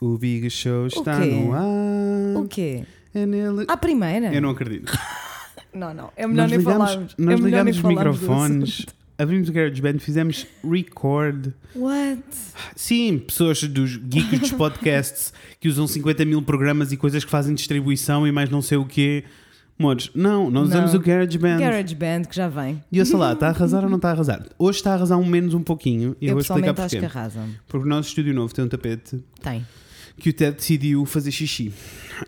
O Big Show está quê? no ar. O quê? É nele. À primeira? Eu não acredito. Não, não. É melhor nós nem ligamos, falarmos. nós é ligamos os microfones, abrimos o GarageBand, fizemos record. What? Sim, pessoas dos geeks dos podcasts que usam 50 mil programas e coisas que fazem distribuição e mais não sei o quê. Modos, não, nós usamos o GarageBand. GarageBand que já vem. E eu sei lá, está a arrasar ou não está a arrasar? Hoje está a arrasar um menos um pouquinho e eu, Eu vou explicar pessoalmente acho porquê. que arrasam. Porque o nosso estúdio novo tem um tapete Tem. Que o Ted decidiu fazer xixi.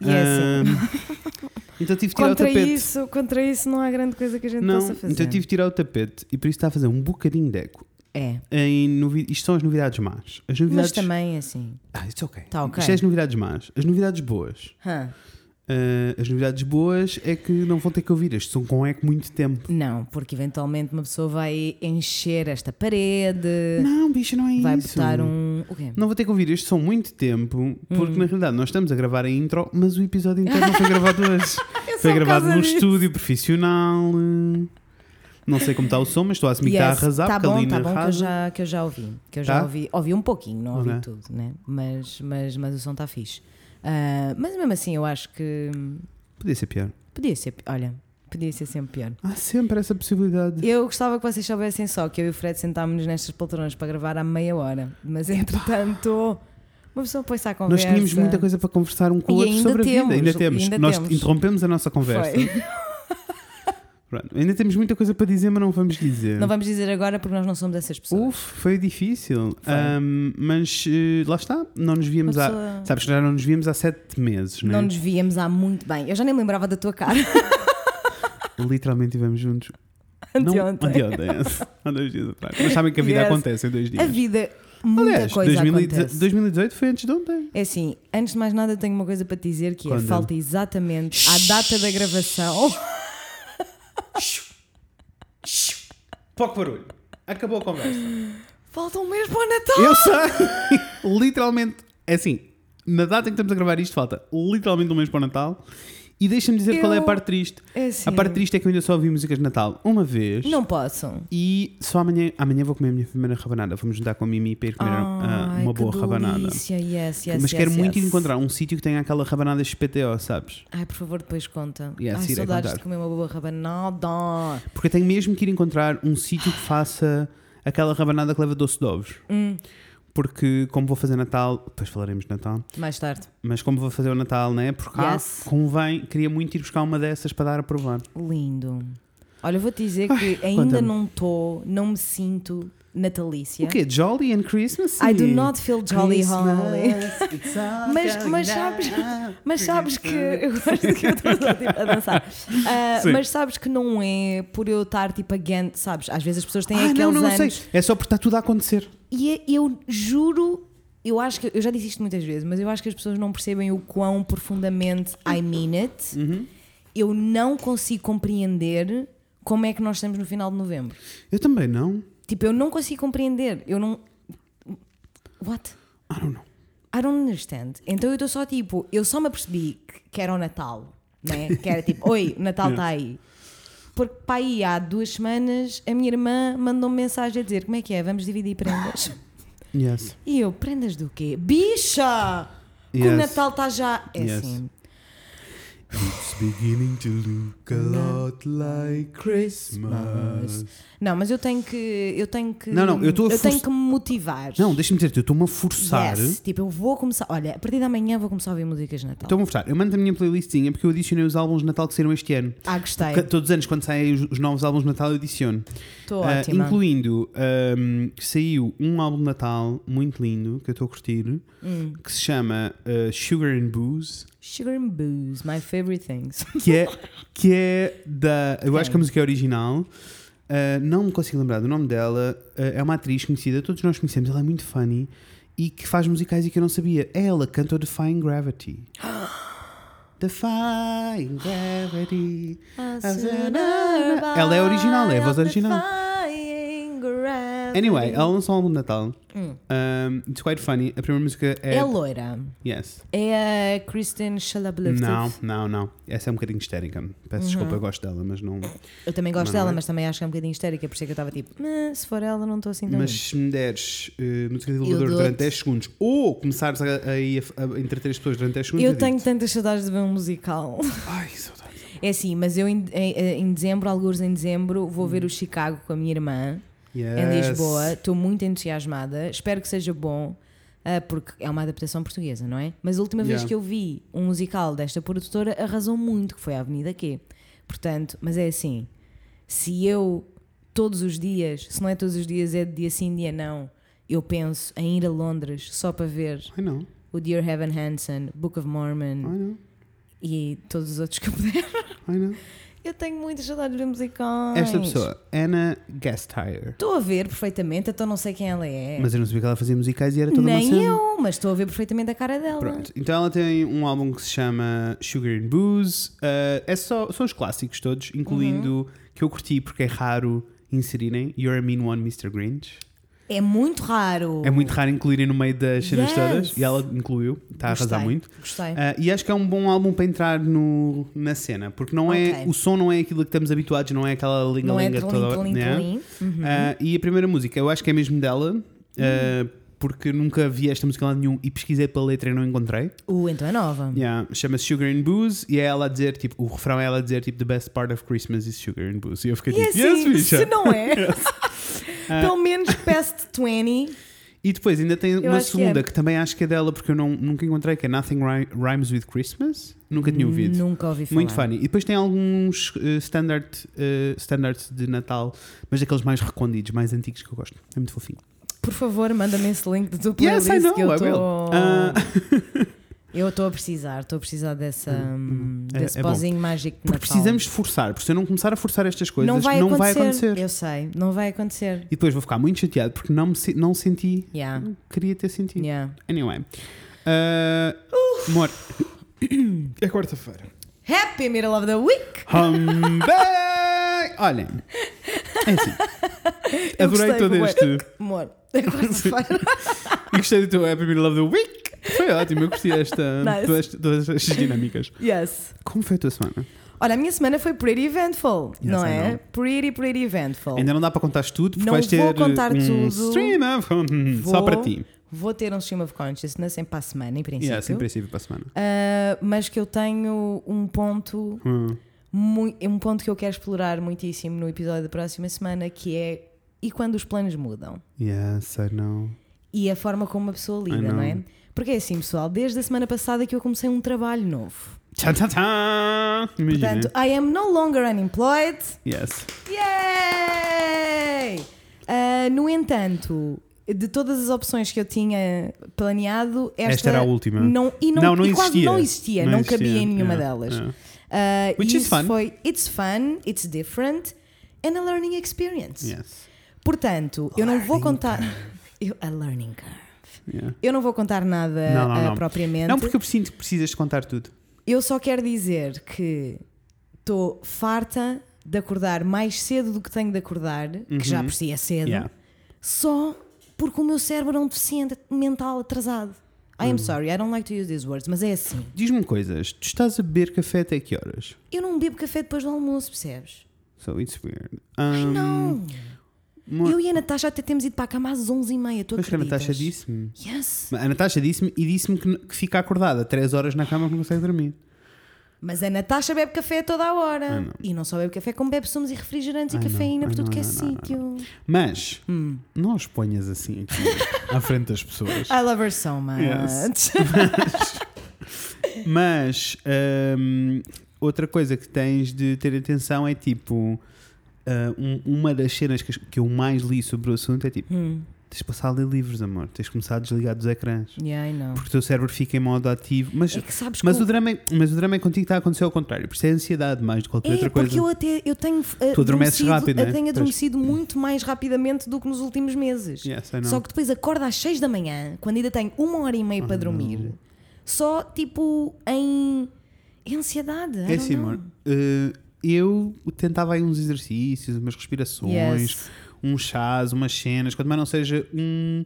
E é assim. Ahm, então tive de tirar Contra o tapete. isso, contra isso não há grande coisa que a gente não, possa fazer. então eu tive de tirar o tapete e por isso está a fazer um bocadinho de eco. É. Em. Isto são as novidades más. As novidades. Mas também assim. Ah, it's ok. Tá ok. Isto é as novidades más. As novidades boas. Hã. Ah, as novidades boas é que não vão ter que ouvir. Estes são com eco muito tempo. Não, porque eventualmente uma pessoa vai encher esta parede, Não, bicho, não é vai isso. botar um. Não vou ter que ouvir estes são muito tempo, porque Hum. na realidade nós estamos a gravar a intro, mas o episódio inteiro não foi gravado hoje. Foi gravado num disso. estúdio profissional. Não sei como está o som, mas estou a assumir que está a Yes, arrasar, tá porque a bom, Lina tá bom que eu, já, que eu já ouvi. Que eu já Tá? ouvi. Ouvi um pouquinho, não ouvi Ok. tudo, né? Mas, mas, mas o som está fixe. Ah, mas mesmo assim, eu acho que Podia ser pior. podia ser. Olha, podia ser sempre pior. Há sempre essa possibilidade. Eu gostava que vocês soubessem só que eu e o Fred sentámos-nos nestas poltronas para gravar há meia hora. Mas entretanto, uma pessoa põe-se à Nós conversa. tínhamos muita coisa para conversar um com o outro sobre a vida. temos, Ainda temos. ainda Nós temos. interrompemos a nossa conversa. Foi. Pronto. Ainda temos muita coisa para dizer, mas não vamos dizer. Não vamos dizer agora porque nós não somos essas pessoas. Uf, foi difícil. Foi. Ahm, mas eh, lá está, não nos víamos há. pessoa- Sabes que já não nos víamos há sete meses, não é? Não nos víamos há muito bem. Eu já nem lembrava da tua cara. Literalmente estivemos juntos. Anteontem. Não, anteontem. há dois dias atrás. Mas sabem que a vida Yes. acontece em dois dias. A vida, muita Aliás, coisa 2018 acontece. 2018 foi antes de ontem. É assim, antes de mais nada, tenho uma coisa para te dizer que é: falta exatamente à data da gravação. Pouco barulho. Acabou a conversa. falta um mês para o Natal! Eu sei! literalmente, é assim, na data em que estamos a gravar isto, falta literalmente um mês para o Natal. E deixa-me dizer qual é a Eu- parte triste. É assim, A parte triste é que eu ainda só ouvi músicas de Natal uma vez. Não posso. E só amanhã, amanhã vou comer a minha primeira rabanada. Vamos juntar com a Mimi para ir comer ah, Ai, uma boa rabanada. Yes, yes, Mas yes, quero muito encontrar um sítio que tenha aquela rabanada XPTO, sabes? Ai, por favor, depois conta. Yes, Ai, saudades de comer uma boa rabanada. Porque eu tenho mesmo que ir encontrar um sítio que faça aquela rabanada que leva doce de ovos. Hum, Porque, como vou fazer Natal, depois falaremos de Natal, mais tarde. mas como vou fazer o Natal, né? Por cá, Yes. convém, queria muito ir buscar uma dessas para dar a provar. Lindo. Olha, vou te dizer que ainda conta-me. não estou, não me sinto natalícia. O quê? Jolly and Christmas? I do not feel jolly holly. Mas- mas, sabes- Mas sabes que eu gosto que eu estou tipo, a dançar. Sim. mas sabes que não é por eu estar tipo against, sabes? Às vezes as pessoas têm Ah, aqueles não, não, anos. sei. É só porque está tudo a acontecer. E é- eu juro, eu acho que eu já disse isto muitas vezes, mas eu acho que as pessoas não percebem o quão profundamente I mean it. Uhum. Eu não consigo compreender como é que nós estamos no final de novembro. Eu também não. Tipo, eu não consigo compreender. Eu não. What? I don't know. I don't understand. Então eu estou só tipo, eu só me apercebi que- que era o Natal, né? Que era tipo, oi, o Natal está aí. Porque aí há duas semanas a minha irmã mandou-me mensagem a dizer como é que é, vamos dividir prendas. Yes. E eu, prendas do quê? Bicha! Que o Yes. Natal está já. É Yes. assim. It's beginning to look a lot like Christmas. Não, mas eu tenho que. Eu tenho que. Não, não, eu estou a tenho forçar- que me motivar. Não, deixa-me dizer-te, eu estou-me a forçar. Yes. Tipo, eu vou começar. Olha, a partir da manhã vou começar a ouvir músicas de Natal. Estou-me a forçar. Eu mando a minha playlistinha porque eu adicionei os álbuns de Natal que saíram este ano. ah, gostei. Que Todos os anos, quando saem os, os novos álbuns de Natal, eu adiciono. Estou Ah, ótima. incluindo, ahm, saiu um álbum de Natal muito lindo, que eu estou a curtir, Hum. que se chama ah, Sugar and Booze, Sugar and Booze, my favorite things. que é, que é da. Eu acho que a música é original. ah, não me consigo lembrar do nome dela. ah, é uma atriz conhecida, todos nós conhecemos, ela é muito funny e que faz musicais e que eu não sabia. É ela, o Defying Gravity. Defying Gravity. Ela é original, é a voz original. Anyway, ela lançou um álbum de Natal. Hum. Um, it's quite funny. A primeira música é. É loira. Yes. É a Kristen Shalablevtov. Não, não, não. Essa é um bocadinho histérica. Peço Uhum. desculpa, eu gosto dela, mas não. Eu também gosto não dela, é? mas também acho que é um bocadinho histérica, por isso é que eu estava tipo, "Ah, se for ela, não estou assim tão. Mas se me deres eh, música de elevador durante 10 segundos ou começares a, a, a, entreter as pessoas durante 10 segundos. eu tenho tantas saudades de ver um musical. Ai, saudades. É assim, mas eu em, em, em dezembro, alguns em dezembro, vou Hum. ver o Chicago com a minha irmã em Yes. Lisboa. Estou muito entusiasmada. Espero que seja bom, ah, porque é uma adaptação portuguesa, não é? Mas a última vez Yeah. que eu vi um musical desta produtora arrasou muito, que foi a Avenida Q. Portanto, mas é assim, se eu todos os dias, se não é todos os dias, é de dia sim, dia não, eu penso em ir a Londres só para ver o Dear Heaven Hansen, Book of Mormon e todos os outros que eu puder. ai não. Eu tenho muitas saudades de ver musicais. Esta pessoa, Anna Gasteyer. Estou a ver perfeitamente, então não sei quem ela é. Mas eu não sabia que ela fazia musicais e era toda Nem cena. eu, mas estou a ver perfeitamente a cara dela. Pronto, então ela tem um álbum que se chama Sugar and Booze. Uh, é só, são os clássicos todos, incluindo Uhum. que eu curti porque é raro inserirem You're a Mean One, Mr. Grinch. É muito raro. É muito raro incluírem no meio das cenas Yes. todas e ela incluiu, está a arrasar muito. Gostei. Uh, e acho que é um bom álbum para entrar no, na cena, porque não é Ok. o som não é aquilo que estamos habituados, não é aquela é linga-linga tlim, toda. tlim, né? tlim. Uhum. Uh, e a primeira música, eu acho que é mesmo dela, uh, porque nunca vi esta música lá nenhum e pesquisei pela letra e não encontrei. Uh, então é nova. Yeah, chama-se Sugar and Booze e é ela a dizer, tipo, o refrão é ela a dizer, tipo, the best part of Christmas is sugar and booze. E eu fiquei E tipo, assim, yes, bicha. se não é, pelo menos past 20. E depois ainda tem uma acho que segunda é. que, também acho que é dela, porque eu não, nunca encontrei, que é Nothing Rhymes with Christmas. Nunca tinha ouvido. Nunca ouvi falar. Muito funny. E depois tem alguns eh, standard, eh, standards de Natal, mas daqueles mais recondidos, mais antigos que eu gosto. É muito fofinho. Por favor, manda-me esse link do teu Yes, playlist I know, que eu estou. Ah. Eu estou a precisar, estou a precisar dessa, hum, É- desse é bom. pozinho mágico de Porque Natal. precisamos de forçar, porque se eu não começar a forçar estas coisas, não vai, não acontecer. vai acontecer. Eu sei, não vai acontecer. E depois vou ficar muito chateado porque não, me, se- não senti, Yeah, queria ter sentido. yeah. Anyway. Uh, amor. é quarta-feira. Happy Middle of the Week! Humbay! Olhem. É assim. Eu Adorei todo este. Amor, é quarta-feira. E gostei do teu Happy Middle of the Week. Foi ótimo, eu gostei desta, Nice. todas, estas- todas estas dinâmicas. yes. Como foi a tua semana? Olha, a minha semana foi pretty eventful, Yes, não I é? know. Pretty, pretty eventful. Ainda não dá para contar tudo, porque Não vais ter vou contar um tudo. stream of- só Vou- para ti. Vou ter um stream of consciousness sempre para a semana, em princípio. Yes, em princípio para a semana. Ah, mas que eu tenho um ponto, Hum. um ponto que eu quero explorar muitíssimo no episódio da próxima semana, que é e quando os planos mudam? Yes, I know. E a forma como uma pessoa lida, não é? Porque é assim, pessoal, desde a semana passada que eu comecei um trabalho novo. Tchá, tchá, tchá. Imagina. Portanto, I am no longer unemployed. Yes. Yay! Ah, no entanto, de todas as opções que eu tinha planeado, esta, Esta era a última. Não, e não, Não, não e quase existia. não existia, Não não, existia, cabia em nenhuma yeah, delas. yeah. Ah, Which is isso fun. Foi, it's fun, it's different, and a learning experience. Yes. Portanto, eu não vou Learning contar. Eu, a learning curve. Yeah. Eu não vou contar nada Não, não, ah, não. propriamente. Não, porque eu sinto que precisas de contar tudo. Eu só quero dizer que estou farta de acordar mais cedo do que tenho de acordar, que já por si é cedo, Uhum. Yeah. só porque o meu cérebro é um deficiente mental atrasado. I Hum. am sorry, I don't like to use these words, mas é assim. Diz-me coisas. Tu estás a beber café até que horas? Eu não bebo café depois do almoço, percebes? So it's weird. Um, não! Mo- Eu e a Natasha até temos ido para a cama às 11h30, tu que a? Natasha disse-me. Yes! A Natasha disse-me e disse-me que, que fica acordada 3 horas na cama porque não consegue dormir. Mas a Natasha bebe café a toda a hora. Ah, não. e não só bebe café, como bebe sumos e refrigerantes Ah, e não. cafeína por Ah, tudo não, que é sítio. Mas Hum. não os ponhas assim aqui à frente das pessoas. I love her so much. Yes. Mas hum, outra coisa que tens de ter atenção é tipo. Ah, um- uma das cenas que, que eu mais li sobre o assunto é tipo: Hum. tens de passar a ler livros, amor. Tens de começar a desligar dos ecrãs. Yeah. Porque o teu cérebro fica em modo ativo. Mas, É que mas, que o drama é, mas o drama é contigo está a acontecer ao contrário. Por isso é ansiedade mais do que qualquer É, outra porque coisa. eu até eu tenho uh, Tu adormeces rápido, não é? eu tenho Pois. adormecido muito mais rapidamente do que nos últimos meses. Yes. Só que depois acordo às 6 da manhã, quando ainda tenho uma hora e meia para dormir, só tipo em, ansiedade. É know. amor. eh, eu tentava aí uns exercícios, umas respirações, Yes. uns chás, umas cenas, quanto mais não seja um,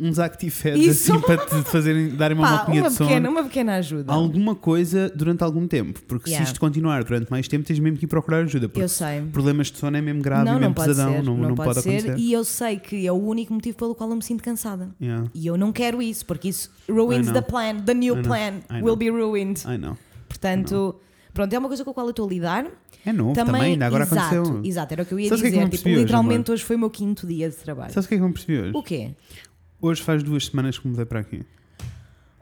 uns actifeds Isso. assim para te fazerem, darem uma Pá, uma de sono. pequena, uma pequena ajuda. Alguma coisa durante algum tempo. Porque Yeah. se isto continuar durante mais tempo, tens mesmo que ir procurar ajuda. Eu sei. problemas de sono é mesmo grave Não, mesmo não pode pesadão. ser. não, Não, não pode, pode, ser. acontecer. E eu sei que é o único motivo pelo qual eu me sinto cansada. Yeah. E eu não quero isso, porque isso ruins I know. the plan. The new I know. plan I know. will be ruined. Ai não. Portanto, pronto, é uma coisa com a qual eu estou a lidar. É novo também, ainda agora exato, aconteceu. Exato, era o que eu ia Sabes o que é que dizer. tipo, hoje, literalmente amor? hoje foi o meu quinto dia de trabalho. Sabes o que é que eu me percebi hoje? O quê? Hoje faz duas semanas que mudei para aqui.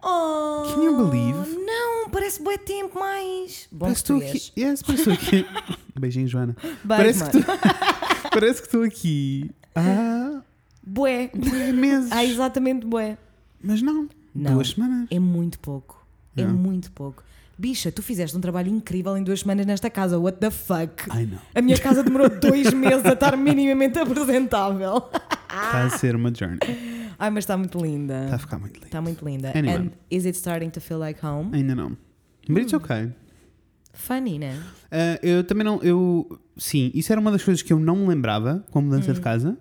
Oh, Can you believe? Não, parece bué tempo mais. Bom Parece que português. aqui. Yes, parece que estou aqui. Beijinho, Joana. Beijo, parece, que tu... parece que estou aqui. Ah, Bué. bué meses. Ah, exatamente bué. Mas não. Não. Duas semanas. É muito pouco. É muito pouco. Bicha, tu fizeste um trabalho incrível em duas semanas nesta casa. What the fuck? Ai não. A minha casa demorou dois meses a estar minimamente apresentável. Está a ser uma journey. Ai, mas está muito linda. Está a ficar muito lindo. Está muito linda. Anyway. And is it starting to feel like home? Ainda não. But it's okay. Funny, né? Ah, eu também não. Eu, sim, isso era uma das coisas que eu não me lembrava com a mudança Hum. de casa.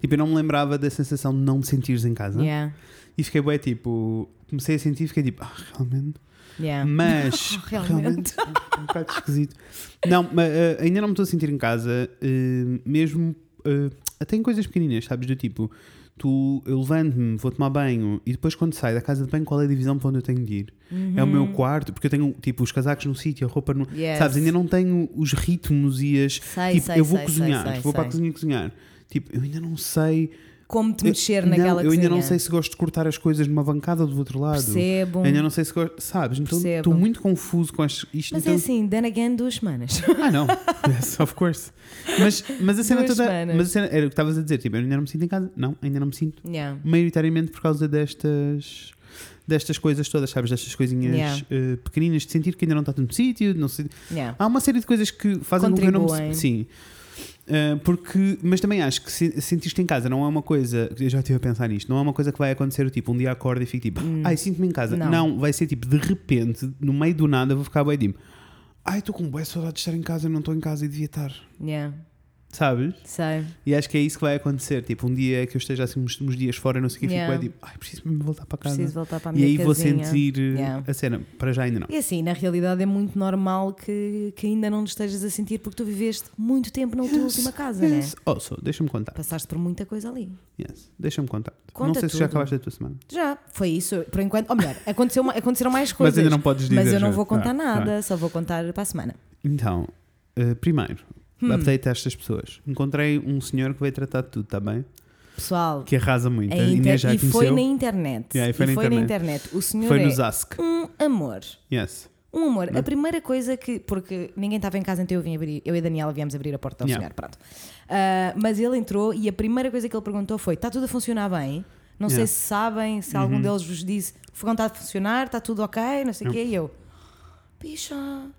Tipo, eu não me lembrava da sensação de não te sentires em casa. Yeah. E fiquei bem tipo. Comecei a sentir e fiquei tipo, ah, realmente. Yeah. Mas Realmente. realmente um bocado esquisito. Não, mas eh, ainda não me estou a sentir em casa, eh, mesmo eh, até em coisas pequeninas, sabes? Do tipo, tu, eu levanto-me, vou tomar banho e depois quando saio da casa de banho, qual é a divisão para onde eu tenho de ir? É o meu quarto, porque eu tenho tipo os casacos no sítio, a roupa no. Uhum. Yes. Sabes? Ainda não tenho os ritmos e as. Sei, tipo, sei, eu vou sei, cozinhar, vou para a cozinha cozinhar. Tipo, eu ainda não sei. Como te eu- mexer não, naquela Eu ainda não sei se gosto de cortar as coisas numa bancada ou do outro lado. Percebo. Eu ainda não sei se gosto. Sabes? Então estou muito confuso com isto. Mas então, é assim, then again, duas semanas. Ah, não. Yes, of course. Mas, mas a cena Duas toda. semanas. Mas a cena, era o que estavas a dizer. Tipo, eu ainda não me sinto em casa. Não, ainda não me sinto. yeah. Maioritariamente por causa destas. Destas coisas todas, sabes? Destas coisinhas Yeah. eh, pequeninas de sentir que ainda não está no sítio. Não sei. Yeah. Há uma série de coisas que fazem com que eu não me. Contribuem. Sim. Eh, porque, mas também acho que se, sentir-te em casa não é uma coisa. Eu já estive a pensar nisto. Não é uma coisa que vai acontecer. Tipo, um dia acordo e fico tipo, ai, sinto-me em casa. Não. Não. vai ser tipo, de repente, no meio do nada, vou ficar bem tipo, ai, estou com boa saudade de estar em casa. Eu não estou em casa e devia estar. Yeah. Sabes? Sei. E acho que é isso que vai acontecer. Tipo, um dia que eu esteja assim uns, uns dias fora, não sei o que, Yeah. fico bem tipo, ai, preciso mesmo voltar para casa. Preciso voltar para a e minha aí vou casinha. sentir eh, Yeah. a cena. Para já ainda não. E assim, na realidade é muito normal que, que ainda não te estejas a sentir porque tu viveste muito tempo na tua Yes, última casa, né? yes. Also, deixa-me contar. Passaste por muita coisa ali. Yes. Deixa-me contar. Conta não sei se já tudo. acabaste a tua semana. Já, foi isso. Por enquanto, ou melhor, aconteceu, aconteceram mais Mas coisas. ainda não podes dizer. Mas eu não vou contar nada, só vou contar para a semana. Então, eh, primeiro, Hum. update a estas pessoas. Encontrei um senhor que veio tratar de tudo, está bem? Pessoal, Que arrasa muito. A inter- e foi na internet. Yeah, e foi na internet. O senhor Foi é no Zask. um amor. Yes. Um amor. A primeira coisa que. Porque ninguém estava em casa, então eu vim abrir. Eu e a Daniela viemos abrir a porta ao Yeah. senhor. Pronto. Ah, mas ele entrou e a primeira coisa que ele perguntou foi: está tudo a funcionar bem? Não sei Yeah. se sabem, se algum deles vos disse: o fogão está a funcionar, está tudo ok, não sei o quê. E eu: bicha,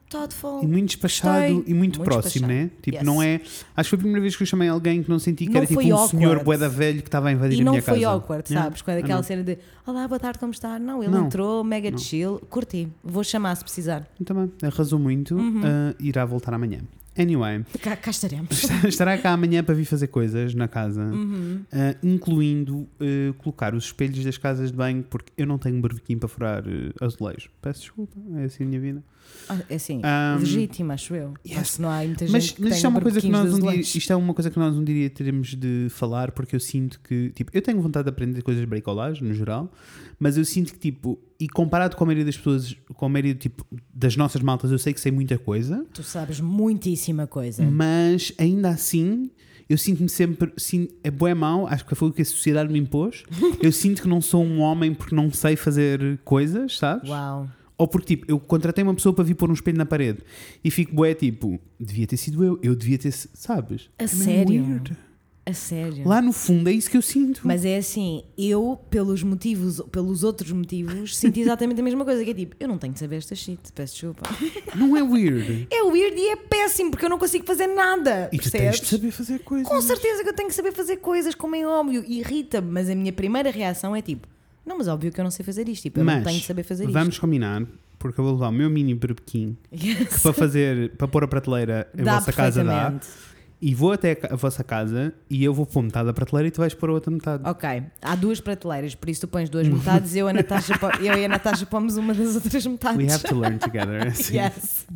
está de folga. E muito despachado Gostei. e muito, Muito próximo, despachado. né? Tipo, Yes. não é. Acho que foi a primeira vez que eu chamei alguém que não senti que Não era tipo foi um awkward. senhor boeda velho que estava a invadir E a não minha foi casa. awkward, Yeah. sabes? Quando Ah, aquela não. cena de Olá, boa tarde, como está? Não, ele Não. entrou, mega Não. chill, curti. Vou chamar se precisar. Também, arrasou muito. Uhum. ah, irá voltar amanhã. Anyway, Cá, cá estaremos. estará cá amanhã para vir fazer coisas na casa, Uhum. ah, incluindo ah, colocar os espelhos das casas de banho, porque eu não tenho um barbequim para furar ah, azulejos. Peço desculpa, é assim a minha vida. Ah, É assim, Um, legítimo, acho eu. yes. Acho que não há muita gente Mas, que mas isto, é uma coisa que nós um dia, isto é uma coisa que nós um dia teremos de falar, porque eu sinto que, tipo, eu tenho vontade de aprender coisas de bricolagem no geral, mas eu sinto que, tipo, e comparado com a maioria das pessoas, com a maioria, tipo, das nossas maltas, eu sei que sei muita coisa, Tu sabes muitíssima coisa. mas ainda assim. Eu sinto-me sempre, sim, é bué mau, acho que foi o que a sociedade me impôs. Eu sinto que não sou um homem porque não sei fazer coisas, sabes? Uau. Ou porque, tipo, eu contratei uma pessoa para vir pôr um espelho na parede e fico bué, tipo, devia ter sido eu, eu devia ter, sabes? A É sério? weird. A sério. Lá no fundo é isso que eu sinto. Mas é assim, eu, pelos motivos, pelos outros motivos, sinto exatamente a mesma coisa, que é tipo, eu não tenho de saber esta shit, peço desculpa. Não é weird. É weird e é péssimo, porque eu não consigo fazer nada. E tu tens percebes? de saber fazer coisas. Com certeza que eu tenho que saber fazer coisas, como é óbvio, irrita-me, mas a minha primeira reação é tipo, não, mas óbvio que eu não sei fazer isto, tipo, eu Mas não tenho de saber fazer vamos combinar, porque eu vou levar o meu mini berbequim isto. Yes. para fazer, para pôr a prateleira em vossa casa dá. perfeitamente. e vou até a ca- a vossa casa e eu vou pôr metade da prateleira e tu vais pôr a outra metade. Ok, há duas prateleiras, por isso tu pões duas metades eu, a Natasha, po- eu e a Natasha pomos uma das outras metades. We have to learn together. assim. Yes.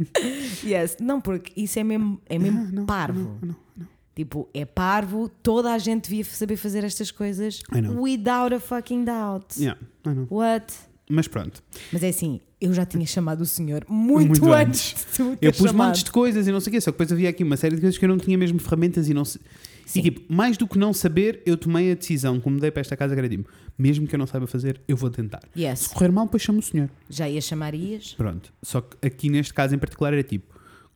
yes. Não, porque isso é mesmo, é mesmo parvo. Tipo, é parvo, toda a gente devia saber fazer estas coisas without a fucking doubt. Yeah, I know. What? Mas pronto. Mas é assim, eu já tinha chamado o senhor muito, Muito antes de tu Eu teres pus chamado. montes de coisas e não sei o quê, só que depois havia aqui uma série de coisas que eu não tinha mesmo ferramentas e não sei. E tipo, mais do que não saber, eu tomei a decisão, como dei para esta casa, era tipo, mesmo que eu não saiba fazer, eu vou tentar. Se Yes. correr mal, depois chamo o senhor. Já ia chamar Ias? Pronto. Só que aqui neste caso em particular era tipo,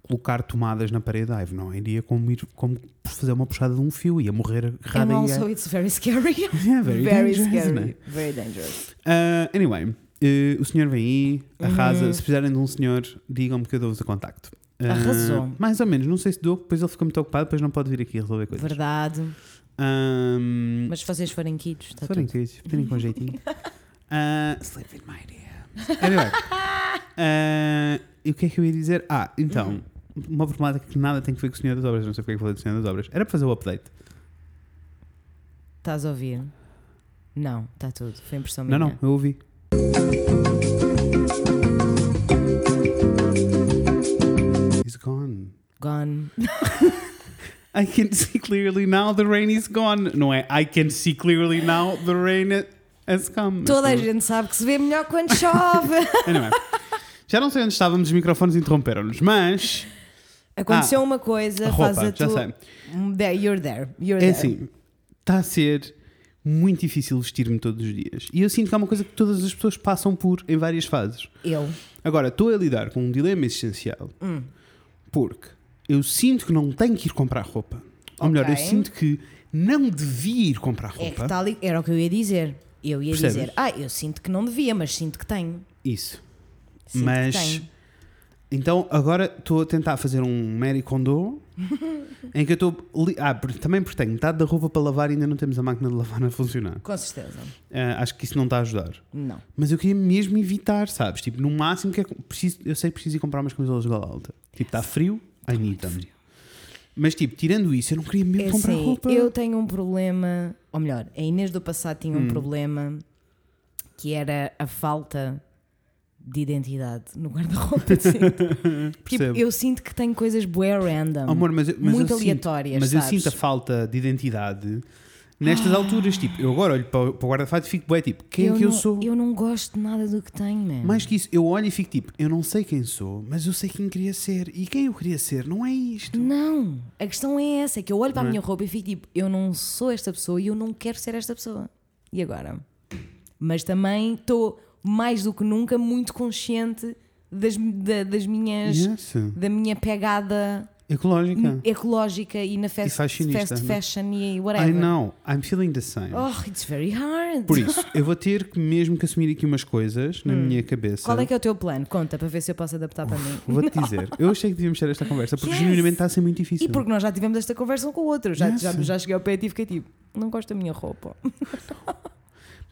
colocar tomadas na parede, ai, não iria como, ir, como fazer uma puxada de um fio, ia morrer And agarrada e also it's very scary. Yeah, very dangerous, scary. Very dangerous. Ah, anyway, eh, o senhor vem aí, arrasa. Uhum. Se precisarem de um senhor, digam-me que eu dou-vos o contacto. Ah, Arrasou. mais ou menos, não sei se dou, depois ele fica muito ocupado, depois não pode vir aqui resolver coisas. Verdade. Ahm, Mas se vocês forem quitos, está forem tudo. queridos, virem com jeitinho. Ah, Slave in my DMs. Anyway. ah, e o que é que eu ia dizer? Ah, então, uma problemática que nada tem a ver com o Senhor das Obras, não sei porque é que falei do Senhor das Obras. Era para fazer o update. Estás a ouvir? Não, está tudo. Foi impressão minha. Não, não, eu ouvi. He's gone. Gone. I can see clearly now the rain is gone. Não é I can see clearly now the rain has come. Toda a gente sabe que se vê melhor quando chove. Anyway, já não sei onde estávamos, os microfones interromperam-nos, mas Aconteceu Ah, uma coisa, a faz roupa, a já tua... sei. You're there. You're É there. assim, está a ser muito difícil vestir-me todos os dias. E eu sinto que é uma coisa que todas as pessoas passam por em várias fases. Eu. Agora, estou a lidar com um dilema existencial Hum. porque eu sinto que não tenho que ir comprar roupa. Ou melhor, eu sinto que não devia ir comprar É roupa. está ali. Era o que eu ia dizer. Eu ia Percebes? dizer, ah, eu sinto que não devia, mas sinto que tenho. Isso. Sinto Mas que tenho. Então agora estou a tentar fazer um Mary Kondo em que eu estou. Ah, também porque tenho metade da roupa para lavar e ainda não temos a máquina de lavar a funcionar. Com certeza. Ah, acho que isso não está a ajudar. Não. Mas eu queria mesmo evitar, sabes? Tipo, no máximo que é. Preciso, eu sei que preciso ir comprar umas camisolas de gola alta. Tipo, está frio, I need them. Mas tipo, tirando isso, eu não queria mesmo É comprar assim, roupa. eu tenho um problema, ou melhor, a Inês do passado tinha Hum. um problema que era a falta de identidade no guarda-roupa. tipo, eu sinto que tenho coisas bué random, Oh, amor, mas, eu- mas muito eu sinto- aleatórias, Mas eu sinto a falta de identidade nestas alturas. Tipo, eu agora olho para, o- para o guarda-fato e fico, bué, tipo, quem é que eu não, sou? Eu não gosto de nada do que tenho, man. Mais que isso, eu olho e fico tipo, eu não sei quem sou, mas eu sei quem queria ser. E quem eu queria ser não é isto. Não, a questão é essa, é que eu olho para Não a é? minha roupa e fico tipo, eu não sou esta pessoa e eu não quero ser esta pessoa. E agora? Mas também estou mais do que nunca muito consciente das, da- das minhas Yes. da minha pegada Ecológica. ecológica e na fast, fast né? fashion e I whatever. know, I'm feeling the same. Oh, it's very hard. Por isso, eu vou ter que mesmo que assumir aqui umas coisas na minha cabeça. Qual é que é o teu plano? Conta para ver se eu posso adaptar para mim. Vou-te dizer, eu achei que devíamos ter esta conversa porque Yes. genuinamente está a ser muito difícil. E porque nós já tivemos esta conversa um com o outro. Já, Yes. já, já cheguei ao pé e fiquei tipo, não gosto da minha roupa.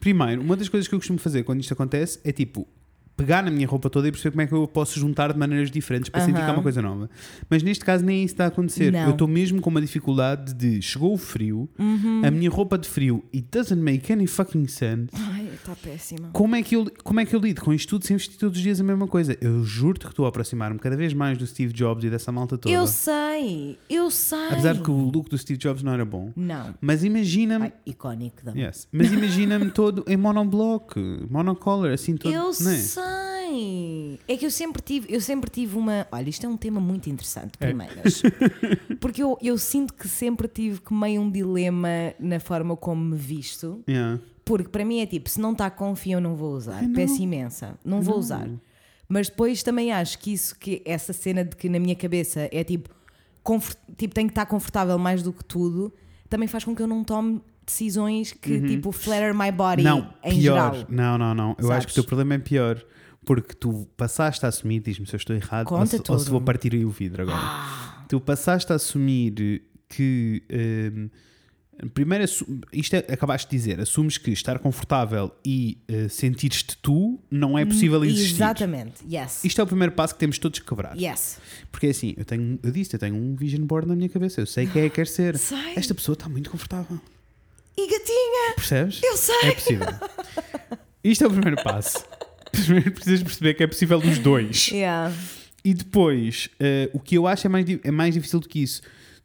Primeiro, uma das coisas que eu costumo fazer quando isto acontece é tipo pegar na minha roupa toda e perceber como é que eu posso juntar de maneiras diferentes para sentir que é uma coisa nova. Mas neste caso nem isso está a acontecer. Não. Eu estou mesmo com uma dificuldade de chegou o frio, Uhum. a minha roupa de frio, it doesn't make any fucking sense. Ai, está péssima. Como é, que eu, como é que eu lido com isto tudo sem vestir todos os dias a mesma coisa? Eu juro-te que estou a aproximar-me cada vez mais do Steve Jobs e dessa malta toda. Eu sei, eu sei. Apesar de que o look do Steve Jobs não era bom. Não. Mas imagina-me. Icónico Yes. Mas imagina-me todo em monoblock, monocolor, assim todo. Eu não é? Sei. É que eu sempre tive, eu sempre tive uma. Olha, isto é um tema muito interessante, É. primeiras. Porque eu, eu sinto que sempre tive que meio um dilema na forma como me visto. Yeah. Porque para mim é tipo, se não está confio, eu não vou usar. Não. Peço imensa. Não vou usar. Mas depois também acho que isso, que essa cena de que na minha cabeça é tipo, confort- tipo tem que estar confortável mais do que tudo, também faz com que eu não tome decisões que tipo flatter my body Uhum. Não, em pior. geral. Não, não, não. Eu acho Sabes? que o teu problema é pior. Porque tu passaste a assumir, diz-me se eu estou errado, ou se, ou se vou partir aí o vidro agora. Ah. Tu passaste a assumir que hum, Primeiro, isto é, acabaste de dizer, assumes que estar confortável e eh, sentir-te tu não é possível existir. Exatamente. Yes. Isto é o primeiro passo que temos todos que quebrar. Yes. Porque é assim, eu tenho, eu disse, eu tenho um vision board na minha cabeça, eu sei quem é que quer ser. Sei. Esta pessoa está muito confortável. E gatinha! Percebes? Eu sei. É possível. Isto é o primeiro passo. Primeiro precisas perceber que é possível os dois. Yeah. E depois, eh, o que eu acho é mais, é mais difícil do que isso.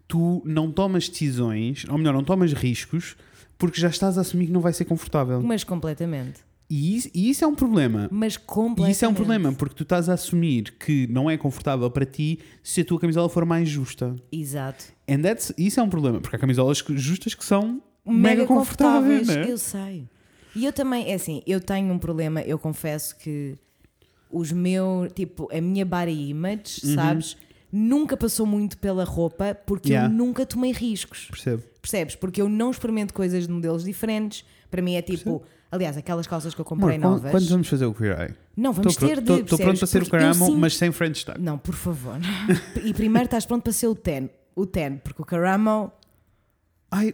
Tu não tomas decisões, ou melhor, não tomas riscos, porque já estás a assumir que não vai ser confortável. Mas completamente. E isso, e isso é um problema. Mas E completamente. isso é um problema, porque tu estás a assumir que não é confortável para ti se a tua camisola for mais justa. Exato. And that's, isso é um problema, porque há camisolas justas que são mega, Mega confortáveis. confortáveis. né? Eu sei. E eu também, é assim, eu tenho um problema, eu confesso que os meus, tipo, a minha body image, sabes, nunca passou muito pela roupa porque Uhum. Yeah. eu nunca tomei riscos. Percebo. Percebes? Porque eu não experimento coisas de modelos diferentes. Para mim é tipo, aliás, aquelas calças que eu comprei Amor, novas. quando vamos fazer o Queer Eye? Não, vamos Estou ter pronto, de. estou pronto para ser o Caramo, mas sem French tag. Não, por favor. e primeiro estás pronto para ser o ten. O ten, porque o Caramo. Ai,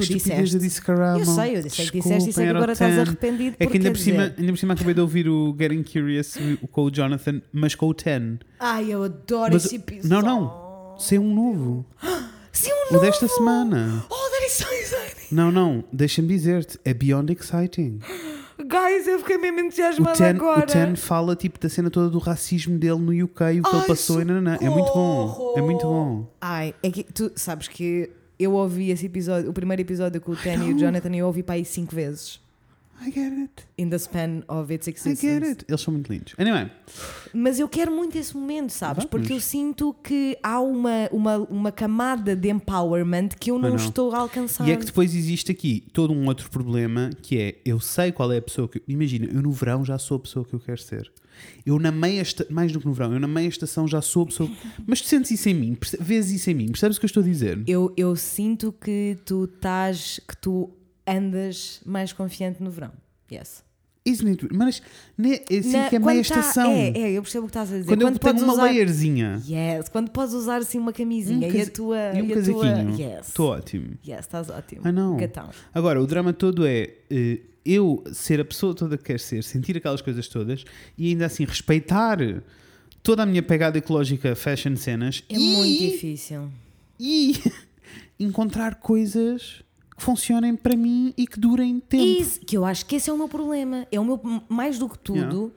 Tu que estupidez, disseste. eu disse Caramo. Eu sei, eu sei que disseste e sei Desculpem, que agora o estás 10. arrependido. É que ainda por, cima, ainda por cima acabei de ouvir o Getting Curious com o Jonathan, mas com o 10. Ai, eu adoro Mas- esse episódio. não, não. Sem um novo. Sim, um O novo. desta semana. Oh, that is so exciting. Não, não. Deixa-me dizer-te. É beyond exciting. Guys, eu fiquei mesmo O entusiasmada Ten, agora. o Ten fala tipo da cena toda do racismo dele no UK, o que ele Ai, passou e nananã. É muito bom. É muito bom. Ai, é que tu sabes que eu ouvi esse episódio, o primeiro episódio com o Ten e o Jonathan, eu ouvi para aí cinco vezes. I get it. In the span of its I existence. get it. Eles são muito lindos. Anyway, Mas eu quero muito esse momento, sabes? Vamos. Porque eu sinto que há uma, uma, uma camada de empowerment que eu não, não. estou a alcançar. e é que depois existe aqui todo um outro problema que é eu sei qual é a pessoa que. Imagina, eu no verão já sou a pessoa que eu quero ser. Eu na meia esta, mais do que no verão, eu na meia estação já sou a pessoa. Mas tu sentes isso em mim, vês isso em mim, percebes o que eu estou a dizer? eu, eu sinto que tu estás, que tu andas mais confiante no verão. Yes. Isn't it? Mas né, é assim Na- que é quando meia tá- estação. É, é, eu percebo o que estás a dizer. Quando, eu podes tenho uma usar- layerzinha Yes, quando podes usar assim uma e um, camisinha e a tua. e um e a tua- casaquinho, Yes. estou ótimo. Yes, estás ótimo. Know. Gatão. Agora, o drama todo é eh, eu ser a pessoa toda que quer ser, sentir aquelas coisas todas e ainda assim respeitar toda a minha pegada ecológica fashion cenas É e, muito difícil. e encontrar coisas que funcionem para mim e que durem tempo. Isso, que eu acho que esse é o meu problema. É o meu mais do que tudo.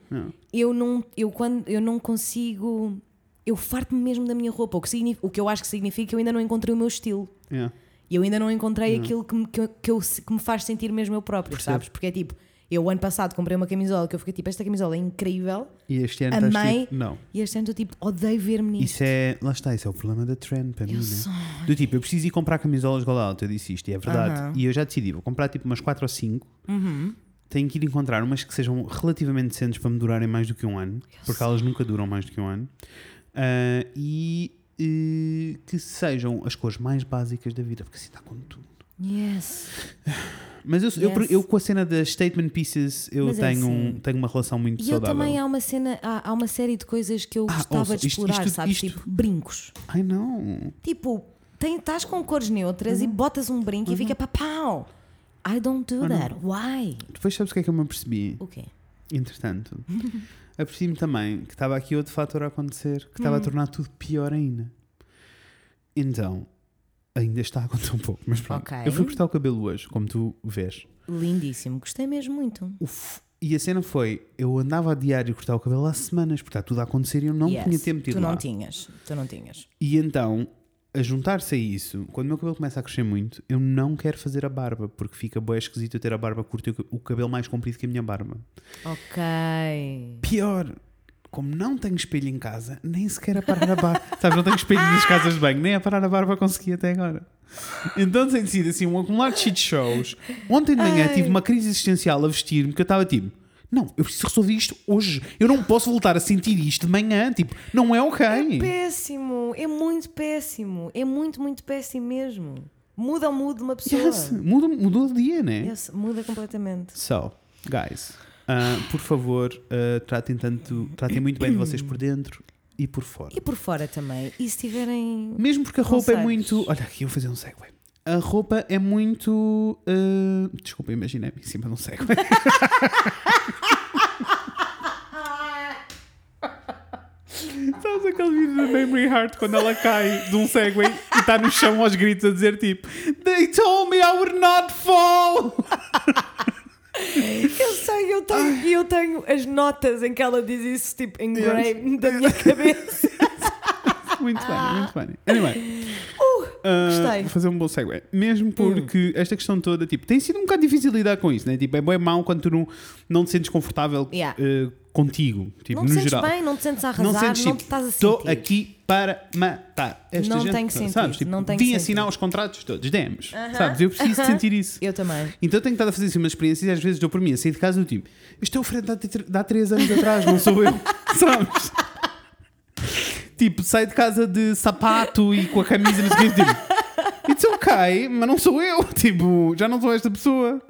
Eu não, eu quando eu não consigo, eu farto-me mesmo da minha roupa. O que, o que eu acho que significa que eu ainda não encontrei o meu estilo. Yeah. E eu ainda não encontrei aquilo que me, que, eu- que, eu- que me faz sentir mesmo eu próprio, Percebo. sabes? Porque é tipo, eu ano passado comprei uma camisola que eu fiquei tipo, esta camisola é incrível. E este ano A estás mãe- tipo, não. E este ano estou tipo, odeio ver-me nisto. Isso é, lá está, isso é o problema da trend para mim, né? Do tipo, eu preciso ir comprar camisolas gola alta, eu disse isto, e é verdade. Aham. E eu já decidi, vou comprar tipo umas 4 ou 5. Uhum. Tenho que ir encontrar umas que sejam relativamente decentes para me durarem mais do que um ano, porque elas nunca duram mais do que um ano. Ah, e eh, que sejam as cores mais básicas da vida, porque assim está com tudo. Yes. Mas eu, eu, Yes. eu com a cena das statement pieces, eu Mas é tenho, um- assim. tenho uma relação muito E eu saudável. também há uma cena, há, há uma série de coisas que eu Ah, gostava ouça, de isto- explorar, isto- sabes? isto- Tipo, brincos. Ai não. Tipo, estás com cores neutras Uhum. e botas um brinco e fica papau. I don't do that. Why? Depois sabes o que é que eu me apercebi? O quê? Entretanto, apercebi-me também que estava aqui outro fator a acontecer que estava a tornar tudo pior ainda. Então, ainda está a acontecer um pouco, mas pronto. Ok. Eu fui cortar o cabelo hoje, como tu vês. Lindíssimo. Gostei mesmo muito. Uf, e a cena foi: eu andava a diário cortar o cabelo há semanas, porque está tudo a acontecer e eu não Yes. tinha tempo de ir Tu lá. não tinhas. Tu não tinhas. E então, a juntar-se a isso, quando o meu cabelo começa a crescer muito, eu não quero fazer a barba, porque fica bem esquisito eu ter a barba curta e o cabelo mais comprido que a minha barba. Ok. Pior, como não tenho espelho em casa, nem sequer a parar a barba. Sabes, não tenho espelho nas casas de banho, nem a parar a barba consegui até agora. Então tem sido assim um acumular de shit shows. Ontem de manhã Ai. tive uma crise existencial a vestir-me que eu estava tipo. Não, eu preciso resolver isto hoje. Eu não posso voltar a sentir isto de manhã. Tipo, não é ok. É péssimo. É muito péssimo. É muito, muito péssimo mesmo. Muda o mood de uma pessoa. Yes, mudou, mudou o dia, né? Yes, muda completamente. So, guys, uh, por favor, uh, tratem, tanto, tratem muito bem de vocês por dentro e por fora. E por fora também. E se tiverem. Mesmo porque a roupa é Conselhos. muito. Olha, aqui eu vou fazer um segue. A roupa é muito. Uh... Desculpa, imaginei-me em cima de um cego. Sabes aquele vídeo da Memory Heart quando ela cai de um Segway e está no chão aos gritos a dizer tipo They told me I would not fall! Eu sei, eu tenho, eu tenho as notas em que ela diz isso, tipo, engraved da minha cabeça. muito funny, muito funny. Anyway. Uh, gostei. Vou fazer um bom segue. Mesmo porque hum. esta questão toda, tipo, tem sido um bocado difícil lidar com isso, né? Tipo, é bem mau quando tu não, não te sentes confortável Yeah. uh, contigo, tipo, Não te no sentes geral. bem, não te sentes a arrasar, não, sentes, te tipo, estás a Estou sentir. aqui para matar. Esta Não gente, tem sentido, Sabes? Tipo, não tem vim assinar os contratos todos, demos. Aham, Sabes? Eu preciso de aham. sentir isso. Eu também. Então tenho estado a fazer assim umas experiências e às vezes dou por mim a sair de casa do tipo, isto é o Fred de há- de há 3 anos atrás, não sou eu. Sabes? tipo, saio de casa de sapato e com a camisa no seguinte, tipo, it's okay, mas não sou eu. Tipo, já não sou esta pessoa.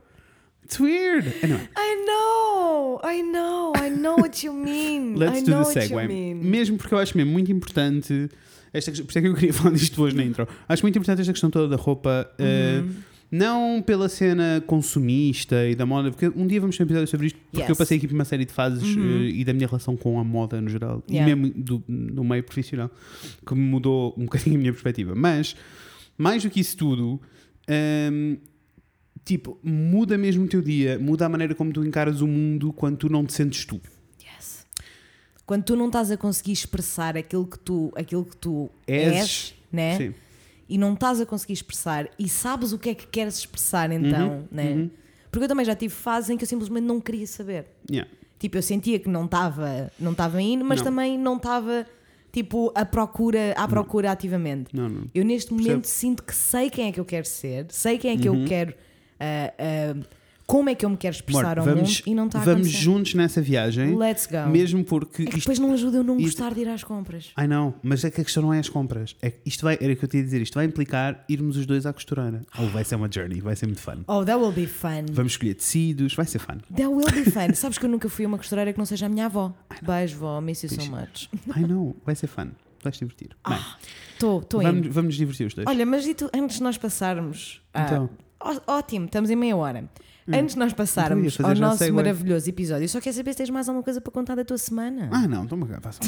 It's weird. Anyway, I know, I know, I know what you mean. let's I do know the segue. Mesmo porque eu acho mesmo muito importante. Esta, questão- por isso é que eu queria falar disto hoje na intro. Acho muito importante esta questão toda da roupa. eh, Uhum. não pela cena consumista e da moda, porque um dia vamos ter um episódio sobre isto, porque Yes. eu passei aqui por uma série de fases Uhum. eh, e da minha relação com a moda no geral, Yeah. e mesmo do, no meio profissional, que mudou um bocadinho a minha perspectiva. Mas, mais do que isso tudo, ehm, tipo, muda mesmo o teu dia, muda a maneira como tu encaras o mundo quando tu não te sentes tu. Yes. Quando tu não estás a conseguir expressar aquilo que tu, aquilo que tu És, és, né? Sim. E não estás a conseguir expressar e sabes o que é que queres expressar então, Uhum, né? uhum. Porque eu também já tive fases em que eu simplesmente não queria saber. Yeah. Tipo, eu sentia que não estava não estava indo, mas Não. também não estava tipo à procura, à procura ativamente. Não, não. Eu neste momento sinto que sei quem é que eu quero ser, sei quem é que Uhum. eu quero, ah, ah, como é que eu me quero expressar Amor, ao vamos, mundo e não está a vamos acontecer. juntos nessa viagem, Let's go. mesmo porque é que isto depois não ajuda eu não isto- gostar de ir às compras. Ai não, mas é que a questão não é as compras. É isto vai, era o que eu tinha a dizer, isto vai implicar irmos os dois à costureira. Ou vai ser uma journey, vai ser muito fun. Oh, that will be fun. Vamos escolher tecidos, vai ser fun. That will be fun. Sabes que eu nunca fui a uma costureira que não seja a minha avó. Beijo, vó. Miss you so much. Ai não, vai ser fun. Vais te divertir. Bem, Estou, estou vamos, indo. vamos nos divertir os dois. Olha, mas e tu, antes de nós passarmos. a- Então. Ó- ótimo, estamos em meia hora. Antes de nós Então passarmos fazer ao nosso maravilhoso episódio, eu só quero saber se tens mais alguma coisa para contar da tua semana. Ah não, toma cá, façam.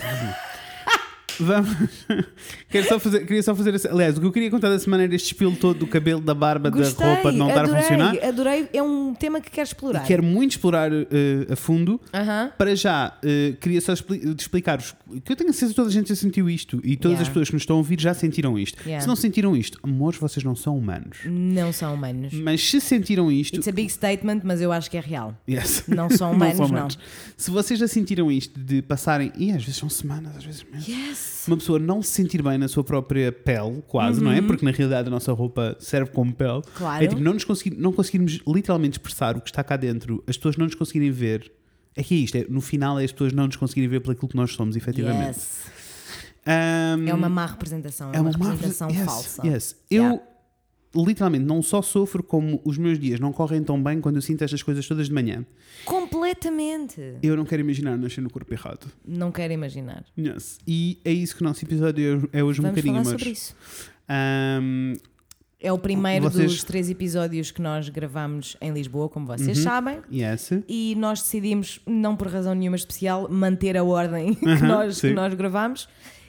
Vamos. Quero só fazer, queria só fazer. essa- Aliás, o que eu queria contar da semana era este espelho todo do cabelo, da barba, Gostei, da roupa de não estar a adorei, funcionar. Adorei, é um tema que quero explorar. E quero muito explorar eh, a fundo. Aham. Para já, eh, queria só expli- explicar-vos que eu tenho a certeza que toda a gente já sentiu isto e todas Yeah. as pessoas que nos estão a ouvir já sentiram isto. Yeah. Se não sentiram isto, amores, vocês não são humanos. Não são humanos. Mas se sentiram isto, It's a big statement, mas eu acho que é real. yes. Não são humanos, não. humanos. Se vocês já sentiram isto de passarem, e às vezes são semanas, às vezes meses, Yes. Uma pessoa não se sentir bem na sua própria pele, quase, não é? Porque na realidade a nossa roupa serve como pele. Uhum. Claro. É tipo, não, nos conseguir, não conseguirmos literalmente expressar o que está cá dentro, as pessoas não nos conseguirem ver. É que é isto, é, no final é as pessoas não nos conseguirem ver pelo que nós somos, efetivamente. Yes. Ahm, É uma má representação, é, uma, má representação yes, falsa. yes. Yeah. Literalmente não só sofro como os meus dias não correm tão bem quando eu sinto estas coisas todas de manhã. Completamente. Eu não quero imaginar nascer no corpo errado. Não quero imaginar. Yes. E é isso que o nosso episódio é hoje um Vamos bocadinho, falar sobre isso. Ahm, É o primeiro Vocês- dos três episódios que nós gravamos em Lisboa, como Uhum. vocês sabem. yes. E nós decidimos, não por razão nenhuma especial, manter a ordem que, Aham, nós, que nós gravamos.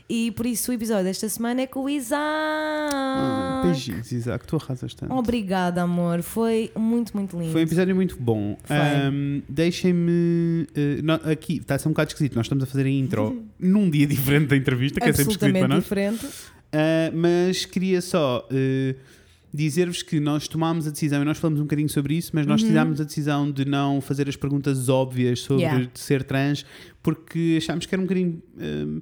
E por isso o episódio desta semana é com o Isaac. Ah, beijinhos, Isaac, tu arrasas tanto. Obrigada, amor. Foi muito, muito lindo. Foi um episódio muito bom. Ahm, Deixem-me. no- aqui, está a ser um bocado esquisito. Nós estamos a fazer a intro num dia diferente da entrevista, que é sempre esquisito para nós. diferente. Uh, mas queria só uh, dizer-vos que nós tomámos a decisão, e nós falamos um bocadinho sobre isso, mas nós tomámos a decisão de não fazer as perguntas óbvias sobre Yeah. ser trans, porque achámos que era um bocadinho. um,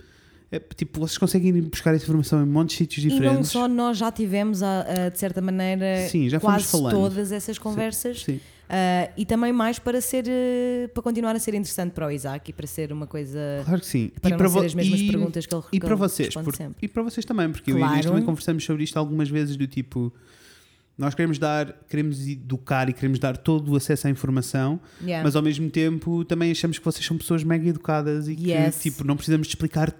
é, tipo, vocês conseguem ir buscar essa informação em montes de sítios E não diferentes. só nós já tivemos, a- a, de certa maneira, Sim, já quase falando. todas essas conversas. Sim. Ah, e também mais para ser eh, para continuar a ser interessante para o Isaac e para ser uma coisa Claro que sim. para e vo- ser as mesmas e- perguntas que ele E para vocês, por- sempre. e para vocês também, porque eu e Inês Claro. também conversamos sobre isto algumas vezes do tipo nós queremos dar, queremos educar e queremos dar todo o acesso à informação, Yeah. mas ao mesmo tempo também achamos que vocês são pessoas mega educadas e que Yes. tipo, não precisamos de explicar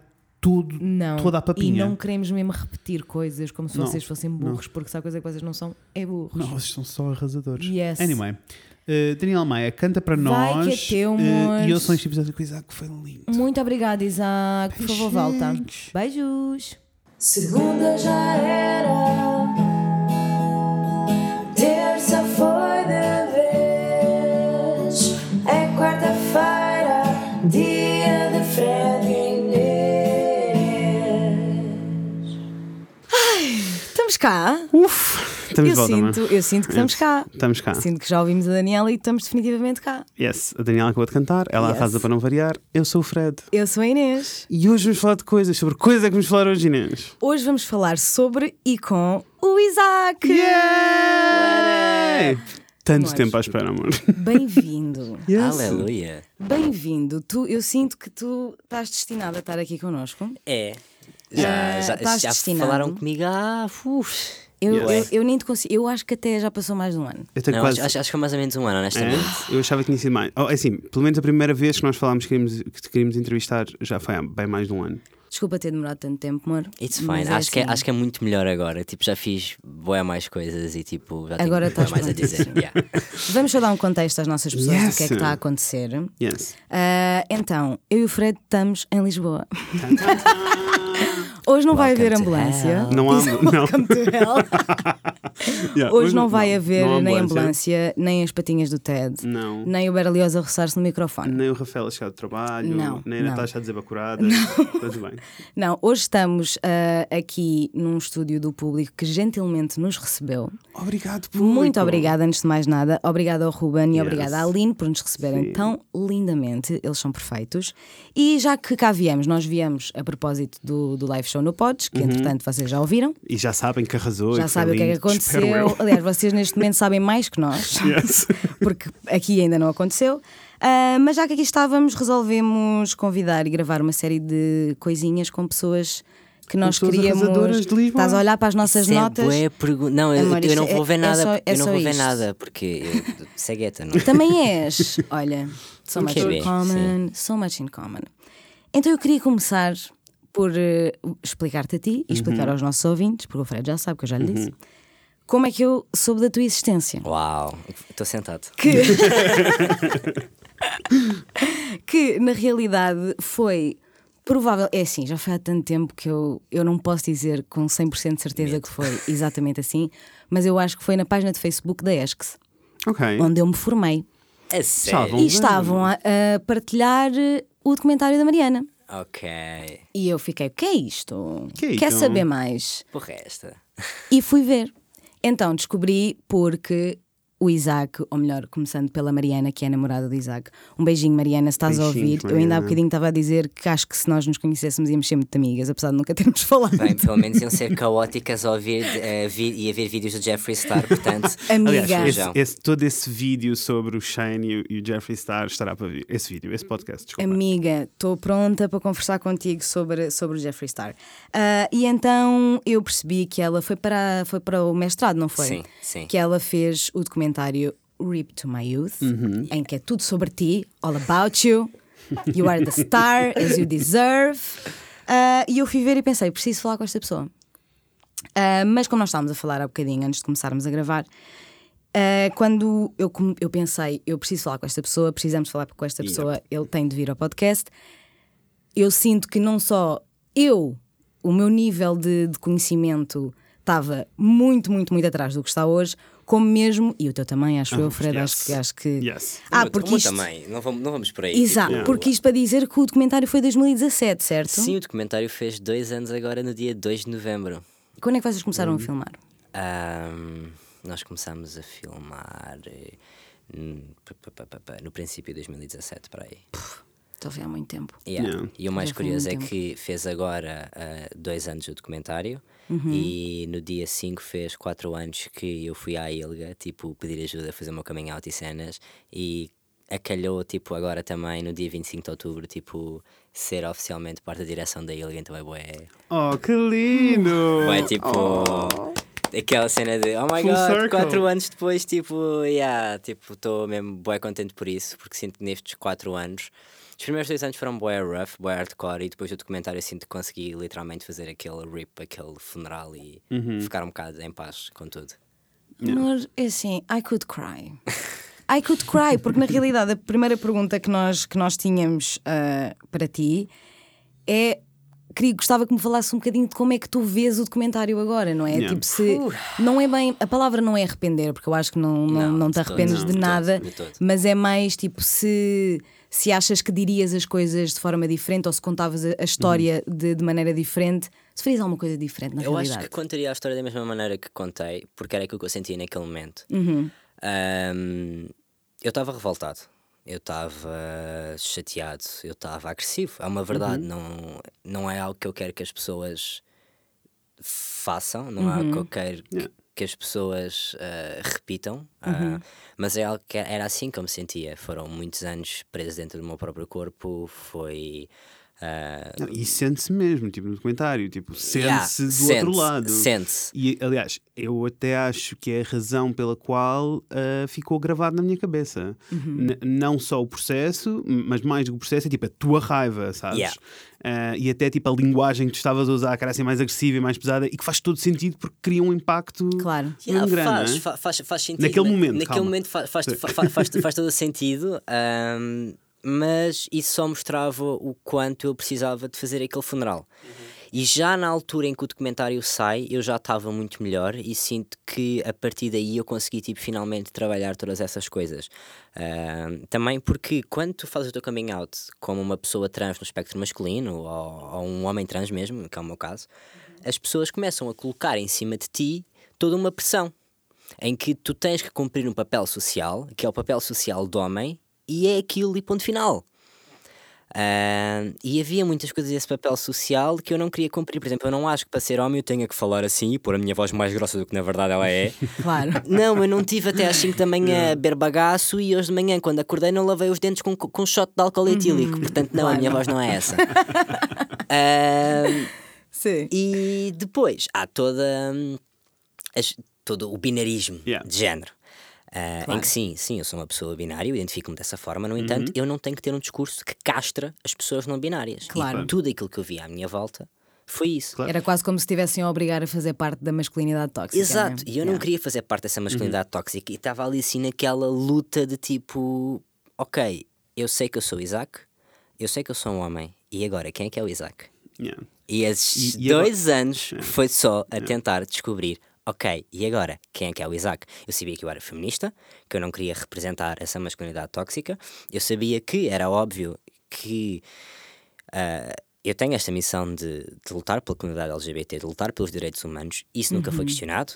todo, Não. toda a E papinha. não queremos mesmo repetir coisas como se Não, vocês fossem burros, porque se há coisa que vocês não são, é burros. Não, vocês são só arrasadores. Yes. Anyway, uh, Daniel Maia, canta para Vai nós. que é teu, uh, e eu sou este episódio com o Isaac, foi lindo. Muito obrigada, Isaac. Por favor, volta. Beijos. Segunda já era, cá. Uf, estamos eu, de volta, sinto, eu sinto que estamos Yes. cá. Estamos cá. Sinto que já ouvimos a Daniela e estamos definitivamente cá. Yes, a Daniela acabou de cantar, ela Yes. arrasa para não variar. Eu sou o Fred. Eu sou a Inês. E hoje vamos falar de coisas. Sobre coisas é que vamos falar hoje, Inês. Hoje vamos falar sobre e com o Isaac. Yeah! Tanto Amores. tempo à espera, amor. Bem-vindo. Yes. Aleluia. Bem-vindo. Tu, eu sinto que tu estás destinado a estar aqui connosco. É. Já, Eh, já, já falaram comigo há. Uf. Eu, Yes. eu, eu nem te consigo. Eu acho que até já passou mais de um ano. Eu tenho Não, quase. acho, acho, que foi mais ou menos um ano, honestamente. É? Eu achava que tinha sido mais. Oh, é assim, pelo menos a primeira vez que nós falámos que queríamos, que te queríamos entrevistar já foi há bem mais de um ano. Desculpa ter demorado tanto tempo, amor. It's mas fine. é acho, que é, assim. acho que é muito melhor agora. Tipo, já fiz boé mais coisas e tipo, já Agora tenho mais a dizer. Yeah. Vamos só dar um contexto às nossas pessoas do Yes. que é que está a acontecer. Yes. Ah, então, eu e o Fred estamos em Lisboa. Hoje não vai haver ambulância. Não há. Não. Welcome to hell. Yeah, Hoje não vai haver não nem ambulância, nem as patinhas do TED, Não. nem o Berlioz a roçar-se no microfone. Nem o Rafael a chegar do trabalho, Não, nem a não. Natasha a dizer bacurada. Tudo bem. Não, hoje estamos ah, aqui num estúdio do público que gentilmente nos recebeu. Obrigado, público. Muito obrigada, antes de mais nada. Obrigada ao Ruben e Yes. obrigada à Aline por nos receberem Sim. tão lindamente. Eles são perfeitos. E já que cá viemos, nós viemos a propósito do, do live show no Pods, Uhum. que entretanto vocês já ouviram. E já sabem que arrasou. Já sabem o que é que aconteceu. eu. Aliás, vocês neste momento sabem mais que nós, Yes. porque aqui ainda não aconteceu. Ah, mas já que aqui estávamos, resolvemos convidar e gravar uma série de coisinhas com pessoas que nós queríamos. de. Estás a olhar para as nossas Isso é notas. bué pergu- Não, eu, Amor, eu não vou é- ver é nada. só- é eu não vou ver isto. nada porque eu, cegueta, não. Também és. Olha, so much in common, so much in common. Então eu queria começar por eh, explicar-te a ti e explicar aos nossos ouvintes, porque o Fred já sabe que eu já lhe disse, como é que eu soube da tua existência. Uau, estou sentado. Que, que na realidade foi provável. É assim, já foi há tanto tempo que eu, eu não posso dizer com 100% de certeza que foi exatamente assim, mas eu acho que foi na página de Facebook da ESCS, Ok. onde eu me formei. É sério. E estavam a, a partilhar o documentário da Mariana. Ok. E eu fiquei, o que é isto? Que é Quer isto? saber mais? Porra, esta. E fui ver. Então descobri porque o Isaac, ou melhor, começando pela Mariana, que é a namorada do Isaac. Um beijinho, Mariana, se estás a Beijinhos, ouvir. Eu ainda há Mariana. bocadinho estava a dizer que acho que se nós nos conhecêssemos íamos ser muito amigas, apesar de nunca termos falado. Bem, pelo menos iam ser caóticas a ouvir eh, vi- e a ver vídeos do Jeffree Star, portanto. Amiga. Aliás, esse, esse- todo esse vídeo sobre o Shane e o, e o Jeffree Star estará para vir. Esse vídeo, esse podcast, desculpa. Amiga, estou pronta para conversar contigo sobre, sobre o Jeffree Star. Ah, e então eu percebi que ela foi para, foi para o mestrado, não foi? Sim, sim. Que ela fez o documentário Rip to My Youth, em que é tudo sobre ti, all about you. You are the star as you deserve. Ah, e eu fui ver e pensei, preciso falar com esta pessoa. Ah, mas como nós estávamos a falar há bocadinho antes de começarmos a gravar, ah, quando eu, eu pensei, eu preciso falar com esta pessoa, precisamos falar com esta pessoa, ele tem de vir ao podcast. Eu sinto que não só eu, o meu nível de, de conhecimento estava muito, muito, muito atrás do que está hoje, como mesmo, e o teu também, acho eu, Fred, yes. acho que. Acho que Yes. Ah, porque o meu isto. também, não vamos, não vamos por aí. Exato, tipo, porque isto para dizer que o documentário foi 2017, certo? Sim, o documentário fez dois anos agora, no dia 2 de novembro. Quando é que vocês começaram Hum. a filmar? Ahm, nós começámos a filmar no princípio de 2017, para aí. Estou a ver há muito tempo. Yeah. Yeah. E o mais curioso é muito que fez agora ah, dois anos o documentário Uhum. e no dia 5 fez quatro anos que eu fui à Ilga, tipo, pedir ajuda a fazer o meu coming out e cenas e acalhou, tipo, agora também no dia 25 de outubro, tipo, ser oficialmente parte da direção da Ilga, então é bué. Oh, que lindo! Bué, tipo... Aquela cena de oh my Full god, circle. quatro anos depois, tipo, yeah, tipo, estou mesmo bué contente por isso, porque sinto que nestes quatro anos Os primeiros dois anos foram boé rough, boé hardcore, e depois do documentário eu sinto que consegui literalmente fazer aquele rip, aquele funeral e Uhum. ficar um bocado em paz com tudo. Amor, é assim, I could cry. I could cry, porque na realidade a primeira pergunta que nós, que nós tínhamos ah, para ti é. Queria, gostava que me falasse um bocadinho de como é que tu vês o documentário agora, não é? Yeah. Tipo, se. Não é bem. A palavra não é arrepender, porque eu acho que não, não, Não, não te de todo, arrependes não, de de todo, nada, de todo. mas é mais tipo se. Se achas que dirias as coisas de forma diferente ou se contavas a, história de, de maneira diferente, se farias alguma coisa diferente na eu realidade. acho que contaria a história da mesma maneira que contei, porque era aquilo que eu sentia naquele momento. Uhum. Ahm, eu estava revoltado, eu estava chateado, eu estava agressivo. É uma verdade, Uhum. não, não é algo que eu quero que as pessoas façam, não é algo Uhum. que eu quero que, que as pessoas ah, repitam, ah, Uhum. mas é algo que era assim que eu me sentia. Foram muitos anos preso dentro do meu próprio corpo, foi. Ah, Não, e sente-se mesmo, tipo, no documentário, tipo, yeah, sente-se do sente-se, outro lado. Sente-se. E, aliás, eu até acho que é a razão pela qual ah, ficou gravado na minha cabeça. N- não só o processo, mas mais do que o processo, é tipo a tua raiva, sabes? Yeah. Ah, e até tipo a linguagem que tu estavas a usar, que era assim mais agressiva e mais pesada, e que faz todo sentido porque cria um impacto Claro. Yeah, grande. faz, é? fa- faz, faz sentido. Naquele Na- momento, Naquele calma. momento fa- faz, fa- fa- faz, faz todo sentido, ahm, mas isso só mostrava o quanto eu precisava de fazer aquele funeral. E já na altura em que o documentário sai, eu já estava muito melhor e sinto que a partir daí eu consegui tipo, finalmente trabalhar todas essas coisas. Ahm, também porque quando tu fazes o teu coming out como uma pessoa trans no espectro masculino ou, ou um homem trans mesmo, que é o meu caso, as pessoas começam a colocar em cima de ti toda uma pressão em que tu tens que cumprir um papel social, que é o papel social do homem, e é aquilo e ponto final. Ah, e havia muitas coisas desse papel social que eu não queria cumprir. Por exemplo, eu não acho que para ser homem eu tenha que falar assim e pôr a minha voz mais grossa do que na verdade ela é. Claro. Não, eu não tive até às 5 da manhã a beber bagaço e hoje de manhã, quando acordei, não lavei os dentes com, com um shot de álcool etílico. Portanto, não, a claro. minha voz não é essa. Ah, Sim. e depois há toda hum, as- todo o binarismo Yeah. de género. Ah, Em Claro. que sim, sim, eu sou uma pessoa binária, eu identifico-me dessa forma, no entanto, eu não tenho que ter um discurso que castra as pessoas não binárias. Claro. E tudo aquilo que eu vi à minha volta foi isso. Claro. Era quase como se estivessem a obrigar a fazer parte da masculinidade tóxica. Exato, né? e eu não Yeah. queria fazer parte dessa masculinidade tóxica e estava ali assim naquela luta de tipo, ok, eu sei que eu sou Isaac, eu sei que eu sou um homem, e agora quem é que é o Isaac? Yeah. E esses E- e agora- dois anos foi só a tentar descobrir, ok, e agora quem é que é o Isaac? Eu sabia que eu era feminista, que eu não queria representar essa masculinidade tóxica, eu sabia que era óbvio que ah, eu tenho esta missão de, de lutar pela comunidade LGBT, de lutar pelos direitos humanos, isso nunca foi questionado,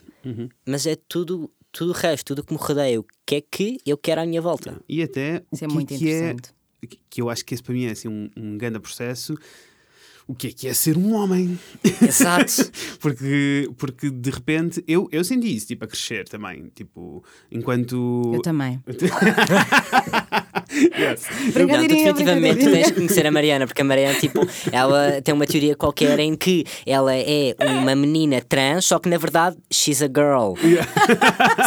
mas é tudo, tudo o resto, tudo o que me rodeia, o que é que eu quero à minha volta. E até o Isso é que, muito que é interessante. que eu acho que esse para mim é assim, um, um grande processo. O que é que é ser um homem? Exato. porque, porque de repente eu, eu senti isso, tipo, a crescer também. Tipo, enquanto. Eu também. Yes. Não, definitivamente tens de conhecer a Mariana, porque a Mariana, tipo, ela tem uma teoria qualquer em que ela é uma menina trans, só que na verdade she's a girl.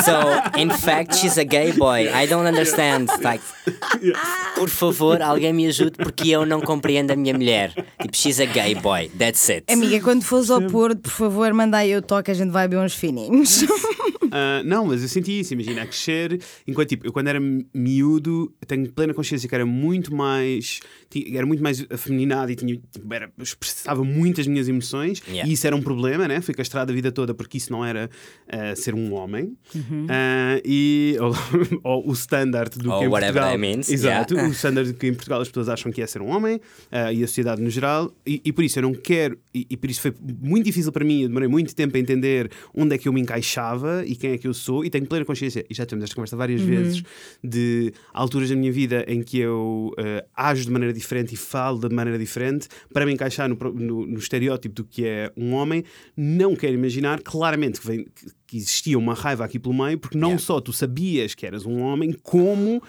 So, in fact, she's a gay boy. I don't understand. Like, por favor, alguém me ajude porque eu não compreendo a minha mulher. Tipo, she's a gay boy. That's it. Amiga, quando fores ao Porto, por favor, manda aí o toque, a gente vai beber uns fininhos. Ah, não, mas eu senti isso, imagina, a crescer, enquanto tipo, eu quando era miúdo, tenho plena consciência que era muito mais, era muito mais afeminado e tinha, tipo, era, expressava muitas minhas emoções Yeah. e isso era um problema, né? Fui castrado a vida toda porque isso não era ah, ser um homem Ah, e ou, ou o standard do Or que em whatever Portugal, that means, exato, yeah. o standard que em Portugal as pessoas acham que é ser um homem ah, e a sociedade no geral e, e por isso eu não quero e, e por isso foi muito difícil para mim, eu demorei muito tempo a entender onde é que eu me encaixava e quem é que eu sou e tenho plena consciência, e já tivemos esta conversa várias vezes de alturas da minha vida em que eu ajo de maneira diferente e falo de maneira diferente para me encaixar no, no, no estereótipo do que é um homem, não quero imaginar claramente que, vem, que- existia uma raiva aqui pelo meio, porque não Yeah. só tu sabias que eras um homem, como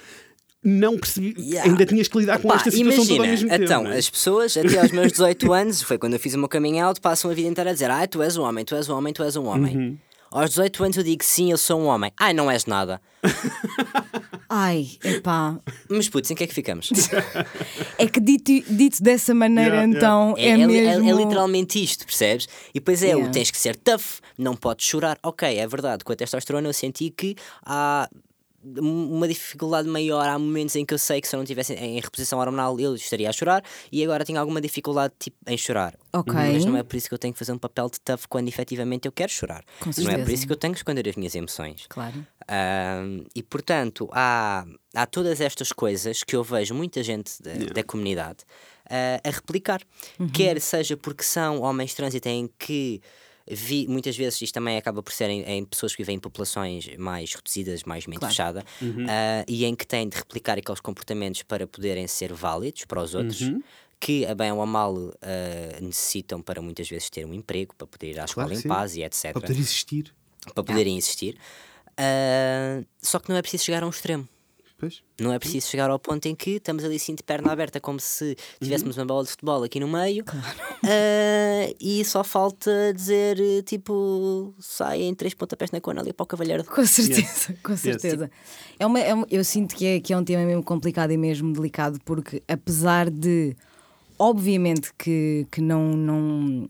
não percebi, Yeah. ainda tinhas que lidar com Pá, esta situação toda ao mesmo tempo. então, é? as pessoas até aos meus 18 anos, foi quando eu fiz o meu coming out, passam a vida inteira a dizer: Ah, tu és um homem, tu és um homem, tu és um homem. Uhum. Aos 18 anos eu digo sim, eu sou um homem. Ai, não és nada. Ai, epá. Mas putz, em que é que ficamos? É que dito, dito dessa maneira, Yeah, yeah. então, É, é, é li- é- mesmo. é literalmente isto, percebes? E depois é, Yeah. o tens que ser tough, não podes chorar. Ok, é verdade, com a testosterona eu senti que há uma dificuldade maior. Há momentos em que eu sei que se eu não estivesse em reposição hormonal eu estaria a chorar e agora tenho alguma dificuldade tipo, em chorar. Ok. Mas não é por isso que eu tenho que fazer um papel de tough quando efetivamente eu quero chorar. Com não é por isso que eu tenho que esconder as minhas emoções. Claro. Ahm, e portanto, há, há todas estas coisas que eu vejo muita gente da, da comunidade ah, a replicar. Quer seja porque são homens trans e têm que. Vi, muitas vezes isto também acaba por ser em, em pessoas que vivem em populações mais reduzidas, mais mente Claro. fechada, ah, e em que têm de replicar aqueles comportamentos para poderem ser válidos para os outros, que, a bem ou a mal, ah, necessitam para muitas vezes ter um emprego, para poder ir à escola que em sim. paz e etc Para poder existir. para poderem existir. Ah, só que não é preciso chegar a um extremo. Pois. Não é preciso chegar ao ponto em que estamos ali assim de perna aberta, como se tivéssemos uma bola de futebol aqui no meio, ah, e só falta dizer tipo saem três pontapés na cona ali para o cavalheiro. Com certeza, com certeza. É uma, é uma- eu sinto que é, que é um tema mesmo complicado e mesmo delicado, porque apesar de, obviamente, que, que não, não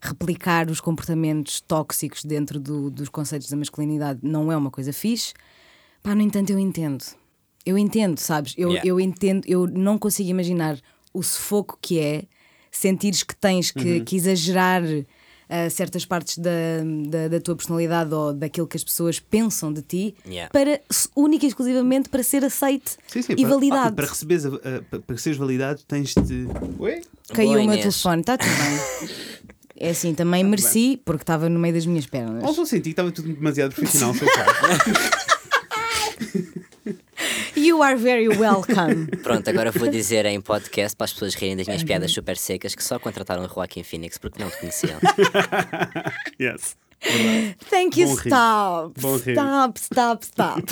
replicar os comportamentos tóxicos dentro do- dos conceitos da masculinidade não é uma coisa fixe, pá, no entanto, eu entendo. Eu entendo, sabes? Eu, Yeah. eu entendo, eu não consigo imaginar o sufoco que é sentires que tens que, que exagerar ah, certas partes da, da, da tua personalidade ou daquilo que as pessoas pensam de ti Yeah. para única e exclusivamente para ser aceite Sim, sim. e para, validado. ah, e para receberes, a- para- para seres validado, tens de. Oi? Caiu Boa, o meu Inês. telefone, está tudo bem. É assim, também mereci porque estava no meio das minhas pernas. Ou só senti que estava tudo demasiado profissional, lá. You are very welcome. Pronto, agora vou dizer em podcast para as pessoas rirem das minhas piadas super secas que só contrataram o Joaquim Phoenix porque não te conheciam. yes. Thank you, Bom rir. stop. Bom. Stop, stop, stop.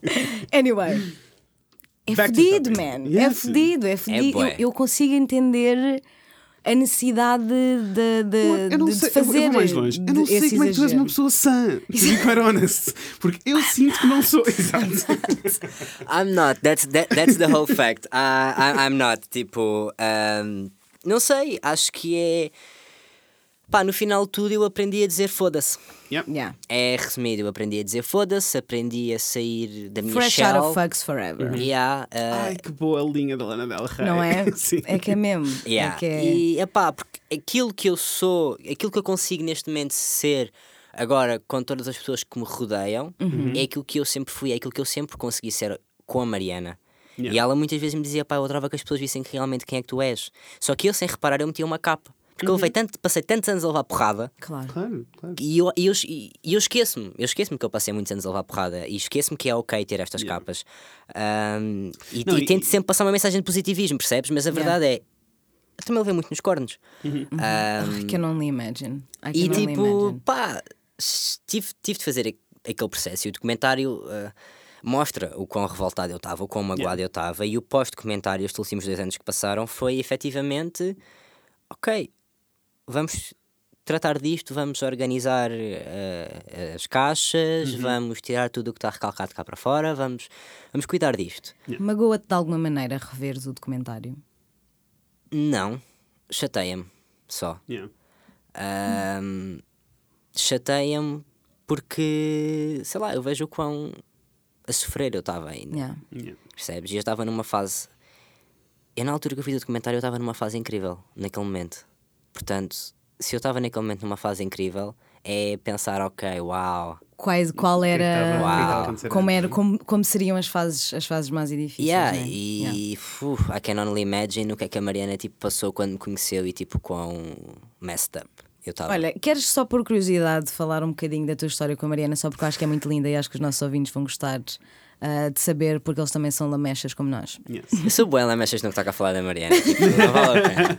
anyway. É Back to fedido, man. É Yes. fedido, é fedido. bué. eu, eu consigo entender a necessidade de, de, Eu não de sei, eu fazer. eu vou mais longe. Eu não sei como é que tu és uma exagero. pessoa sã. To be quite honest. Porque eu sinto que não sou. Exato. I'm not. That's that, that's the whole fact. Uh, I, I'm not. Tipo, um, não sei. Acho que é. Pá, no final de tudo eu aprendi a dizer foda-se. Yep. Yeah. É resumido, eu aprendi a dizer foda-se, aprendi a sair da minha Fresh shell. out of fucks forever. Yeah, uh, Ai, que boa linha da Lana Del Rey. Não é? Sim. É que é mesmo. Yeah. É que é... E epá, porque aquilo que eu sou, aquilo que eu consigo neste momento ser agora com todas as pessoas que me rodeiam, Uhum. é aquilo que eu sempre fui, é aquilo que eu sempre consegui ser com a Mariana. E Yeah. ela muitas vezes me dizia, pá, eu adorava que as pessoas vissem que realmente quem é que tu és. Só que eu, sem reparar, eu metia uma capa. Porque eu Uhum. levei tanto, passei tantos anos a levar porrada Claro. Claro, claro. e eu, eu, eu esqueço-me, eu esqueço-me que eu passei muitos anos a levar porrada e esqueço-me que é ok ter estas capas. Ahm, e, Não, e e- tento sempre passar uma mensagem de positivismo, percebes? Mas a verdade é, eu também levei muito nos cornos. I Ahm, can only imagine. I can e only tipo, imagine. pá, tive, tive de fazer a- aquele processo e o documentário ah, mostra o quão revoltado eu estava, o quão magoado eu estava. E o pós-documentário, estes últimos dois anos que passaram, foi efetivamente: ok, vamos tratar disto, vamos organizar ah, as caixas, vamos tirar tudo o que está recalcado cá para fora, vamos, vamos cuidar disto. Magoa-te de alguma maneira reveres o documentário? Não, chateia-me só. Yeah. Ahm, Chateia-me porque, sei lá, eu vejo o quão a sofrer eu estava ainda, Yeah. Yeah. percebes? E eu estava numa fase. Eu, na altura que eu fiz o documentário, eu estava numa fase incrível, naquele momento. Portanto, se eu estava naquele momento numa fase incrível, é pensar, ok, uau. Quais, qual que que era, o que que Uau. estava a acontecer como, era como, como seriam as fases, as fases mais difíceis? Yeah, né? Yeah. e fu, I can only imagine o que é que a Mariana tipo, passou quando me conheceu e tipo quão messed up eu estava. Olha, queres só por curiosidade falar um bocadinho da tua história com a Mariana, só porque eu acho que é muito linda e acho que os nossos ouvintes vão gostar ah, de saber, porque eles também são lamechas como nós. Yes. Eu sou boa, mas não está a falar da Mariana. Tipo, não vale a pena.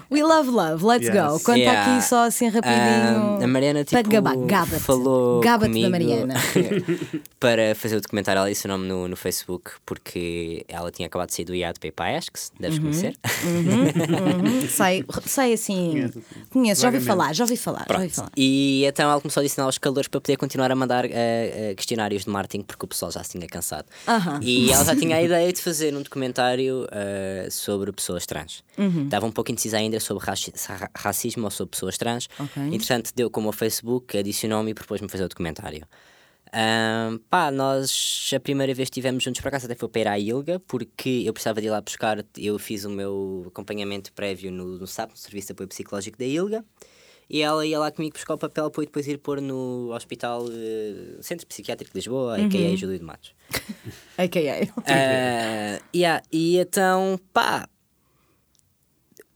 Love Love, let's Yes. go. Conta Yeah. aqui só assim rapidinho. Ah, a Mariana tipo, Para gabar, gaba-te. falou Gaba-te comigo da Mariana. para fazer o documentário. Ela disse o nome no, no Facebook porque ela tinha acabado de sair do IAD para ir para a ESCS, deves conhecer. Uhum, sei, sei assim. Conheço. Conheço, já ouvi falar, já ouvi falar, já ouvi falar. E então ela começou a adicionar os calores para poder continuar a mandar eh, eh, questionários de marketing porque o pessoal já se tinha cansado. Aham. E ela já tinha a ideia de fazer um documentário eh, sobre pessoas trans. Uhum. Estava um pouco indecisa ainda sobre raci- ra- racismo ou sobre pessoas trans. Ok. Entretanto, deu como o Facebook, adicionou-me e propôs-me fazer o documentário. Ahm, pá, nós a primeira vez que estivemos juntos para casa até foi para ir à Ilga, porque eu precisava de ir lá buscar. Eu fiz o meu acompanhamento prévio no, no SAP, no Serviço de Apoio Psicológico da Ilga, e ela ia lá comigo buscar o papel para eu depois ir pôr no Hospital eh, Centro Psiquiátrico de Lisboa, a.k.a. Júlio de Matos. AKA. Ah, yeah, e então, pá.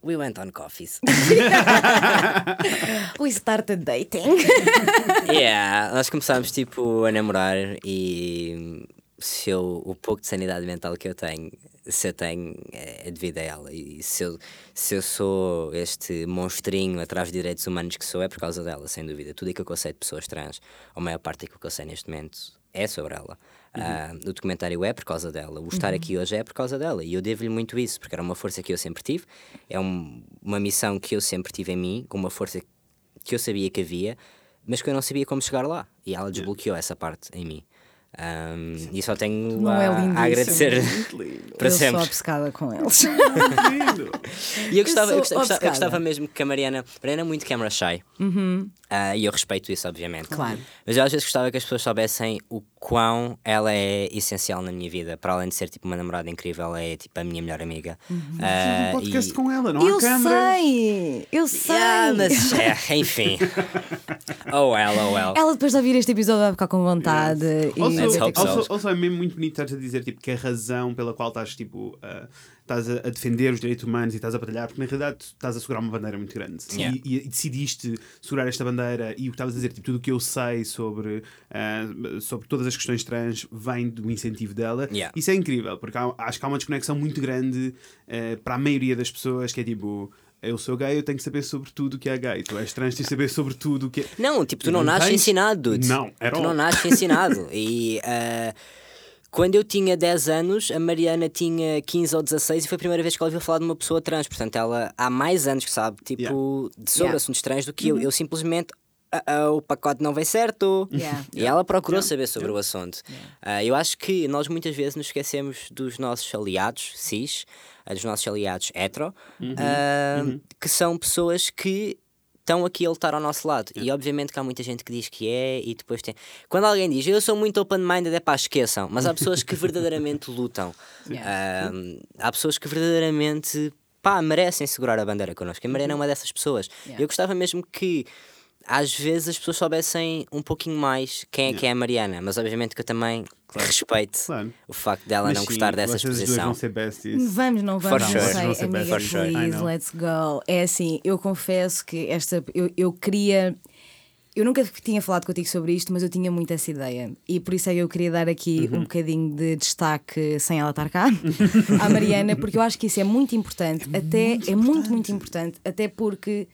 We went on coffees. We started dating. yeah, nós começámos tipo a namorar e se eu, o pouco de sanidade mental que eu tenho, se eu tenho, é devido a ela. E se eu, se eu sou este monstrinho atrás de direitos humanos que sou, é por causa dela, sem dúvida. Tudo aquilo que eu sei de pessoas trans, a maior parte daquilo que eu sei neste momento, é sobre ela. Ah, o documentário é por causa dela, o estar aqui hoje é por causa dela. E eu devo-lhe muito isso, porque era uma força que eu sempre tive, é um- uma missão que eu sempre tive em mim, com uma força que eu sabia que havia, mas que eu não sabia como chegar lá. E ela desbloqueou essa parte em mim. Um, e só tenho a, é a agradecer para eu sempre. sou obcecada com eles. Lindo. E eu gostava, eu, eu gostava- eu gostava mesmo que a Mariana. Mariana é muito camera shy. Ah, e eu respeito isso, obviamente. Uhum. Claro. Mas eu às vezes gostava que as pessoas soubessem o quão ela é essencial na minha vida. Para além de ser tipo uma namorada incrível, ela é tipo a minha melhor amiga. Ah, Um podcast e- com ela, não eu há sei, eu sei. Yeah, mas é, enfim. oh well, oh well. Ela depois de ouvir este episódio vai ficar com vontade. E Also, ter so. que- also, also é mesmo muito bonito estás a dizer tipo, que a razão pela qual estás, tipo, a- estás a, a defender os direitos humanos e estás a batalhar, porque na realidade estás a segurar uma bandeira muito grande. Yeah. E, e decidiste segurar esta bandeira e o que estavas a dizer, tipo, tudo o que eu sei sobre, ah, sobre todas as questões trans vem do incentivo dela. Yeah. Isso é incrível, porque há- acho que há uma desconexão muito grande eh, para a maioria das pessoas que é tipo. Eu sou gay, eu tenho que saber sobre tudo o que é gay. Tu és trans, tens de saber sobre tudo o que é. Não, tipo, tu não, Não nasces tens? ensinado, dude. Não, at Tu all. não nasces ensinado. e ah, quando eu tinha 10 anos, a Mariana tinha 15 ou 16 e foi a primeira vez que ela ouviu falar de uma pessoa trans. Portanto, ela há mais anos que sabe, tipo, Yeah. de- sobre Yeah. assuntos trans do que eu. Eu simplesmente. "Ah, ah, o pacote não vem certo. Yeah. E ela procurou saber sobre o assunto. Ah, eu acho que nós muitas vezes nos esquecemos dos nossos aliados cis, ah, dos nossos aliados hetero, ah, que são pessoas que estão aqui a lutar ao nosso lado. E obviamente que há muita gente que diz que é, e depois tem. Quando alguém diz eu sou muito open-minded, é pá, esqueçam. Mas há pessoas que verdadeiramente lutam. Ah, há pessoas que verdadeiramente pá, merecem segurar a bandeira connosco. A Mariana é uma dessas pessoas. Yeah. Eu gostava mesmo que às vezes as pessoas soubessem um pouquinho mais quem é que é a Mariana, mas obviamente que eu também respeito Claro. o facto dela Mas não sim, gostar dessa exposição. vão ser besties. Vamos, não vamos, For não sure. sei, Vão ser amiga, please, know. let's go. É assim, eu confesso que esta, eu, eu queria, eu nunca tinha falado contigo sobre isto, mas eu tinha muito essa ideia e por isso é que eu queria dar aqui Uhum. um bocadinho de destaque sem ela estar cá à Mariana, porque eu acho que isso é muito importante, até é muito, muito importante, até porque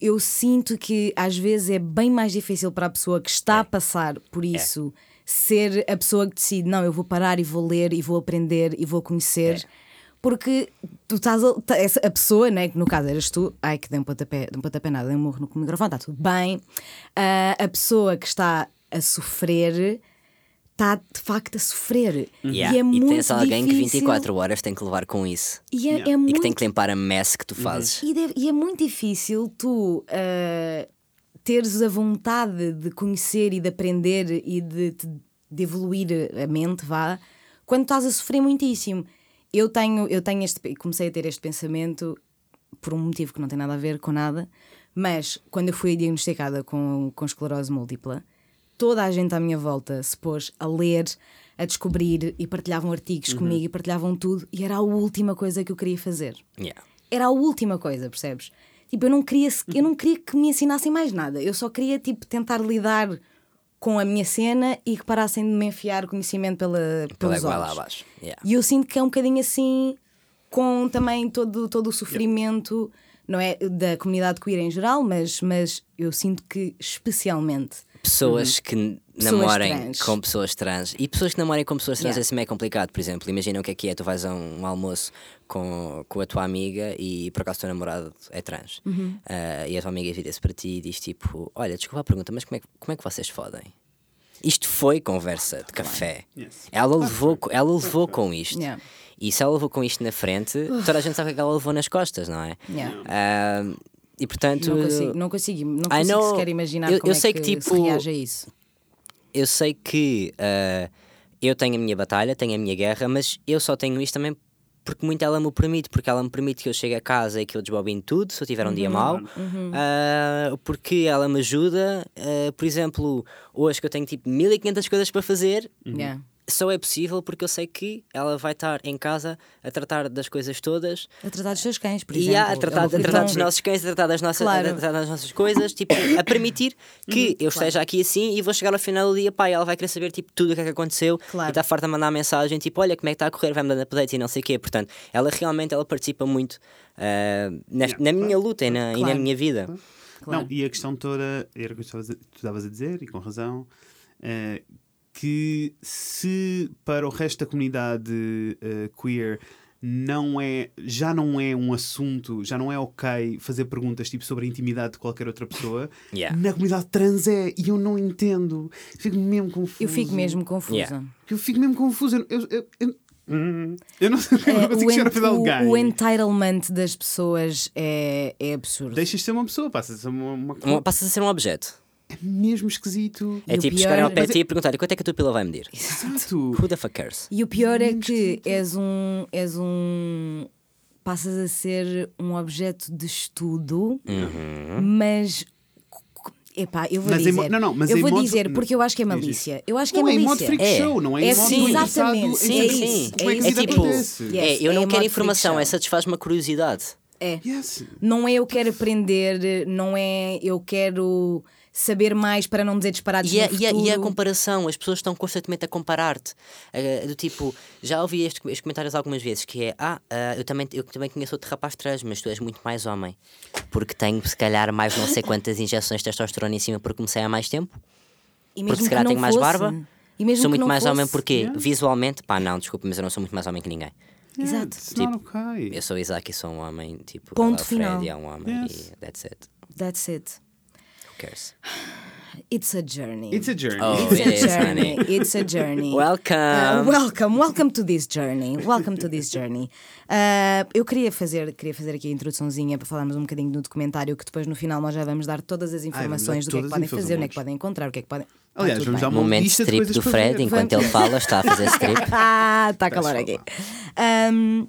eu sinto que às vezes é bem mais difícil para a pessoa que está a passar por isso ser a pessoa que decide, não, eu vou parar e vou ler e vou aprender e vou conhecer. Porque tu estás a, essa- a pessoa, né, que no caso eras tu, ai que dei um pontapé, dei um pontapé nada, dei um morro no microfone, está tudo bem. Ah, a pessoa que está a sofrer está de facto a sofrer. Yeah. E é muito tens alguém que difícil. 24 horas tem que levar com isso E é, Yeah. é e muito que tem que limpar a mess que tu fazes. e, deve- e é muito difícil tu ah, teres a vontade de conhecer e de aprender e de, de- de evoluir a mente, vá, quando estás a sofrer muitíssimo. Eu tenho, eu tenho este, comecei a ter este pensamento por um motivo que não tem nada a ver com nada, mas quando eu fui diagnosticada com, com esclerose múltipla, toda a gente à minha volta se pôs a ler, a descobrir e partilhavam artigos comigo e partilhavam tudo, e era a última coisa que eu queria fazer Yeah. era a última coisa, percebes? Tipo, eu não queria, eu não queria que me ensinassem mais nada. Eu só queria tipo tentar lidar com a minha cena e que parassem de me enfiar conhecimento pela, pelos olhos. abaixo. Yeah. E eu sinto que é um bocadinho assim com também todo, todo o sofrimento, não é? Da comunidade queer em geral, mas, mas eu sinto que especialmente. Pessoas que n- Pessoas namorem trans. com pessoas trans e pessoas que namorem com pessoas trans Yeah. assim é complicado. Por exemplo, imagina o que é que é: tu vais a um, almoço com, com a tua amiga e por acaso o teu namorado é trans. Uhum. Ah, e a tua amiga vira-se para ti e diz tipo: Olha, desculpa a pergunta, mas como é, que- como é que vocês fodem? Isto foi conversa de café. Yes. Ela levou, ela levou com isto. Yeah. E se ela levou com isto na frente, toda a gente sabe o que é que ela levou nas costas, não é? Yeah. Ah, e portanto. Não consigo, não consigo, não consigo know. sequer imaginar Eu- como eu é sei que, que, se tipo, reage a isso. eu sei que ah, eu tenho a minha batalha, tenho a minha guerra, mas eu só tenho isto também porque muito ela me permite, porque ela me permite que eu chegue a casa e que eu desbobine tudo se eu tiver um dia mau, Ah, porque ela me ajuda, ah, por exemplo, hoje que eu tenho tipo 1500 coisas para fazer, Yeah. Só é possível porque eu sei que ela vai estar em casa a tratar das coisas todas A tratar dos seus cães, por e exemplo. a tratar, a tratar dos nossos cães, a tratar das nossas, Claro. a tratar das nossas coisas, tipo, a permitir que eu esteja aqui assim e vou chegar ao final do dia, pá, e ela vai querer saber tipo, tudo o que é que aconteceu Claro. e está farta a mandar mensagem, tipo, olha como é que está a correr, vai-me dando updates e não sei o quê. Portanto, ela realmente ela participa muito ah, nesta- Yeah, na minha luta e na, e na Claro. minha vida. Claro. Não, e a questão toda, era o que tu estavas a- dizer, e com razão, eh, que se para o resto da comunidade eh, queer não é, já não é um assunto, já não é ok fazer perguntas tipo sobre a intimidade de qualquer outra pessoa, Yeah. na comunidade trans é, e eu não entendo. Fico mesmo confuso. Eu fico mesmo confusa. Yeah. Eu fico mesmo confuso. Eu, eu, eu, eu, hum, não, eu não É, consigo o, chegar ao en- pé de alguém. o, o entitlement das pessoas é, é absurdo. Deixas de ser uma pessoa, passas a ser uma, uma Um- Passas a ser um objeto. É mesmo esquisito. É E tipo pior- chegarem ao pé de ti e perguntar quanto é que a tua pila vai medir? Exato. Who the fuck cares? E o pior é Muito que és um, és um. Passas a ser um objeto de estudo, Uhum. mas. Epá, eu vou Mas em dizer. mo- não, não, mas eu em vou modo- dizer porque eu acho que é malícia. Eu acho que Não é é em modo malícia. freak É. show, não é, É em modo sim, exatamente. em Sim, saber sim. Como é que É isso tipo-? Yes, é, eu é não em quero informação, freak é satisfaz-me a curiosidade. É. Yes. Não é eu quero aprender, não é eu quero saber mais para não dizer disparados E a, no e, a, e a futuro. comparação, as pessoas estão constantemente a comparar-te. Eh, do tipo, já ouvi este- estes comentários algumas vezes que é ah, ah, eu, também, eu também conheço outro rapaz trans, mas tu és muito mais homem. Porque tenho, se calhar, mais não sei quantas injeções de testosterona em cima porque comecei há mais tempo. E Porque mesmo se que calhar não tenho mais fosse, barba. E mesmo Sou muito mais homem fosse, porque Yeah. visualmente, pá, não, desculpa, mas eu não sou muito mais homem que ninguém. Exato. It's Tipo, okay. Eu sou Isaac e sou um homem, tipo, Ponto Fred final. é um homem Yes. e that's it. That's it. Cares? It's a journey. It's a journey. Oh, It's it a is, journey. honey. It's a journey. Welcome! Uh, welcome, welcome to this journey. Welcome to this journey. Uh, eu queria fazer, queria fazer aqui a introduçãozinha para falarmos um bocadinho do documentário que depois no final nós já vamos dar todas as informações do que é que podem fazer, onde é que podem encontrar, o que é que podem. Tá Aliás, tudo vamos dar uma Momento lista de strip do Fred, enquanto ele fala, está a fazer strip. Ah, está calor Peço aqui. Um,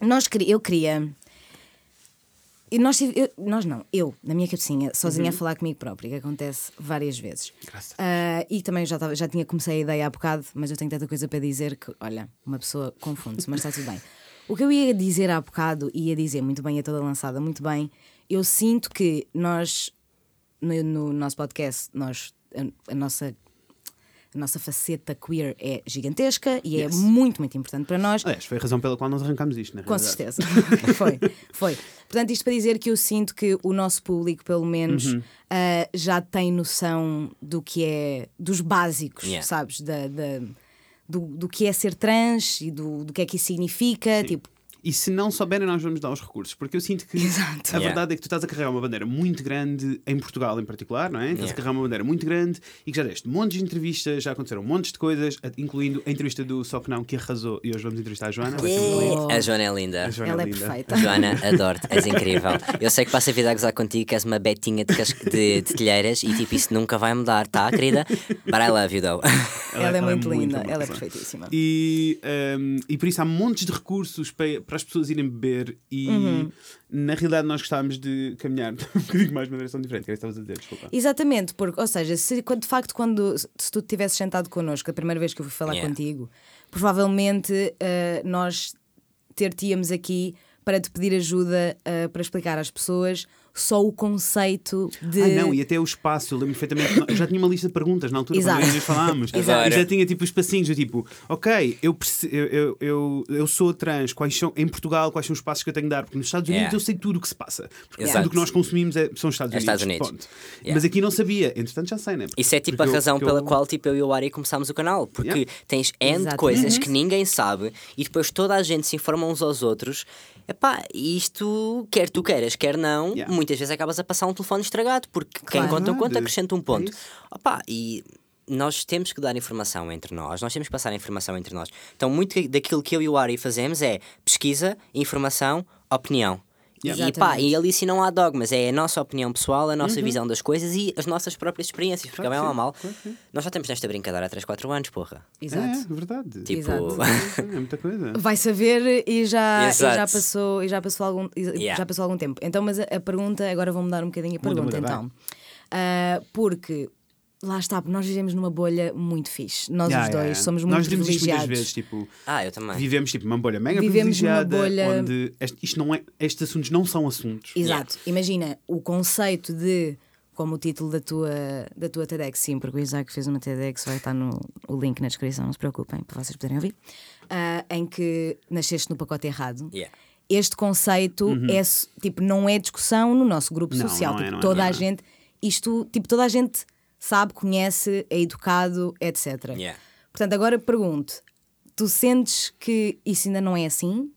nós queria, eu queria. E nós, eu- nós não, eu, na minha cabecinha, sozinha a falar comigo própria, que acontece várias vezes. Ah, e também já, tava, já tinha comecei a ideia há bocado, mas eu tenho tanta coisa para dizer que, olha, uma pessoa confunde-se, mas está tudo bem. O que eu ia dizer há bocado, ia dizer muito bem, a toda lançada, muito bem, eu sinto que nós, no, no nosso podcast, nós, a, a nossa. A nossa faceta queer é gigantesca e Yes. é muito, muito importante para nós. Aliás, foi a razão pela qual nós arrancámos isto, na Com realidade. certeza. foi, foi. Portanto, isto para dizer que eu sinto que o nosso público, pelo menos, Uhum. ah, já tem noção do que é. dos básicos, Yeah. sabes? Da, da- do, do que é ser trans e do, do que é que isso significa. Tipo, E se não souberem, nós vamos dar os recursos. Porque eu sinto que Exato. a Yeah. verdade é que tu estás a carregar uma bandeira muito grande, em Portugal em particular, não é? Estás a Yeah. carregar uma bandeira muito grande e que já deste montes de entrevistas, já aconteceram montes de coisas, incluindo a entrevista do Só Que Não, que arrasou. E hoje vamos entrevistar a Joana. Oh. A Joana é linda. A Joana ela é linda. perfeita. Joana, adoro-te, és incrível. Eu sei que passa a vida a gozar contigo, que és uma betinha de, casca- de, de telheiras e tipo, isso nunca vai mudar, tá, querida? But I love you though. ela, é muito linda, boa ela é perfeitíssima. E, um, e por isso há montes de recursos para, para as pessoas irem beber e Uhum. na realidade nós gostávamos de caminhar um bocadinho mais de uma direção diferente. Que era isso que estavas a dizer, desculpa. Exatamente, porque, ou seja, se quando- de facto, quando se tu tivesses sentado connosco a primeira vez que eu fui falar Yeah. contigo, provavelmente eh, nós ter-te-íamos aqui para te pedir ajuda ah, para explicar às pessoas só o conceito de. Ah, não, e até o espaço, eu lembro perfeitamente. Eu já tinha uma lista de perguntas na altura, Exato. quando nós falámos. Exato. E já tinha tipo os passinhos, eu tipo, ok, eu, eu, eu, eu, eu sou trans, quais são, em Portugal, quais são os passos que eu tenho de dar? Porque nos Estados Unidos Yeah. eu sei tudo o que se passa. Porque Exato. tudo o que nós consumimos é, são os Estados É Unidos. Estados Unidos. Ponto. Yeah. Mas aqui não sabia, entretanto já sei, né? Isso é tipo Porque a eu- razão porque pela eu- qual tipo, eu e o Ari começámos o canal. Porque Yeah. tens N coisas que ninguém sabe e depois toda a gente se informa uns aos outros. Epá, isto, quer tu queiras, quer não, Yeah. muitas vezes acabas a passar um telefone estragado, porque quem Claro. conta um conto acrescenta um É ponto. isso. Opá, e nós temos que dar informação entre nós, nós temos que passar informação entre nós. Então, muito daquilo que eu e o Ari fazemos é pesquisa, informação, opinião. Yeah. E, pá, e ali sim não há dogmas, é a nossa opinião pessoal, a nossa visão das coisas e as nossas próprias experiências, porque Uhum. Claro bem ou mal, claro nós já estamos nesta brincadeira há 3, 4 anos, porra. Exato. É, verdade. Tipo, Exato. É muita coisa. Vai saber e já, e já passou e já passou algum e Yeah. já passou algum tempo. Então, mas a, a pergunta agora vou mudar um bocadinho a Muda, pergunta muda, vai. então. Ah, porque lá está, nós vivemos numa bolha muito fixe. Nós Yeah, os dois yeah, yeah. somos muito Nós dizemos isto muitas privilegiados. vezes, tipo, ah, eu também. vivemos tipo uma bolha mega Vivemos numa privilegiada, bolha- onde este- isto não é, estes assuntos não são assuntos. Exato. Imagina o conceito de como o título da tua, da tua TEDx, sim, porque o Isaac fez uma TEDx, vai estar no o link na descrição, não se preocupem, para vocês poderem ouvir, ah, em que nasceste no pacote errado. Yeah. Este conceito é su- tipo, não é discussão no nosso grupo Uhum. Não, social. não é, tipo, não é, toda não é, a é. gente, isto, tipo, toda a gente sabe, conhece, é educado, etc. Yeah. Portanto, agora pergunto: tu sentes que isso ainda não é assim?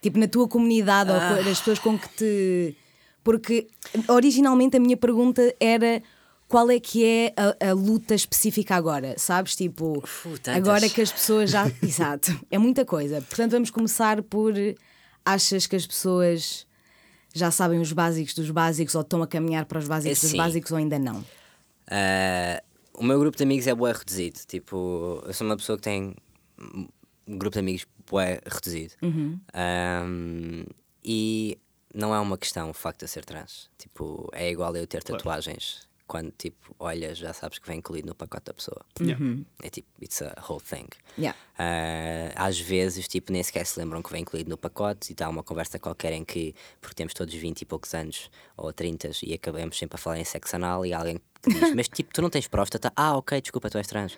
Tipo, na tua comunidade Ah. ou as pessoas com que te. Porque originalmente a minha pergunta era. Qual é que é a, a luta específica agora? Sabes? Tipo, tantas. agora que as pessoas já. Exato, é muita coisa. Portanto, vamos começar por. Achas que as pessoas já sabem os básicos dos básicos ou estão a caminhar para os básicos É dos sim. básicos ou ainda não? Ah, o meu grupo de amigos é bué reduzido. Tipo, eu sou uma pessoa que tem um grupo de amigos bué reduzido. Uhum. Ahm, e não é uma questão o facto de eu ser trans. Tipo, é igual eu ter tatuagens. Quando, tipo, olhas, já sabes que vem incluído no pacote da pessoa. Yeah. É tipo, it's a whole thing. Yeah. Ah, às vezes, tipo, nem sequer se lembram que vem incluído no pacote e está uma conversa qualquer em que, porque temos todos 20 e poucos anos ou 30 e acabamos sempre a falar em sexo anal e alguém que diz, mas tipo, tu não tens próstata? Ah, ok, desculpa, tu és trans.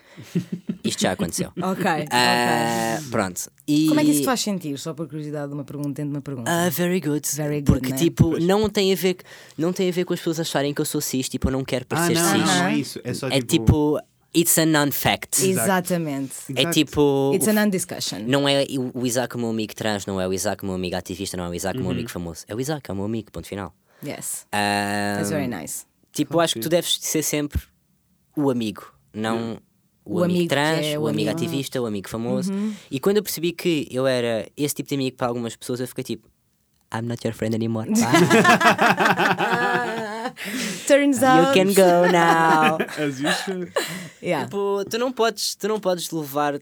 Isto já aconteceu. Ok. ok. Ah, pronto. E... Como é que isso te faz sentir? Só por curiosidade, de uma pergunta dentro de uma pergunta. Ah, very good. Very good, Porque, né? tipo, não tem, a ver, não tem a ver com as pessoas acharem que eu sou cis, tipo, eu não quero Ah, parecer não, cis. não, não é isso. É só É tipo, it's a non-fact. Exatamente. É Exato. tipo. It's a non-discussion. Não é o Isaac, o meu amigo trans, não é o Isaac, o meu amigo ativista, não é o Isaac, Uhum. o meu amigo famoso. É o Isaac, é o meu amigo, ponto final. Yes. Ah, That's very nice. Tipo, acho que tu deves ser sempre o amigo, não o, O amigo, trans, é o o amigo amigo. ativista, o amigo famoso. E quando eu percebi que eu era esse tipo de amigo para algumas pessoas, eu fiquei tipo, I'm not your friend anymore. Bye. Turns you out. can go now. As usual. Yeah. tipo, tu não podes, tu não podes levar.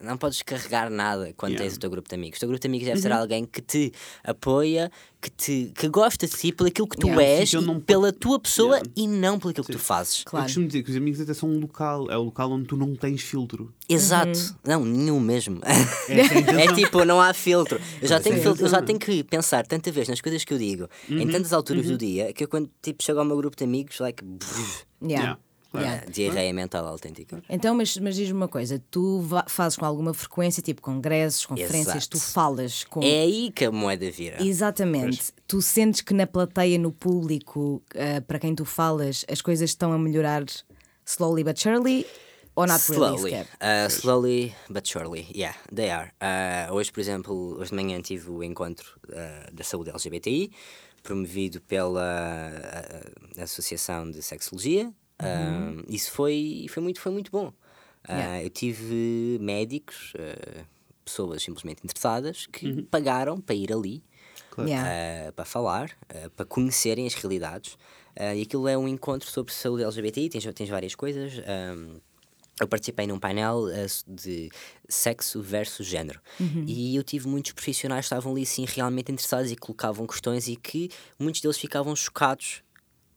Não podes carregar nada quando Yeah. tens o teu grupo de amigos. O teu grupo de amigos deve ser alguém que te apoia, que, te, que gosta de ti pelo aquilo que tu Yeah. és, Sim, não pela tua pessoa Yeah. e não pelo aquilo que tu fazes. Eu Claro. costumo dizer que os amigos até são um local. É o local onde tu não tens filtro. Exato. Não, nenhum mesmo. É a intenção. É tipo, não há filtro. Eu já, tenho é filtro, eu já tenho que pensar tanta vez nas coisas que eu digo, em tantas alturas do dia, que eu quando tipo, chego ao meu grupo de amigos, like, brrr, Yeah. Yeah, claro. Yeah. diarreia mental autêntica. Então, mas, mas diz-me uma coisa: tu fazes com alguma frequência, tipo congressos, conferências, Exato. tu falas com. É aí que a moeda vira. Exatamente. Tu sentes que na plateia, no público, ah, para quem tu falas, as coisas estão a melhorar slowly but surely? Ou not really? Slowly, sequer? uh, slowly but surely, yeah, they are. Uh, hoje, por exemplo, hoje de manhã tive o encontro uh, da saúde LGBTI, promovido pela uh, Associação de Sexologia. Um, isso foi, foi, muito, foi muito bom. Uh, Yeah. Eu tive médicos, uh, pessoas simplesmente interessadas, que pagaram para ir ali Yeah. uh, para falar, uh, para conhecerem as realidades. Uh, e aquilo é um encontro sobre saúde LGBTI, tens, tens várias coisas. um, eu participei num painel uh, de sexo versus género e eu tive muitos profissionais que estavam ali sim realmente interessados e colocavam questões e que muitos deles ficavam chocados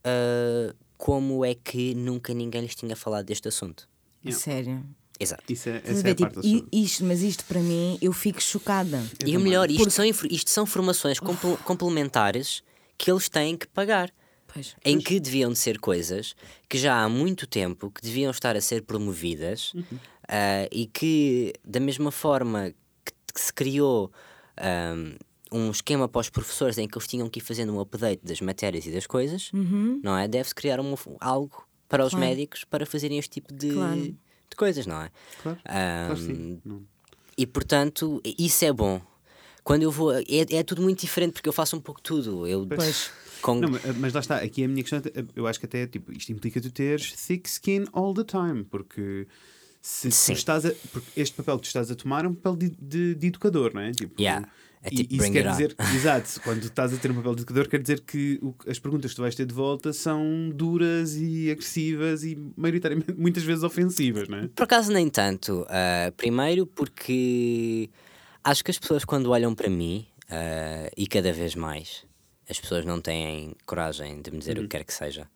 uh, como é que nunca ninguém lhes tinha falado deste assunto. Sério. Exato. Isso é, essa é a parte tipo, isto, mas isto para mim, eu fico chocada. E o melhor, isto são, infor- isto são formações compl- complementares que eles têm que pagar. Pois. Em que deviam de ser coisas que já há muito tempo que deviam estar a ser promovidas ah, e que, da mesma forma que, que se criou ahm, um esquema para os professores em que eles tinham que ir fazendo um update das matérias e das coisas, não é? Deve-se criar uma f- algo para os Claro. médicos para fazerem este tipo de, Claro. de coisas, não é? Claro, Ahm, claro e portanto, isso é bom. Quando eu vou. É, é tudo muito diferente porque eu faço um pouco tudo. Eu, Pois. com- Não, mas- mas lá está, aqui a minha questão, eu acho que até tipo, isto implica tu teres thick skin all the time, porque se tu estás a, porque este papel que tu estás a tomar é um papel de, de, de educador, não é? Tipo, Yeah. É e- tipo isso bring quer dizer, exato, quando estás a ter um papel de educador, quer dizer que o- as perguntas que tu vais ter de volta são duras e agressivas e maioritariamente muitas vezes ofensivas, não é? Por acaso, nem tanto. Ah, primeiro, porque acho que as pessoas, quando olham para mim, ah, e cada vez mais, as pessoas não têm coragem de me dizer o que quer que seja.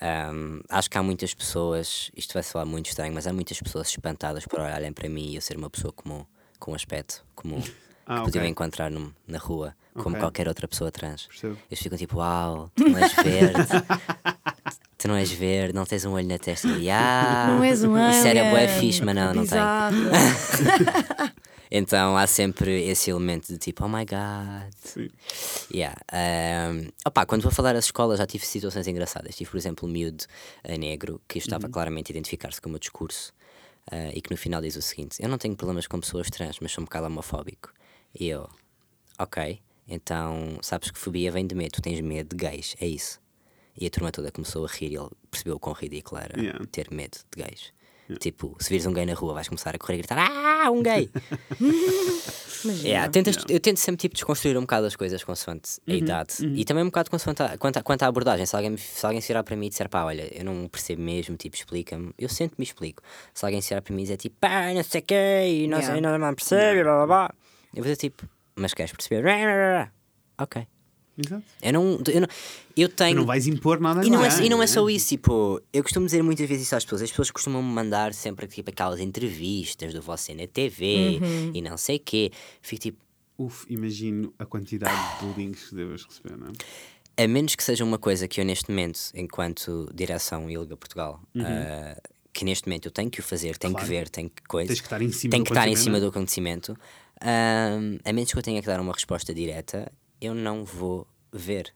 Ahm, acho que há muitas pessoas, isto vai soar muito estranho, mas há muitas pessoas espantadas por olharem para mim e eu ser uma pessoa comum, com um aspecto comum, Ah, que podiam encontrar num- na rua, como Ok. qualquer outra pessoa trans. Percebo. Eles ficam tipo, uau, tu não és verde, tu não és verde, não tens um olho na testa. E, ah, Não és um Isso era bué fixe, mas não, não tem. Então há sempre esse elemento de tipo, oh my god. Sim. Yeah. Um, opa, quando vou falar às escolas já tive situações engraçadas. Tive, por exemplo, um miúdo eh, negro que estava claramente a identificar-se com o meu discurso eh, e que no final diz o seguinte: Eu não tenho problemas com pessoas trans, mas sou um bocado homofóbico. E eu, ok, então sabes que fobia vem de medo, tu tens medo de gays, é isso. E a turma toda começou a rir e ele percebeu o quão ridículo era Yeah. ter medo de gays. Tipo, se vires um gay na rua, vais começar a correr e gritar: Ah, um gay! Yeah, tentas- Eu tento sempre tipo, desconstruir um bocado as coisas consoante a idade e também um bocado consoante a- quanto, à- quanto à abordagem. Se alguém, se alguém se virar para mim e disser pá, olha, eu não percebo mesmo, tipo, explica-me, eu sempre me explico. Se alguém se virar para mim e dizer tipo pá, não sei o quê, e não sei, Yeah. não, não percebe, blá blá blá, eu vou dizer tipo, mas queres perceber? Ok. Exato. Eu não, eu não, eu Tu tenho. não vais impor nada a E não, é, ninguém, e não é né? só isso, tipo, eu costumo dizer muitas vezes isso às pessoas, as pessoas costumam me mandar sempre tipo aquelas entrevistas do você na TV e não sei o quê. Fico tipo, Uf, imagino a quantidade de links que devas receber, não é? a menos que seja uma coisa que eu neste momento, enquanto direção ILGA Portugal, ah, que neste momento eu tenho que o fazer, tenho Claro. que ver, tenho que coisa, Tens que estar em cima tenho do que estar em acontecimento, cima do acontecimento, ah, a menos que eu tenha que dar uma resposta direta, eu não vou ver.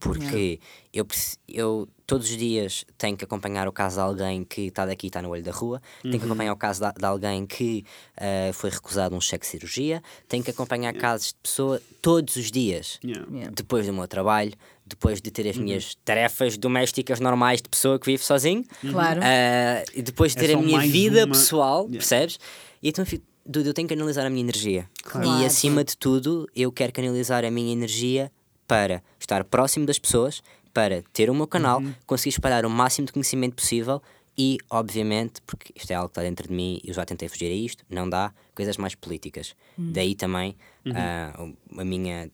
Porque eu, eu todos os dias tenho que acompanhar o caso de alguém que está daqui e está no olho da rua, tenho Uhum. que acompanhar o caso de, de alguém que ah, foi recusado um cheque de cirurgia, tenho que acompanhar casos de pessoa todos os dias Yeah. Yeah. depois do meu trabalho, depois de ter Uhum. as minhas tarefas domésticas normais de pessoa que vive sozinho, Claro. ah, e depois de É ter a só minha vida uma- pessoal, Yeah. percebes? E então eu fico, Dudu, eu tenho que analisar a minha energia. Claro. E acima de tudo, eu quero canalizar a minha energia para estar próximo das pessoas, para ter o meu canal, Uhum. conseguir espalhar o máximo de conhecimento possível e, obviamente, porque isto é algo que está dentro de mim, eu já tentei fugir a isto, não dá, coisas mais políticas. Daí também Uhum. ah, a minha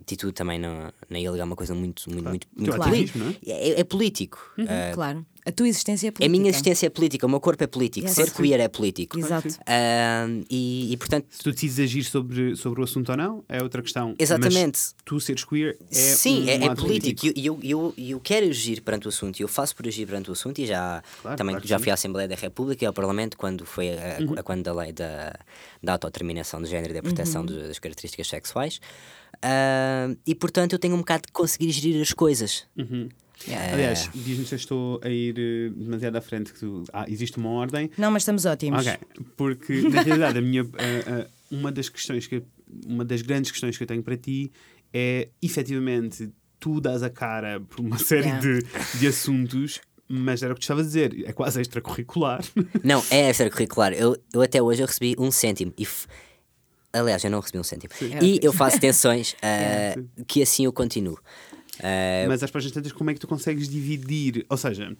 atitude também na, na ILGA é uma coisa muito, muito, muito, O teu muito ativismo, política. não É, é político. Ah, Claro. A tua existência é a política. minha existência é política, o meu corpo é político, Yes. ser queer é político. Exato. Ah, e, e, portanto, Se tu decides agir sobre, sobre o assunto ou não, é outra questão. Exatamente. Mas tu seres queer é Sim, um é, é ato político. E eu, eu, eu, eu quero agir perante o assunto e eu faço por agir perante o assunto e já Claro, também claro já fui à Assembleia da República e ao Parlamento quando foi a, a- Uhum. a- quando a lei da, da autodeterminação de género e da proteção Uhum. das características sexuais. Ah, e portanto eu tenho um bocado de conseguir gerir as coisas. Uhum. Ah, Aliás, diz-me se eu estou a ir eh, demasiado à frente. Que tu, ah, existe uma ordem. Não, mas estamos ótimos. Ok, porque na realidade a minha, a- a- uma das questões que uma das grandes questões que eu tenho para ti é efetivamente tu dás a cara por uma série Yeah. de, de assuntos, mas era o que tu estavas a dizer, é quase extracurricular. Não, é extracurricular. Eu, eu até hoje eu recebi um cêntimo. E f- Aliás, eu não recebi um cêntimo. E eu faço tensões ah, que assim eu continuo. Ah, mas às páginas tantas, como é que tu consegues dividir? Ou seja,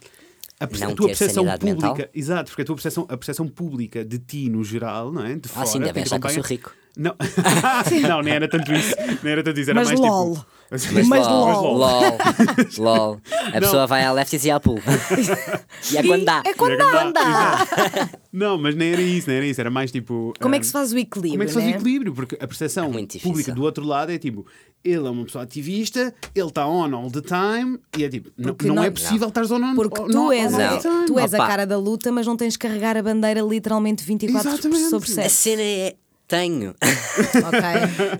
a, a tua percepção pública, mental? exato, porque a tua percepção, a percepção pública de ti no geral, não é? De ah, fora, sim, devem quem te achar que eu sou rico. Não, não, nem era tanto isso. Nem era tanto isso. Era Mas mais lol. tipo. Mas, Mas lol, lol. lol, lol. A pessoa vai à lefties e à pool. e é quando dá. É quando Exato. anda. Não, mas nem era isso, nem era isso. Era mais tipo. Como é ah, que se faz o equilíbrio? Como é que se faz né? o equilíbrio? Porque a percepção É pública do outro lado é tipo, ele é uma pessoa ativista, ele está on all the time, e é tipo, não, não, não- é possível estar on, on, Porque on, tu on és, all a, the time. tu és a Opa. cara da luta, mas não tens de carregar a bandeira literalmente 24 Exatamente. sobre A 7. cena é. Tenho. ok?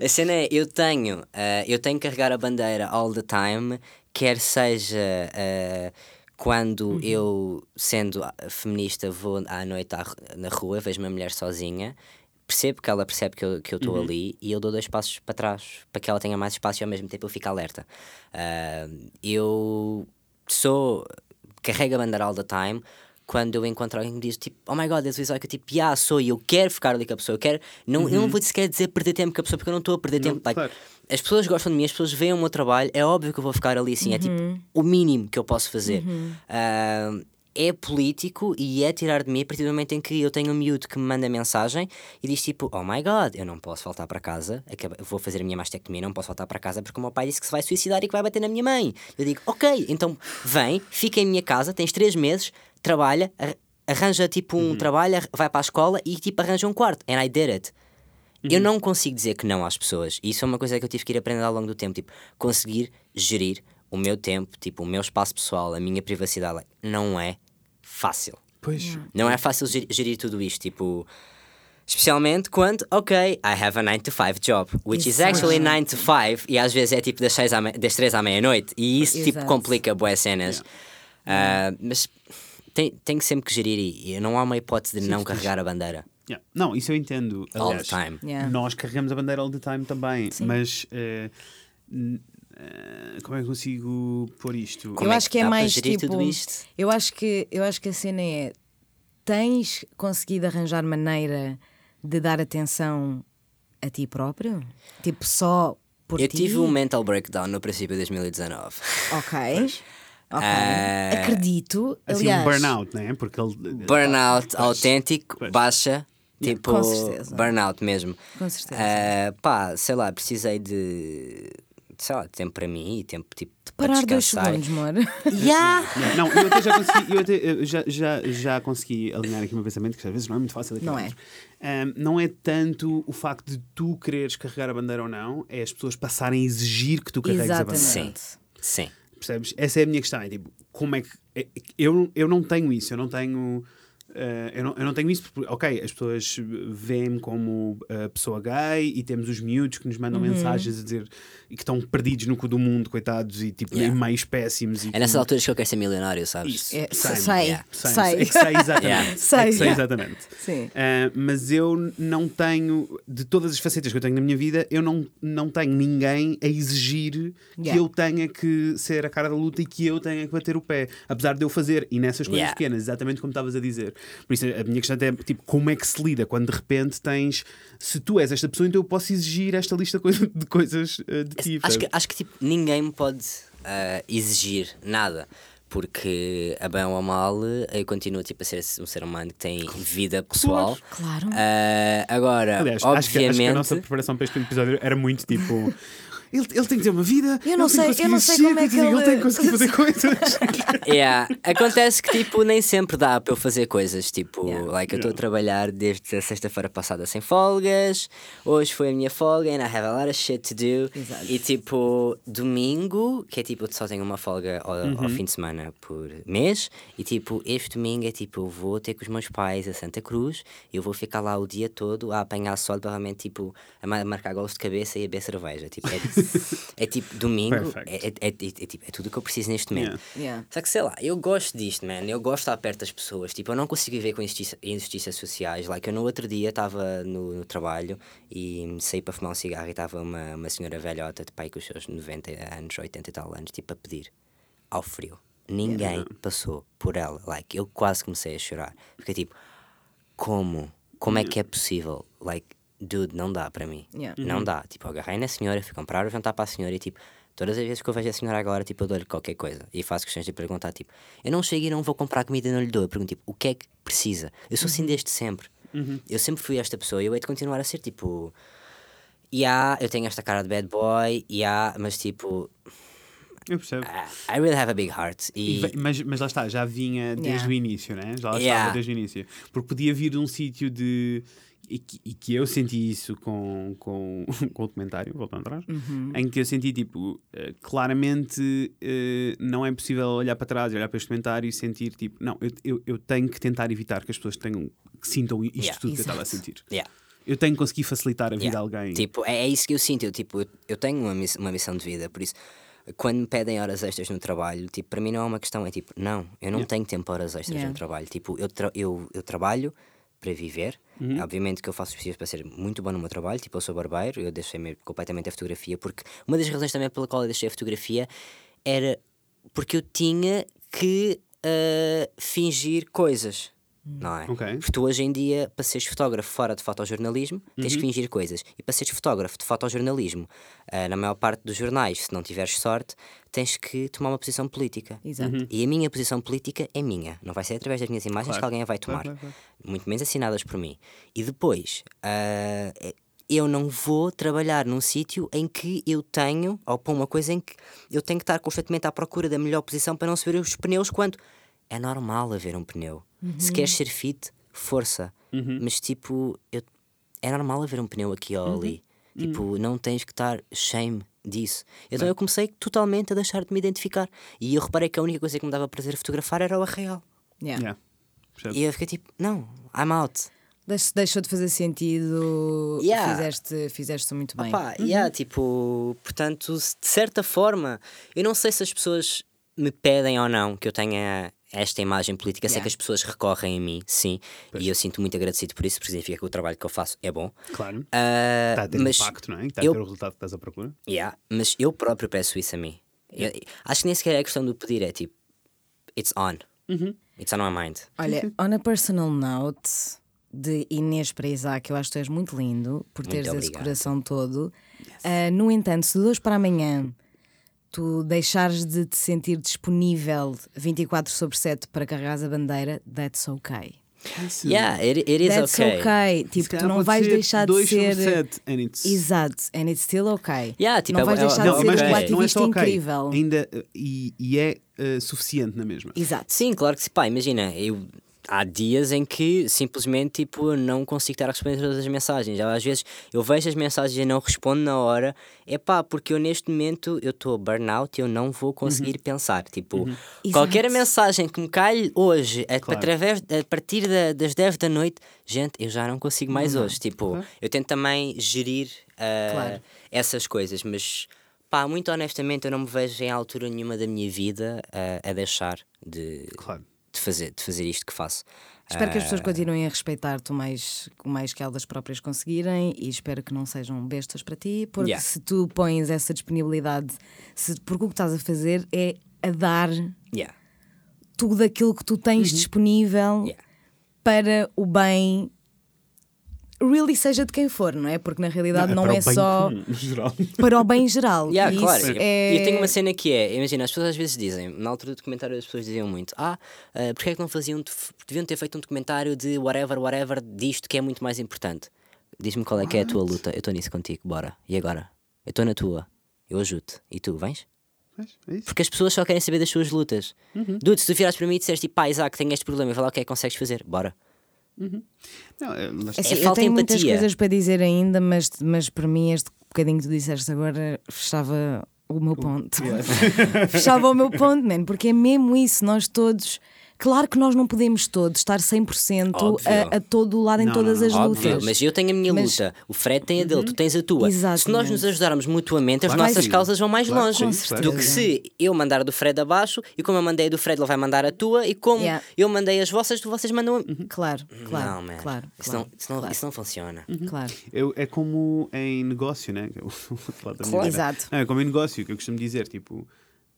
A cena é, eu tenho, eh, eu tenho que carregar a bandeira all the time, quer seja eh, quando Uhum. eu, sendo feminista, vou à noite à na rua, vejo uma mulher sozinha, percebo que ela percebe que eu que eu estou Uhum. ali e eu dou dois passos para trás para que ela tenha mais espaço e ao mesmo tempo eu fico alerta. Ah, eu sou, carrego a bandeira all the time. Quando eu encontro alguém que me diz tipo, oh my god, visual que eu tipo, yeah, sou e eu quero ficar ali com a pessoa, eu quero, não, eu não vou sequer dizer perder tempo com a pessoa porque eu não estou a perder Não, tempo. Like, claro. as pessoas gostam de mim, as pessoas veem o meu trabalho, é óbvio que eu vou ficar ali assim, é tipo o mínimo que eu posso fazer. Ah, é político e é tirar de mim a partir do momento em que eu tenho um miúdo que me manda mensagem e diz tipo: Oh my god, eu não posso voltar para casa, vou fazer a minha mastectomia, não posso voltar para casa porque o meu pai disse que se vai suicidar e que vai bater na minha mãe. Eu digo: Ok, então vem, fica em minha casa, tens três meses, trabalha, ar- arranja tipo um trabalho, ar- vai para a escola e tipo arranja um quarto. And I did it. Eu não consigo dizer que não às pessoas. E isso é uma coisa que eu tive que ir aprendendo ao longo do tempo. Tipo, conseguir gerir o meu tempo, tipo, o meu espaço pessoal, a minha privacidade. não é fácil. Pois. Não é fácil ge- gerir tudo isto. Tipo, especialmente quando, ok, I have a 9 to 5 job, which is actually 9 to 5, e às vezes é tipo das, 6 à me- das 3 à meia-noite. E isso tipo Exato. complica boas cenas. Ah, mas tem, tem que sempre que gerir e, e não há uma hipótese de não carregar a bandeira. Yeah. Não, isso eu entendo. All Aliás, the time. Yeah. Nós carregamos a bandeira all the time também, mas eh, n- eh, como é que eu consigo pôr isto? Como eu é acho que que é dá para mais tipo. tudo isto? Eu acho que eu acho que a cena é tens conseguido arranjar maneira de dar atenção a ti próprio? Tipo só por Eu ti? tive um mental breakdown no princípio de 2019. Ok. Ok. Ah, Acredito. Assim, Aliás, um burnout, né? Porque ele. Burnout autêntico, Pois. baixa. Tipo, Com certeza. burnout mesmo. Com certeza. Ah, pá, sei lá, precisei de. Sei lá, tempo para mim e tempo tipo, para Parar dois segundos, amor. Yeah. Não, eu até já consegui, eu até, eu já, já, já consegui alinhar aqui o meu pensamento, que às vezes não é muito fácil aqui Não é. Ahm, não é tanto o facto de tu quereres carregar a bandeira ou não, é as pessoas passarem a exigir que tu carregues a bandeira. Exatamente. Sim, sim. Percebes? Essa é a minha questão. É tipo, como é que. é- Eu, eu não tenho isso, eu não tenho. Eh, eu, não, eu não tenho isso porque, ok, as pessoas veem-me como eh, pessoa gay e temos os miúdos que nos mandam Uhum. mensagens a dizer e que estão perdidos no cu do mundo, coitados, e tipo, Yeah. meios péssimos. E É nessas que- alturas que eu quero ser milionário, sabes? Isso. É, Sei, sei, yeah. Sei, sei. é que sei exatamente. Yeah. É Sei. sei exatamente. Sim. Ah, mas eu não tenho, de todas as facetas que eu tenho na minha vida, eu não, não tenho ninguém a exigir que eu tenha que ser a cara da luta e que eu tenha que bater o pé. Apesar de eu fazer, e nessas coisas Yeah. pequenas, exatamente como estavas a dizer. Por isso, a minha questão é tipo, como é que se lida quando de repente tens, se tu és esta pessoa, então eu posso exigir esta lista de coisas ah, de ti. Acho que, acho que tipo, ninguém me pode ah, exigir nada. Porque, a bem ou a mal, eu continuo tipo, a ser um ser humano que tem vida pessoal. Claro. Ah, agora, Aliás, acho que, obviamente. acho que a nossa preparação para este episódio era muito tipo. Ele, ele tem que ter uma vida. Eu não tem sei- eu não sei como é que ele tem ele- que conseguir fazer coisas. Yeah. Acontece que tipo, nem sempre dá para eu fazer coisas. Tipo, Yeah. like, eu estou a trabalhar desde a sexta-feira passada sem folgas. Hoje foi a minha folga and I have a lot of shit to do. Exato. E tipo, domingo, que é tipo, eu só tenho uma folga ao, Uhum. ao fim de semana por mês. E tipo, este domingo é tipo, eu vou ter com os meus pais a Santa Cruz. E eu vou ficar lá o dia todo a apanhar sol, provavelmente tipo, a ma- marcar golos de cabeça e a beber cerveja. Tipo, é, é tipo, domingo, é, é, é, é, tipo, é tudo o que eu preciso neste momento. Yeah. Yeah. Só que sei lá, eu gosto disto, man. Eu gosto de estar perto das pessoas. Tipo, eu não consigo viver com injustiça, injustiças sociais. Like, eu no outro dia estava no, no trabalho e saí para fumar um cigarro e estava uma, uma senhora velhota de pai com os seus 90 anos, 80 e tal anos, tipo, a pedir ao frio. Ninguém passou por ela. Like, eu quase comecei a chorar. Porque tipo, como? Como é que é possível? Like, dude, não dá para mim. Yeah. Não dá. Tipo, eu agarrei na senhora, fui comprar o jantar para a senhora e tipo, todas as vezes que eu vejo a senhora agora, tipo, eu dou-lhe qualquer coisa. E faço questões de perguntar, tipo, eu não chego e não vou comprar comida e não lhe dou. Eu pergunto, tipo, o que é que precisa? Eu sou assim desde sempre. Eu sempre fui esta pessoa e eu hei de continuar a ser, tipo. Yeah, eu tenho esta cara de bad boy, yeah, mas tipo, Eu percebo. I really have a big heart. E E, mas, mas lá está, já vinha desde Yeah. o início, né? Já lá Yeah. estava desde o início. Porque podia vir de um sítio de. E que, e que eu senti isso com, com, com o documentário, voltando atrás, Uhum. em que eu senti tipo, eh, claramente eh, não é possível olhar para trás, olhar para este documentário e sentir tipo, não, eu, eu, eu tenho que tentar evitar que as pessoas tenham, que sintam isto Yeah. tudo que eu estava a sentir. yeah. Eu tenho que conseguir facilitar a vida Yeah. a alguém. Tipo, é, é isso que eu sinto. Eu, tipo, eu, tenho uma, miss- uma missão de vida, por isso, quando me pedem horas extras no trabalho, tipo, para mim não é uma questão, é tipo, não, eu não tenho tempo para horas extras Yeah. no trabalho. Tipo, eu, tra- eu, eu trabalho para viver. Uhum. Obviamente que eu faço possível para ser muito bom no meu trabalho, tipo, eu sou barbeiro, eu deixei-me completamente a fotografia, porque uma das razões também pela qual eu deixei a fotografia era porque eu tinha que ah, fingir coisas. Não é? Ok. Porque tu hoje em dia, para seres fotógrafo fora de fotojornalismo, tens Uhum. que fingir coisas. E para seres fotógrafo de fotojornalismo, ah, na maior parte dos jornais, se não tiveres sorte, tens que tomar uma posição política. Exato. E a minha posição política é minha. Não vai ser através das minhas imagens Claro. que alguém a vai tomar. Claro, claro, Muito menos assinadas por mim. E depois, ah, eu não vou trabalhar num sítio em que eu tenho, ou para uma coisa em que eu tenho que estar constantemente à procura da melhor posição para não se ver os pneus quando é normal haver um pneu. Se queres ser fit, força. Mas tipo, eu- é normal haver um pneu aqui ou ali. Tipo, não tens que estar shame disso. Então eu comecei totalmente a deixar de me identificar. E eu reparei que a única coisa que me dava prazer fotografar era o real. Yeah. Yeah. E eu fiquei tipo, não, I'm out. Deix- Deixou de fazer sentido. Yeah. Fizeste, fizeste muito bem. Opa, yeah, tipo, portanto, de certa forma, eu não sei se as pessoas me pedem ou não que eu tenha esta imagem política, sei Yeah. que as pessoas recorrem a mim, sim, e eu sinto muito agradecido por isso, porque significa que o trabalho que eu faço é bom. Claro. Ah, Está a ter mas, impacto, não é? Está eu- a ter o resultado que estás à procura. yeah, mas eu próprio peço isso a mim. Eu- acho que nem sequer é questão do pedir, é tipo, it's on. Uhum. It's on my mind. Olha, on a personal note de Inês para Isaac, eu acho que tu és muito lindo por teres esse obrigado. coração todo. Ah, no entanto, se de hoje para amanhã tu deixares de te sentir disponível 24 sobre 7 para carregares a bandeira, that's okay. Yeah, it, it is That's okay. okay. Tipo, tu não vais ser deixar de ser. sete, and it's- Exato, and it's still okay. Yeah, tipo, não é- vais é- deixar não, de ser mas um é- é ativista só ok, incrível. Ainda, e, e é uh, suficiente na mesma. Exato. Sim, claro que sim. Pá, imagina, eu, há dias em que simplesmente tipo, eu não consigo estar a responder todas as mensagens. Às vezes eu vejo as mensagens e não respondo na hora. É pá, porque eu neste momento eu estou burnout e eu não vou conseguir pensar. Tipo, qualquer Exato. mensagem que me calhe hoje, a, Claro. através, a partir da- das 10 da noite, gente, eu já não consigo mais hoje. Tipo, eu tento também gerir ah, Claro. essas coisas, mas pá, muito honestamente, eu não me vejo em altura nenhuma da minha vida ah, a deixar de, Claro. De fazer, de fazer isto que faço. Espero que as Ah. pessoas continuem a respeitar-te o mais, o mais que elas próprias conseguirem e espero que não sejam bestas para ti, porque Yeah. se tu pões essa disponibilidade, se, porque o que estás a fazer é a dar Yeah. tudo aquilo que tu tens disponível Yeah. para o bem, really seja de quem for, não é? Porque na realidade não, é bem só geral. para o bem geral. Yeah, E claro. isso é... eu tenho uma cena que é, imagina, as pessoas às vezes dizem, na altura do documentário as pessoas diziam muito, ah, uh, porque é que não faziam, deviam ter feito um documentário de whatever, whatever, disto que é muito mais importante. Diz-me qual é que é a tua luta, eu estou nisso contigo, bora. E agora? Eu estou na tua, eu ajudo. E tu, vens? É. Porque as pessoas só querem saber das suas lutas. Dude, se tu virares para mim e disseres tipo, pá, Isaac, tenho este problema, vai lá o que é que consegues fazer, bora. Não, é, lá está. Assim, eu tenho muitas empatia. coisas para dizer ainda, mas, mas para mim este bocadinho que tu disseste agora fechava o meu ponto. fechava o meu ponto, man, porque é mesmo isso, nós todos. Claro que nós não podemos todos estar 100% Óbvio. a, a todo o lado em Não, todas não, as Óbvio, lutas. mas eu tenho a minha Mas- luta, o Fred tem a dele, tu tens a tua. Se nós Exatamente. nos ajudarmos mutuamente, as Claro que nossas sim. causas vão mais Claro longe do que se eu mandar do Fred abaixo e como eu mandei do Fred, ele vai mandar a tua e como Yeah. eu mandei as vossas, tu vocês mandam a... Claro, claro. não, man. claro, isso, claro, não, isso, não, claro, isso não funciona. claro. Eu- é como em negócio, né? Claro. Exato. Não, é como em negócio, que eu costumo dizer, tipo,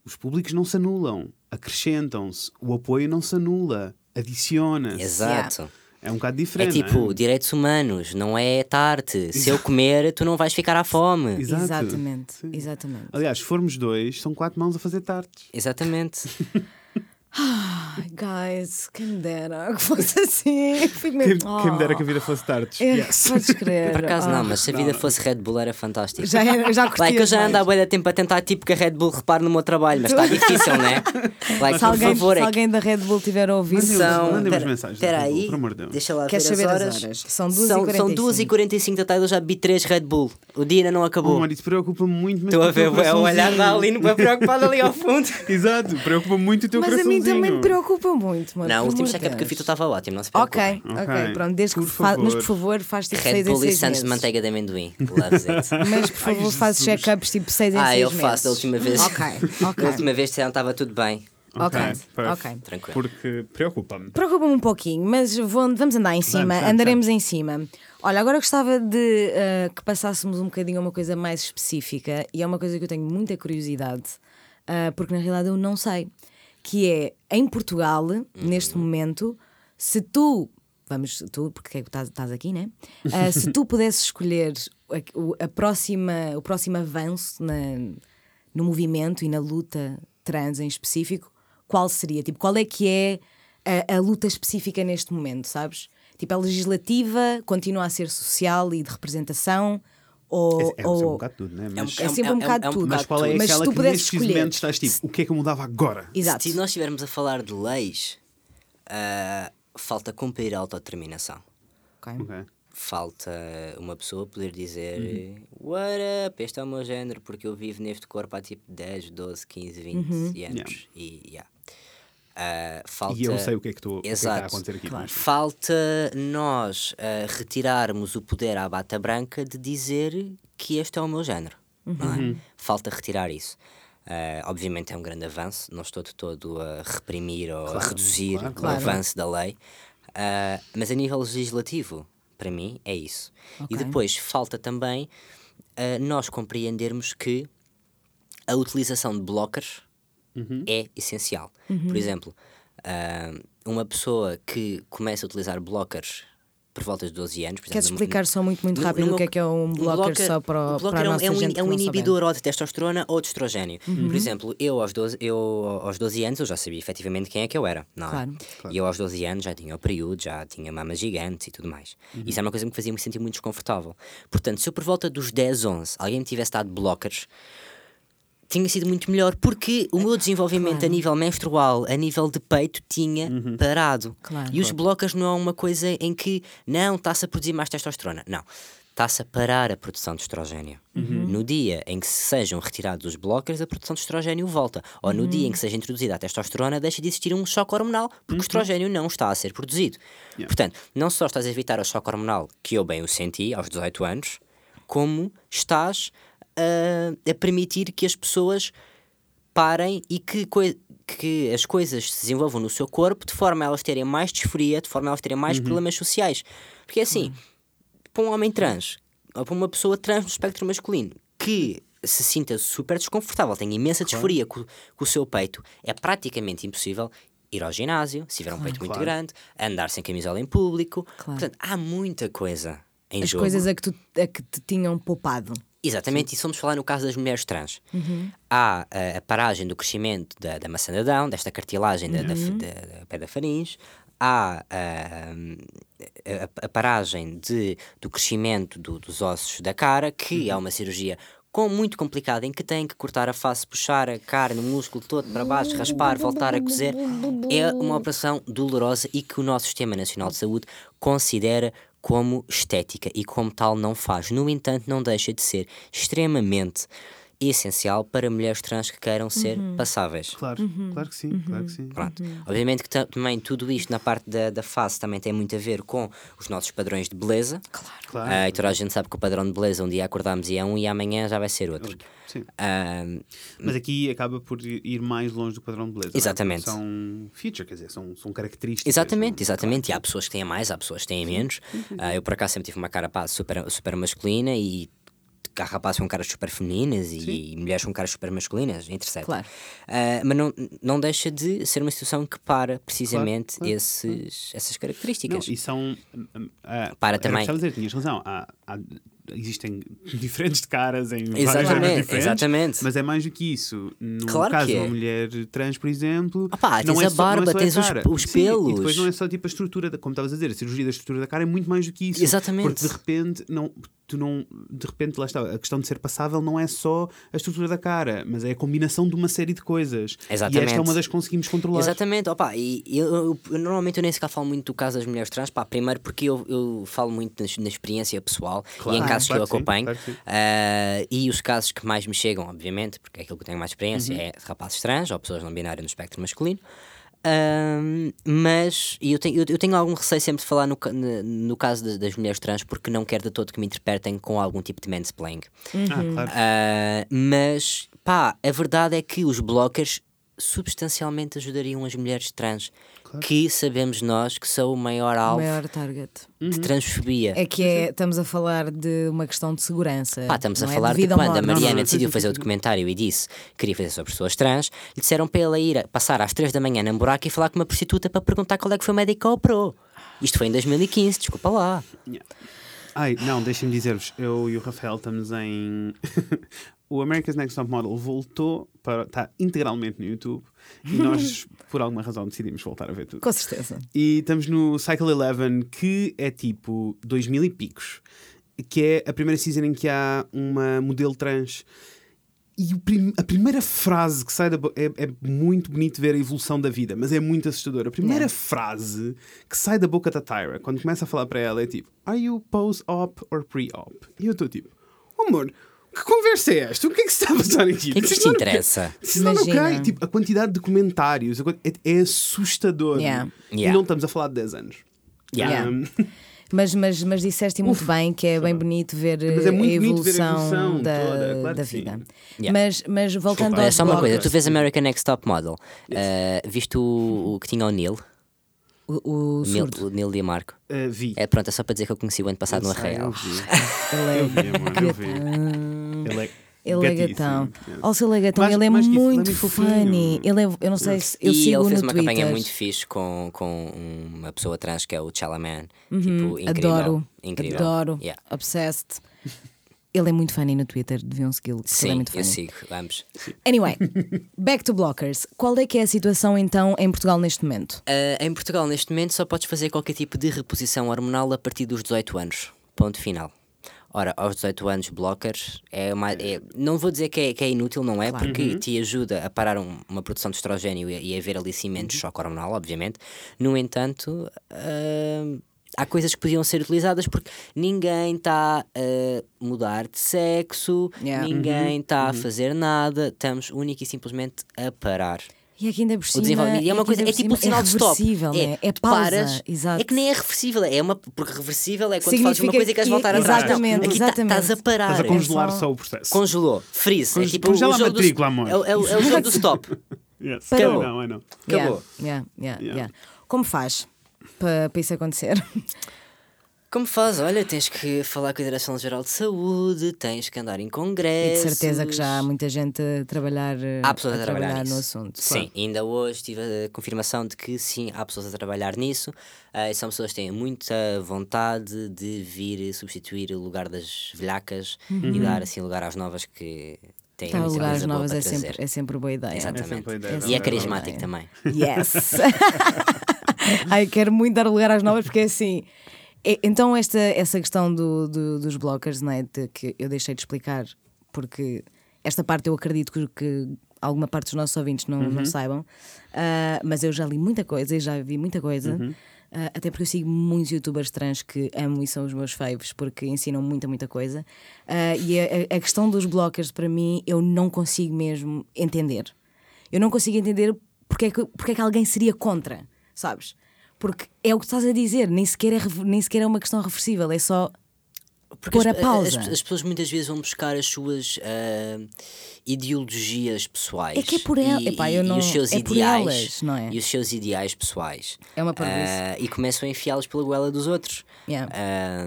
os públicos não se anulam, acrescentam-se, o apoio não se anula, adiciona-se. Exato. É um bocado É diferente. tipo, não é? direitos humanos, não é tarte. Se eu comer, tu não vais ficar à fome. Exato. Exatamente, Sim. exatamente. Aliás, se formos dois, são quatro mãos a fazer tartes. Exatamente. Ai, guys, quem me dera que fosse assim. Fico Quem, mesmo. quem me dera que a Oh. vida fosse tardes. É, Yes. Podes crer. Por acaso Ah. não, mas se a vida fosse Red Bull era fantástico. Já, já Like, curtias eu já ando há de tempo a tentar tipo que a Red Bull repare no meu trabalho, mas está difícil, né? Like, Se por alguém, favor, se é que alguém da Red Bull tiver a ouvir, Mandem-nos- são. mandem-nos Pera- mensagens, Espera aí, por amor de Deus. deixa lá Queres saber as as horas. horas? São São, 2h45. são 2h45 da tarde, eu já bebi 3 Red Bull. O dia ainda não acabou. Amor, isso preocupa-me muito. Estou a ver bué, o olhar da Aline preocupado ali ao fundo. Exato, preocupa muito o teu a mim também me preocupa muito, mano. Não, o último check-up que eu fiz tu estava ótimo, não se preocupe. Ok, ok, pronto, desde que Por fa- mas por favor. faz tipo Red 6 em Bull e 6 Santos de manteiga de amendoim. Loves it. Mas por favor faz check-ups tipo 6 em 6 Ah, eu faço da última vez. Ok, ok. Da última vez disseram que estava tudo bem. Ok, ok. Tranquilo. Porque preocupa-me. Preocupa-me um pouquinho, mas vou- vamos andar em cima, vamos, andaremos em cima. Olha, agora gostava de eh, que passássemos um bocadinho a uma coisa mais específica e é uma coisa que eu tenho muita curiosidade, eh, porque na realidade eu não sei. Que é em Portugal, neste momento, se tu, vamos, tu, porque é que estás, estás aqui, né? Eh, se tu pudesses escolher a, o- a próxima, o próximo avanço na, no movimento e na luta trans em específico, qual seria? Tipo, qual é que é a, a luta específica neste momento, sabes? Tipo, a legislativa continua a ser social e de representação? Ou, É, é, ou- sempre um bocado tudo, né? Mas, é sempre um bocado tudo. mas qual é Mas se aquela tu que pudesses neste escolher- momento estás tipo, o que é que eu mudava agora? Exato. Se nós estivermos a falar de leis, ah, falta cumprir a autodeterminação. Ok. Ok. Falta uma pessoa poder dizer Uhum. What up, este é o meu género porque eu vivo neste corpo há tipo 10, 12, 15, 20 Uhum. anos. Yeah. E, yeah. Ah, falta... E eu sei o que é que, que é que está a Exato. acontecer aqui. Claro. Falta nós ah, retirarmos o poder à bata branca de dizer que este é o meu género. não é? Falta retirar isso. Ah, obviamente é um grande avanço, não estou de todo a reprimir ou a reduzir claro, o claro. avanço da lei, mas a nível legislativo, para mim, é isso. E Ok. depois falta também nós compreendermos que a utilização de blockers é essencial. Por exemplo, ah, uma pessoa que começa a utilizar blockers por volta de 12 anos. Queres explicar só muito, muito no- rápido no o que é que é um blocker, só para, o blocker para a é um, nossa é um, gente é um inibidor ou de testosterona ou de estrogênio. Uhum. Por exemplo, eu aos, 12, eu aos 12 anos eu já sabia efetivamente quem é que eu era. Não é? Claro. E eu aos 12 anos já tinha o período, já tinha mamas gigantes e tudo mais. Isso é uma coisa que me fazia me sentir muito desconfortável. Portanto, se eu por volta dos 10, 11 alguém me tivesse dado blockers, tinha sido muito melhor porque o meu desenvolvimento a nível menstrual, a nível de peito, tinha parado. Claro. e os blockers não é uma coisa em que não está-se a produzir mais testosterona. Não. Está-se a parar a produção de estrogênio. No dia em que sejam retirados os blockers, a produção de estrogênio volta. Ou no dia em que seja introduzida a testosterona, deixa de existir um choque hormonal, porque o estrogênio não está a ser produzido. Portanto, não só estás a evitar o choque hormonal, que eu bem o senti aos 18 anos, como estás a, a permitir que as pessoas parem e que, que as coisas se desenvolvam no seu corpo de forma a elas terem mais disforia, de forma a elas terem mais problemas sociais. Porque assim, para um homem trans, ou para uma pessoa trans no espectro masculino, que se sinta super desconfortável, tem imensa disforia com, com o seu peito, é praticamente impossível ir ao ginásio, se tiver um peito muito Claro. grande, andar sem camisola em público. Claro. Portanto, há muita coisa em As jogo. coisas a que, tu, a que te tinham poupado. Exatamente, e se vamos falar no caso das mulheres trans. Uhum. Há uh, a paragem do crescimento da, da maçã de Adão, desta cartilagem da, da, Uhum. da, da pé da faringe. Há uh, a, a paragem de, do crescimento do- dos ossos da cara, que Uhum. é uma cirurgia com, muito complicada, em que tem que cortar a face, puxar a carne, o músculo todo para baixo, raspar, voltar a cozer. É uma operação dolorosa e que o nosso Sistema Nacional de Saúde considera como estética e como tal não faz. No entanto, não deixa de ser extremamente essencial para mulheres trans que queiram ser passáveis. Claro, claro que sim, claro que sim. Pronto. Obviamente que ta- também tudo isto na parte da, da face também tem muito a ver com os nossos padrões de beleza. Claro. Claro. e toda a gente sabe que o padrão de beleza um dia acordamos e é um e amanhã já vai ser outro. Sim. Ah, Mas aqui acaba por ir mais longe do padrão de beleza. não é? Exatamente. São feature, quer dizer, são, são características. Exatamente, são- exatamente. E há pessoas que têm mais, há pessoas que têm menos. Ah, eu por acaso sempre tive uma cara pá, super, super masculina e há rapazes com caras super femininas e, mulheres com caras super masculinas, interessa. Claro. Ah, mas não, não deixa de ser uma situação que para precisamente esses, essas Não, características. e são. ah, Para também. dizer, tinhas razão. Há, há- existem diferentes caras em vários Exatamente, géneros diferentes. exatamente. Mas é mais do que isso. No Claro caso de é. uma mulher trans, por exemplo. Opá, não tens é a só- é barba, a tens os- cara. os Sim, pelos. E depois não é só tipo a estrutura, da, como estavas a dizer, a cirurgia da estrutura da cara é muito mais do que isso. Exatamente. Porque de repente, não, tu não. De repente, lá está, a questão de ser passável não é só a estrutura da cara, mas é a combinação de uma série de coisas. E Exatamente. esta é uma das que conseguimos controlar. Exatamente, opa, e eu, eu- eu normalmente eu nem sequer falo muito do caso das mulheres trans, pá, primeiro porque eu, eu falo muito na, na experiência pessoal Claro, e em casos claro que eu acompanho, claro ah, e os casos que mais me chegam, obviamente, porque é aquilo que eu tenho mais experiência, Uhum. é rapazes trans ou pessoas não binárias no espectro masculino. Ahm, mas eu tenho, eu, eu tenho algum receio sempre de falar no, no, no caso de- das mulheres trans porque não quero de todo que me interpretem com algum tipo de mansplaining. Ah, claro. Ah, mas, pá, a verdade é que os blockers substancialmente ajudariam as mulheres trans, que sabemos nós que são o maior O alvo maior target. de transfobia. É que é, estamos a falar de uma questão de segurança. Pá, estamos a não é falar de quando a morte. Não, Mariana não, decidiu fazer o documentário e disse que queria fazer sobre pessoas trans, lhe disseram para ela ir a- passar às 3 da manhã num buraco e falar com uma prostituta para perguntar qual é que foi o médico que a operou. Isto foi em 2015, desculpa lá. Ai, não, deixem-me dizer-vos, eu e o Rafael estamos em. O America's Next Top Model voltou para. está integralmente no YouTube e nós, por alguma razão, decidimos voltar a ver tudo. Com certeza. E estamos no Cycle 11, que é tipo 2000 e picos, que é a primeira season em que há uma modelo trans. E prim- a primeira frase que sai da boca. É, é muito bonito ver a evolução da vida, mas é muito assustador. A primeira Yeah. frase que sai da boca da Tyra, quando começa a falar para ela, é tipo: Are you post-op or pre-op? E eu estou tipo: oh, Amor, que conversa é esta? O que é que se está a passar aqui? O que é que isto não- interessa? Isso não, cai. Tipo, a quantidade de comentários é, é assustador. Yeah. E Yeah. não estamos a falar de 10 anos. Yeah. Um, Mas, mas, mas disseste muito bem que é bem bonito ver Mas é muito a, bonito ver a evolução evolução da, toda, claro da vida. Yeah. Mas, mas voltando Desculpa, aos Olha, só uma coisa, tu vês American Next Top Model, ah, viste o, o que tinha o Neil? O, o O Neil, surdo. o Neil Diamarco? uh, vi. É pronto, é só para dizer que eu conheci o ano passado no Eu Arraial. eu vi. Ele é Eu vi, amor, eu vi. Ele é, Ele é gatão. Yes. Also, ele é gatão. Mais- ele é ele é muito funny. Ele é, eu não sei se eu e sigo ele fez no uma Twitter. campanha muito fixe com, com uma pessoa trans que é o Chalaman. Tipo, incrível. Adoro. Incrível. Adoro. Yeah. Obsessed. Ele é muito funny no Twitter, deviam segui-lo. é Sim, muito eu funny. sigo, ambos. Anyway, back to blockers. Qual é que é a situação então em Portugal neste momento? Ah, em Portugal, neste momento, só podes fazer qualquer tipo de reposição hormonal a partir dos 18 anos. Ponto final. Ora, aos 18 anos, blockers é uma. é- não vou dizer que é, que é inútil, não é? Porque te ajuda a parar um- uma produção de estrogênio e, e a haver ali sim menos choque hormonal, obviamente. No entanto, ah, há coisas que podiam ser utilizadas porque ninguém está a mudar de sexo, Yeah. ninguém está a fazer nada, estamos única e simplesmente a parar. E aqui ainda por O cima. desenvolvimento. E é uma coisa, ainda é tipo um cima sinal de stop. reversível, né? É tu pausa. paras, Exato. É que nem é reversível, é uma. Porque reversível é quando fazes uma Significa coisa e queres que- voltar atrás. Não, exatamente, aqui tá- exatamente. estás a parar. Estás a congelar É só- só o processo. Congelou, freeze. Conge- é tipo congela o a jogo do- matrícula, amor. É, o- é o- é o jogo do stop. Yes. Parou. I know, I know. Acabou. Yeah, yeah, yeah, Yeah. yeah. Como faz para, para isso acontecer? Como faz? Olha, tens que falar com a Direção-Geral de Saúde, tens que andar em E de congressos. certeza que já há muita gente a trabalhar, Há pessoas a, trabalhar, no nisso. assunto. Sim, ainda hoje tive a confirmação de que sim, há pessoas a trabalhar nisso. E são pessoas que têm muita vontade de vir substituir o lugar das velhacas e dar assim lugar às novas que têm Dar muita lugar às coisa boa novas é sempre, é sempre boa ideia. Exatamente. sempre a ideia, É e é sempre carismático também. Yes! Ai, quero muito dar lugar às novas porque é assim. é- então, esta, essa questão do, do- dos blockers, não é? De que eu deixei de explicar, porque esta parte eu acredito que, que alguma parte dos nossos ouvintes não, Uhum. não saibam, Ah, mas eu já li muita coisa e já vi muita coisa. Uhum. Ah, até porque eu sigo muitos youtubers trans que amo e são os meus faves porque ensinam muita, muita coisa. Ah, e a, a- a questão dos blockers, para mim, eu não consigo mesmo entender. Eu não consigo entender porque é que, porque é que alguém seria contra, sabes? Porque é o que estás a dizer, nem sequer é, nem sequer é uma questão reversível, é só Porque pôr as, a pausa. as- as pessoas muitas vezes vão buscar as suas ah, ideologias pessoais. É que é por el- e, e não- os seus é ideais, elas, não é? E os seus ideais pessoais. É uma parvoíce. Ah, e começam a enfiá-los pela goela dos outros. Yeah. Ah,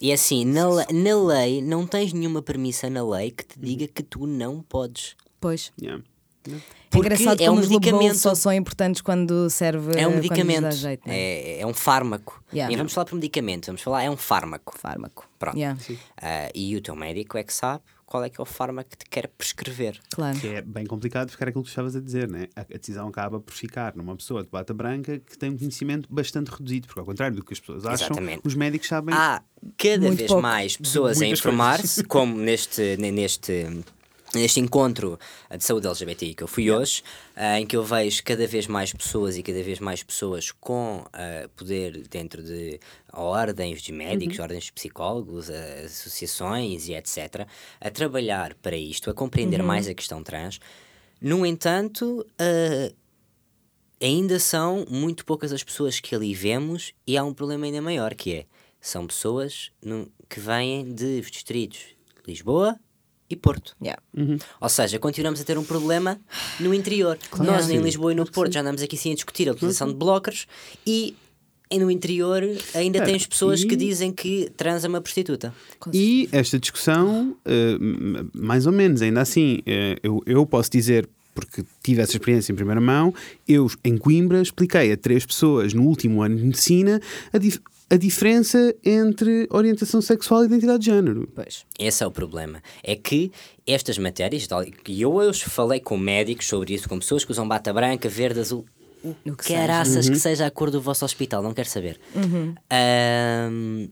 e assim, na, na lei, não tens nenhuma premissa na lei que te diga que tu não podes. Pois. Yeah. É Porque engraçado é como um medicamento. só são importantes quando serve. É um medicamento, jeito, né? é, é um fármaco. Yeah. E vamos falar por medicamento, vamos falar, é um fármaco. Fármaco. Pronto. Yeah, Ah, e o teu médico é que sabe qual é que é o fármaco que te quer prescrever. claro. Que é bem complicado ficar aquilo que tu estavas a dizer, né? A, a decisão acaba por ficar numa pessoa de bata branca que tem um conhecimento bastante reduzido, porque ao contrário do que as pessoas acham, Exatamente. os médicos sabem. Há cada Muito vez pouco. mais pessoas a informar-se, como neste, ne- neste, neste encontro de saúde LGBTI que eu fui hoje, ah, em que eu vejo cada vez mais pessoas e cada vez mais pessoas com ah, poder dentro de ordens de médicos, ordens de psicólogos, ah, associações e etc., a trabalhar para isto, a compreender mais a questão trans. No entanto, ainda são muito poucas as pessoas que ali vemos e há um problema ainda maior que é são pessoas no- que vêm de distritos Lisboa e Porto. Yeah. Ou seja, continuamos a ter um problema no interior. Nós em Lisboa e no Porto já andamos aqui sim a discutir a utilização de blockers e e no interior ainda É, tens pessoas e- que dizem que trans é uma prostituta. E esta discussão, m- mais ou menos, ainda assim, eh, eu, eu posso dizer, porque tive essa experiência em primeira mão, eu em Coimbra expliquei a três pessoas no último ano de medicina a, dif- a diferença entre orientação sexual e identidade de género. Pois. Esse é o problema. É que estas matérias, e eu hoje falei com médicos sobre isso, com pessoas que usam bata branca, verde, azul. O que caraças que seja a cor do vosso hospital, não quero saber. Ahm,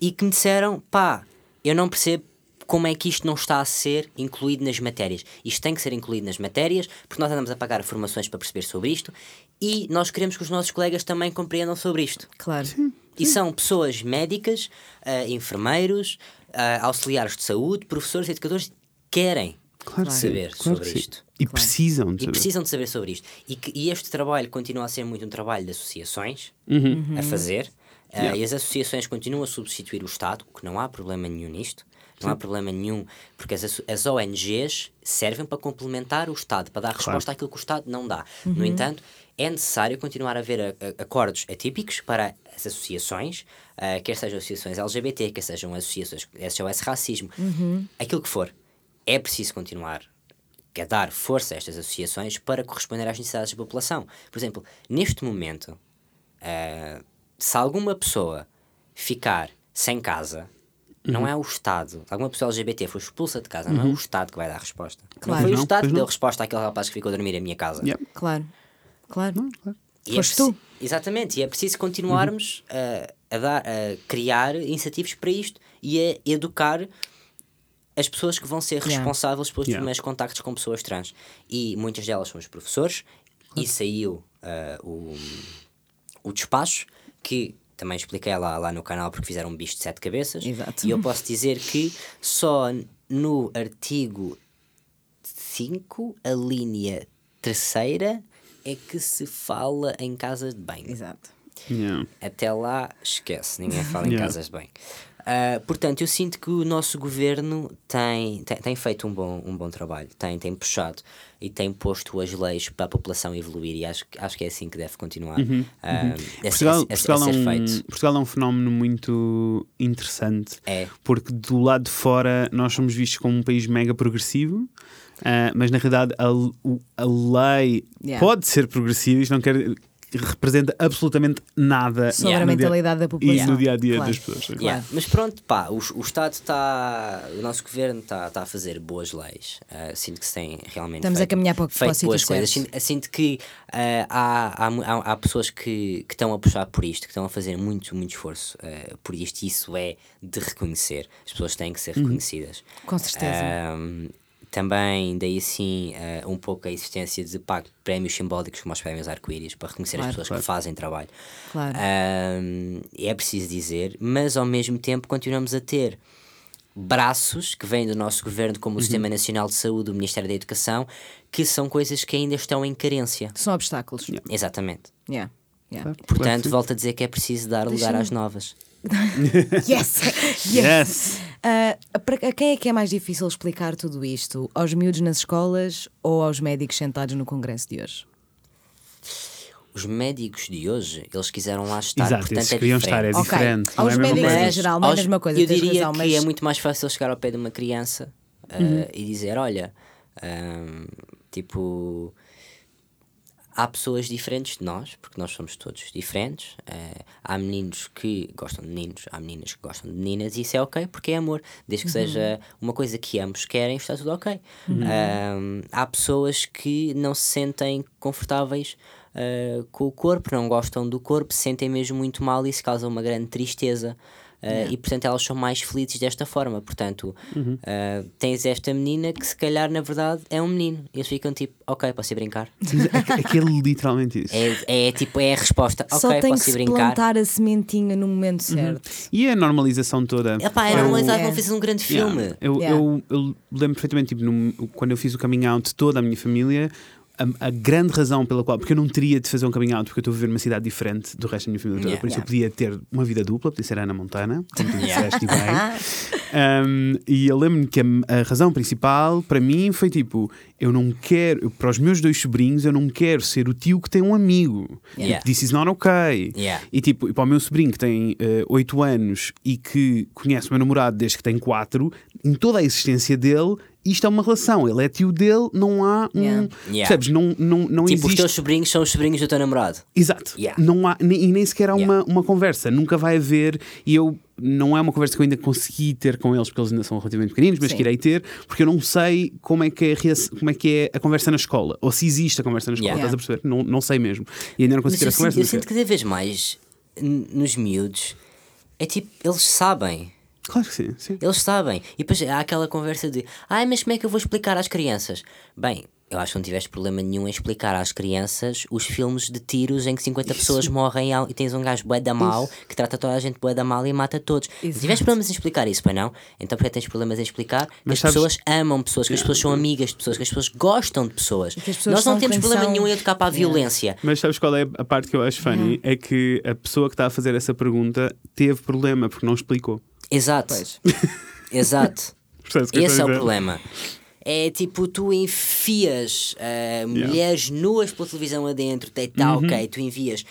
e que me disseram, pá, eu não percebo como é que isto não está a ser incluído nas matérias. Isto tem que ser incluído nas matérias, porque nós andamos a pagar formações para perceber sobre isto e nós queremos que os nossos colegas também compreendam sobre isto. Claro. E são pessoas médicas, ah, enfermeiros, ah, auxiliares de saúde, professores, educadores, querem Claro sim, saber claro sobre isto. E precisam de E saber. precisam de saber sobre isto. E, que, e este trabalho continua a ser muito um trabalho de associações Uhum. a fazer. ah, e as associações continuam a substituir o Estado, que não há problema nenhum nisto. Não há problema nenhum, porque as, as ONGs servem para complementar o Estado, para dar resposta àquilo que o Estado não dá. No entanto, é necessário continuar a haver a- a- acordos atípicos para as associações, ah, quer sejam associações LGBT, quer sejam associações SOS Racismo, aquilo que for. É preciso continuar a dar força a estas associações para corresponder às necessidades da população. Por exemplo, neste momento, ah, se alguma pessoa ficar sem casa, não é o Estado. Se alguma pessoa LGBT for expulsa de casa, não é o Estado que vai dar a resposta. Claro. Não foi o não, Estado que deu não. resposta àquele rapaz que ficou a dormir em minha casa. Yeah. Claro. Claro. E é Foste preci- tu. Exatamente, e é preciso continuarmos a, a, dar, a criar incentivos para isto e a educar as pessoas que vão ser Yeah. responsáveis pelos Yeah. primeiros contactos com pessoas trans. E muitas delas são os professores, e saiu ah, o, o despacho, que também expliquei lá, lá no canal porque fizeram um bicho de sete cabeças. Exato. E eu posso dizer que só no artigo 5, a linha terceira, é que se fala em casas de banho. Exato. Yeah. Até lá, esquece, ninguém fala em Yeah. casas de banho. Ah, portanto, eu sinto que o nosso governo tem, tem, tem feito um bom, um bom trabalho, tem, tem puxado e tem posto as leis para a população evoluir, e acho, que- acho que é assim que deve continuar ah, a, Portugal, a- a- a Portugal, ser é um, feito. Portugal é um fenómeno muito interessante. É. Porque do lado de fora nós somos vistos como um país mega progressivo, ah, mas na realidade a, a lei Yeah. pode ser progressiva, isto não quer representa absolutamente nada Sobre Yeah. a no dia- mentalidade da e população. no dia a dia Claro. das pessoas. sim. Yeah, Mas pronto, pá, o, o Estado está. O nosso governo está tá a fazer boas leis. Ah, sinto que se tem realmente. Estamos a feito, caminhar para para feito sítio boas coisas. Sinto, sinto que ah, há, há, há, há pessoas que, que estão a puxar por isto, que estão a fazer muito, muito esforço ah, por isto. E isso é de reconhecer. As pessoas têm que ser reconhecidas. Com certeza. Também daí sim ah, um pouco a existência de pá, prémios simbólicos como os prémios arco-íris para reconhecer Claro. as pessoas que fazem trabalho. Claro. Ahm, é preciso dizer, mas ao mesmo tempo continuamos a ter braços que vêm do nosso governo, como o Sistema Nacional de Saúde, o Ministério da Educação, que são coisas que ainda estão em carência. São obstáculos. Exatamente. Yeah. Yeah. Portanto, volto a dizer que é preciso dar lugar às novas. Yes! yes! Yes! Ah, para a quem é que é mais difícil explicar tudo isto? Aos miúdos nas escolas ou aos médicos sentados no congresso de hoje? Os médicos de hoje, eles quiseram lá estar, Exato, portanto eles é queriam diferente. estar, é diferente. não Aos é médicos em geral, não é a aos- mesma coisa, Eu diria razão, que mas- é muito mais fácil chegar ao pé de uma criança uh, Uhum. e dizer: Olha, um, Tipo, há pessoas diferentes de nós, porque nós somos todos diferentes. Eh, há meninos que gostam de meninos, há meninas que gostam de meninas, e isso é ok, porque é amor. Desde que seja uma coisa que ambos querem, está tudo ok. Ahm, há pessoas que não se sentem confortáveis eh, com o corpo, não gostam do corpo, se sentem mesmo muito mal e isso causa uma grande tristeza. Uh, e portanto elas são mais felizes desta forma. Portanto, uh, tens esta menina que se calhar na verdade é um menino. Eles ficam tipo, ok, posso ir brincar. Aquele literalmente isso. É, é tipo, é a resposta, Só ok, tem que posso ir brincar. plantar a sementinha no momento certo. E a normalização toda. Epá, é Eu- normalizado, É. não fez um grande Yeah. filme. Eu, Yeah. eu, eu lembro perfeitamente, tipo, num- quando eu fiz o coming out, toda a minha família, a, a grande razão pela qual, porque eu não teria de fazer um coming out, porque eu estou a viver numa cidade diferente do resto da minha família toda, Yeah. por isso Yeah. eu podia ter uma vida dupla, podia ser Ana Montana, como tu disseste e bem. Um, e eu lembro-me que a, a razão principal para mim foi tipo: eu não quero, para os meus dois sobrinhos, eu não quero ser o tio que tem um amigo. Yeah. This is not okay. E tipo, e para o meu sobrinho que tem 8 anos e que conhece o meu namorado desde que tem 4, em toda a existência dele, isto é uma relação. Ele é tio dele, não há um. Yeah. Yeah. Percebes? Não, não, não Tipo, os existe. teus sobrinhos são os sobrinhos do teu namorado. Exato. Yeah. Não há, nem- e nem sequer há Yeah. uma, uma conversa. Nunca vai haver. E eu. Não é uma conversa que eu ainda consegui ter com eles, porque eles ainda são relativamente pequeninos, mas Sim. que irei ter, porque eu não sei como é que é, a como é, que é a conversa na escola, ou se existe a conversa na escola, Yeah. estás a perceber? Não, não sei mesmo. E ainda não Mas consegui ter eu, essa conversa. eu mas sinto que cada vez mais nos miúdos é tipo, eles sabem. Claro que sim. sim. Eles sabem. E depois há aquela conversa de ai, mas como é que eu vou explicar às crianças? Bem, eu acho que não tiveste problema nenhum em explicar às crianças os filmes de tiros em que 50 pessoas morrem e tens um gajo bué da mal que trata toda a gente bué da mal e mata todos. Exato. tiveste problemas em explicar isso, pois não? Então porque tens problemas em explicar que Mas as sabes- pessoas amam pessoas, que as pessoas são amigas de pessoas, que as pessoas gostam de pessoas. pessoas Nós não temos problema são. nenhum em educar para a Yeah. violência. Mas sabes qual é a parte que eu acho funny? É que a pessoa que está a fazer essa pergunta teve problema porque não explicou. Exato. Exato. Esse é o problema. É tipo, tu enfias ah, mulheres nuas pela televisão adentro, está Uhum. ok, tu envias.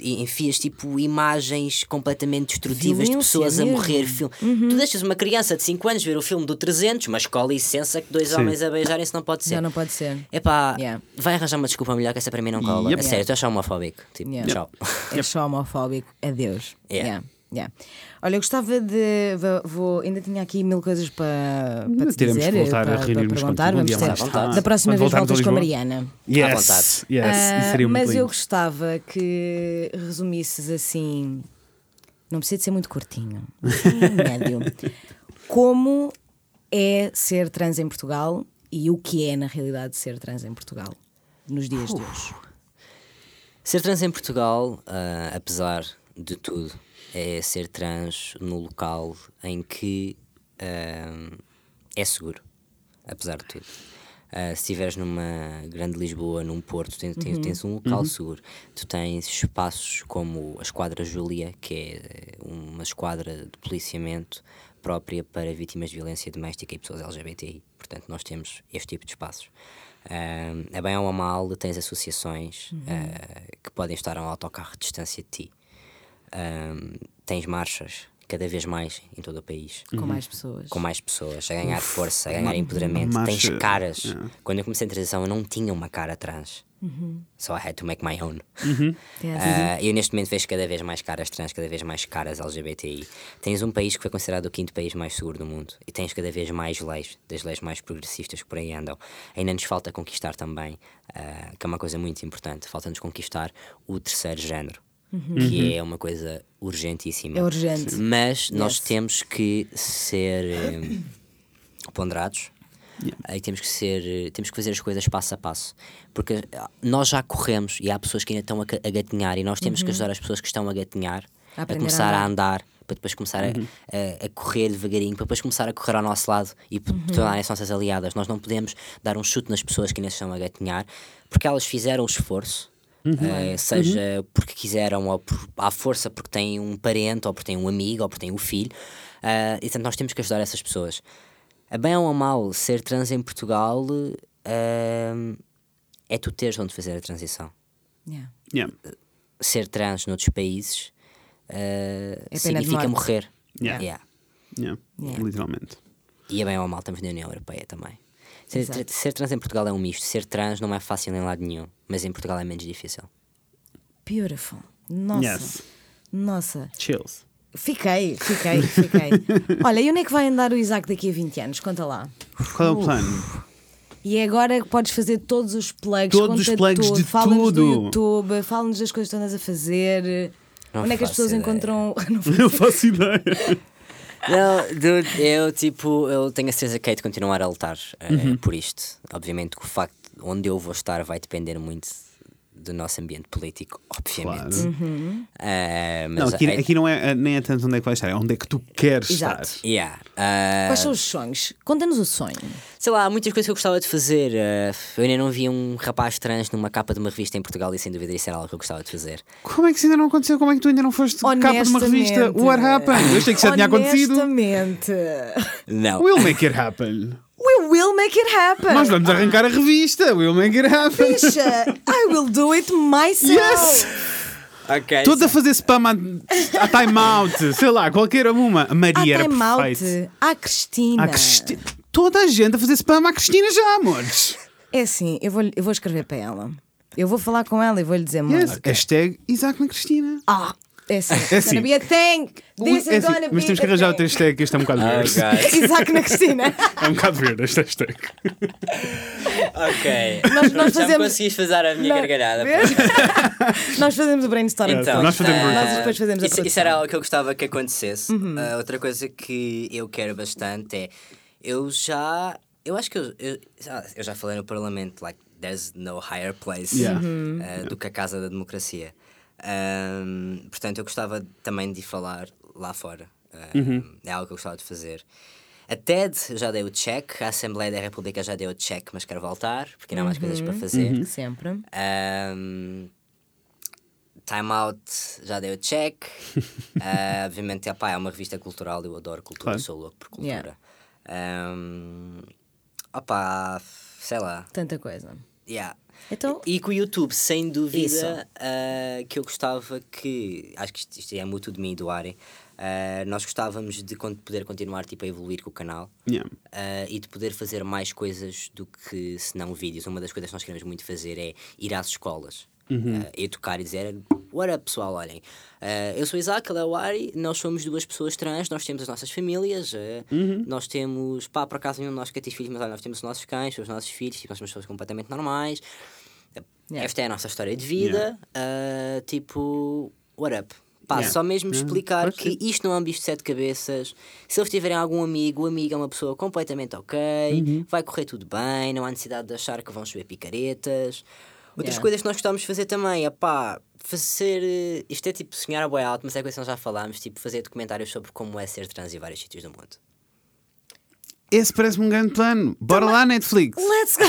e enfias tipo imagens completamente destrutivas de Violência pessoas mesmo. a morrer. Fil- Tu deixas uma criança de 5 anos ver o filme do 300, mas com licença que dois Sim. homens a beijarem-se não pode ser. Já não pode ser. Epá, Yeah. vai arranjar uma desculpa melhor que essa para mim não cola. Yep. A sério, tu és homofóbico. Tipo, Yeah. tchau. É só homofóbico. Adeus. Yeah. Yeah, yeah. Olha, eu gostava de. vou- Vou, ainda tinha aqui mil coisas para, para te Teremos que dizer. voltar a para, reunir-nos perguntar. Vamos ter. vontade. Da próxima vez a voltas com a. Mariana. Yes, vontade. yes, Ah, muito mas lindo. eu gostava que resumisses assim. Não precisa de ser muito curtinho, assim, médio. Como é ser trans em Portugal e o que é, na realidade, ser trans em Portugal nos dias de hoje? Ser trans em Portugal, ah, apesar de tudo, é ser trans no local em que ah, é seguro, apesar de tudo. Ah, se estiveres numa grande Lisboa, num Porto, tens, tens, tens um local seguro. Tu tens espaços como a Esquadra Júlia, que é uma esquadra de policiamento própria para vítimas de violência doméstica e pessoas LGBTI. Portanto, nós temos este tipo de espaços. A bem ou a mal, tens associações ah, que podem estar a um autocarro de distância de ti. Ah, tens marchas cada vez mais em todo o país Com mais pessoas. com mais pessoas, a ganhar força, a ganhar empoderamento. uma Tens marcha, caras. yeah. Quando eu comecei a transição, eu não tinha uma cara trans. Uhum. So I had to make my own. Yes. Ah, eu neste momento vejo cada vez mais caras trans, cada vez mais caras LGBTI. Tens um país que foi considerado o quinto país mais seguro do mundo e tens cada vez mais leis, das leis mais progressistas que por aí andam. Ainda nos falta conquistar também, ah, que é uma coisa muito importante, falta-nos conquistar o terceiro género, que é uma coisa urgentíssima. É urgente. Mas nós Yes. temos que ser eh, ponderados. Aí temos que ser, eh, temos que fazer as coisas passo a passo, porque ah, nós já corremos e há pessoas que ainda estão a, a gatinhar e nós temos que ajudar as pessoas que estão a gatinhar A a, começar a a andar, para depois começar a- a, a correr devagarinho, para depois começar a correr ao nosso lado e p- tornarem-se nossas aliadas. Nós não podemos dar um chute nas pessoas que ainda estão a gatinhar, porque elas fizeram o esforço. Eh, seja porque quiseram ou por, à força porque têm um parente ou porque têm um amigo ou porque têm um filho eh, e portanto nós temos que ajudar essas pessoas a bem ou a mal ser trans em Portugal eh, é tu teres onde fazer a transição Yeah. Yeah. ser trans noutros países eh, É significa morrer. Yeah. Yeah. Yeah. Yeah. Literalmente. E a bem ou a mal estamos na União Europeia também. Ser, Exato. ser trans em Portugal é um misto. Ser trans não é fácil em lado nenhum, mas em Portugal é menos difícil. Beautiful. Nossa. Yes. Nossa. Chills. Fiquei, fiquei, fiquei. Olha, e onde é que vai andar o Isaac daqui a 20 anos? Conta lá. Qual é o plano? E é agora que podes fazer todos os plugs, Todos os conta plugs tudo, de fala-nos do tudo. YouTube, fala-nos das coisas que andas a fazer. Não onde é que as pessoas ideia. encontram. Não faço ideia. Não, dude, eu tipo, eu tenho a certeza que hei de continuar a lutar eh, Uhum. por isto. Obviamente que o facto de onde eu vou estar vai depender muito do nosso ambiente político, obviamente. Claro. Eh, mas Não, aqui, aqui não é, nem é tanto onde é que vais estar, é onde é que tu queres Exato. estar. Yeah, eh, Quais são os sonhos? Conta-nos o sonho. Sei lá, há muitas coisas que eu gostava de fazer. eh, eu ainda não vi um rapaz trans numa capa de uma revista em Portugal e sem dúvida isso era algo que eu gostava de fazer. Como é que isso ainda não aconteceu? Como é que tu ainda não foste capa de uma revista? What happened? Eu achei que isso já tinha acontecido. Honestamente. Não. We'll make it happen. Make it happen. Nós vamos arrancar a revista. We'll make it happen. Bicha, I will do it myself. Yes! Ok. Todos a fazer spam a, a time out. Sei lá, qualquer uma. A Maria era time out. Há Cristina. Cristi- Toda a gente a fazer spam à Cristina já, amores. É assim, eu vou, eu vou escrever para ela. Eu vou falar com ela e vou lhe dizer. Yes. Hashtag Isaac na Cristina. Ah, é assim. É assim. Gonna be a thing. This É is assim, gonna mas temos que arranjar outra hashtag que este é um bocado Oh, verde. God. Isaac na Cristina. É um bocado verde esta hashtag. Nós- Ok. nós Já me fazemos- conseguis fazer a minha Não. gargalhada. Nós fazemos o brainstorm. Então, nós fazemos ah, brainstorm. Nós depois fazemos isso, isso era algo que eu gostava que acontecesse. Uhum. Ah, outra coisa que eu quero bastante é. Eu já. Eu acho que eu, eu, já- eu já falei no Parlamento, like, there's no higher place Yeah. Ah, do que a Casa da Democracia. Ahm, portanto, eu gostava também de falar lá fora. Ah, Uhum. É algo que eu gostava de fazer. A TED já dei o check, a Assembleia da República já deu o check, mas quero voltar, porque ainda há mais coisas para Uhum. fazer. Sempre. Um, time Out já deu check. Ah, obviamente, epá, é uma revista cultural, eu adoro cultura, Claro. sou louco por cultura. Yeah. Um, opá, sei lá. Tanta coisa. Yeah. Então, E com o YouTube, sem dúvida, ah, que eu gostava que. Acho que isto, isto é mútuo de mim e do Ari. ah, nós gostávamos de poder continuar tipo, a evoluir com o canal. Yeah. Uh, e de poder fazer mais coisas do que senão vídeos. Uma das coisas que nós queremos muito fazer é ir às escolas. Uh, educar e dizer What up pessoal, olhem uh, Eu sou Isaac, ele é o Ari Nós somos duas pessoas trans, nós temos as nossas famílias uh, Nós temos, pá, por acaso nenhum de nós quer ter filhos Mas olha, nós temos os nossos cães, os nossos filhos tipo, Nós somos pessoas completamente normais Yeah. Esta é a nossa história de vida uh, Tipo, what up Pá, Yeah. só mesmo Yeah, explicar que isto não é um bicho de sete cabeças. Se eles tiverem algum amigo, o amigo é uma pessoa completamente ok, Uhum. vai correr tudo bem, não há necessidade de achar que vão chover picaretas. Outras Yeah. coisas que nós gostávamos de fazer também é pá, fazer. eh, Isto é tipo sonhar a boi alto, mas é coisa que nós já falámos, tipo fazer documentários sobre como é ser trans em vários sítios do mundo. Esse parece-me um grande plano. Bora lá, Netflix. let's go!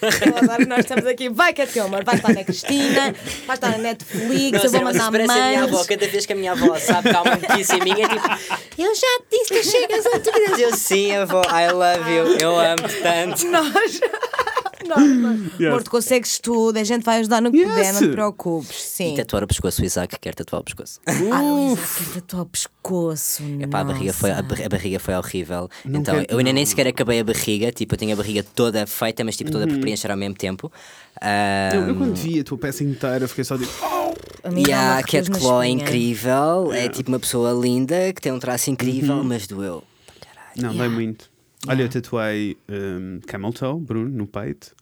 Eu adoro que nós estamos aqui. Vai, Cat Kilmer, vai estar na Cristina, vai estar na Netflix, eu vou mas mandar parece a minha avó, cada vez que a minha avó sabe que há uma notícia minha, é tipo, eu já te disse que chegas a tu. Eu sim, avó, I love you, eu amo-te tanto. Nós. Nós, nós. Amor, tu consegues tudo, a gente vai ajudar no que Yes. puder, não te preocupes. Sim. E tatuar o pescoço, o Isaac quer tatuar o pescoço. Ah, o Isaac quer tatuar o pescoço. Epá, a barriga, foi, a, barriga foi horrível. Não então, quero- eu ainda nem não. sequer acabei a barriga. Tipo, eu tinha a barriga toda feita, mas tipo, toda por preencher ao mesmo tempo. Ah, Eu, eu quando vi a tua peça inteira, fiquei só tipo. "Oh!" E a Cat Claw é incrível. É tipo uma pessoa linda que tem um traço incrível, mas doeu. Não, dói muito. Olha, eu tatuei um, Camel Toe, Bruno, no peito.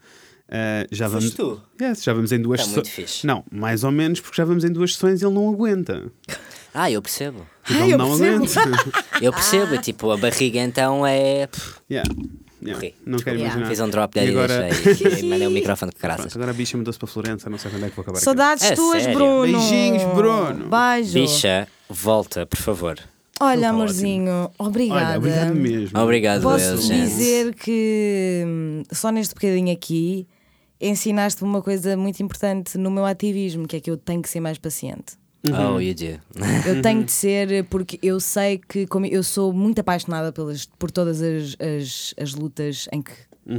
Uh, já Foste vamos. tu? Yes, já vamos em duas Tá muito sessões. fixe. Não, mais ou menos, porque já vamos em duas sessões e ele não aguenta. Ah, eu percebo. Ele eu não percebo. aguenta. Eu percebo. Tipo, a barriga então é. yeah. Yeah. Não quero Yeah. imaginar. Fiz um drop dead E e, agora- deixei. E mandei o microfone com graças. Pronto, agora a bicha mudou-se para Florença, não sei quando é que vou acabar. Saudades É tuas, sério? Bruno. Beijinhos, Bruno. Beijo. Bicha, volta, por favor. Olha, Então tá amorzinho, obrigada. Olha, obrigado mesmo. Obrigado, Posso dizer que hum, só neste bocadinho aqui ensinaste uma coisa muito importante no meu ativismo, que é que eu tenho que ser mais paciente. Uhum. Oh, you do. Eu tenho de ser, porque eu sei que como eu sou muito apaixonada pelas, por todas as, as, as lutas em que,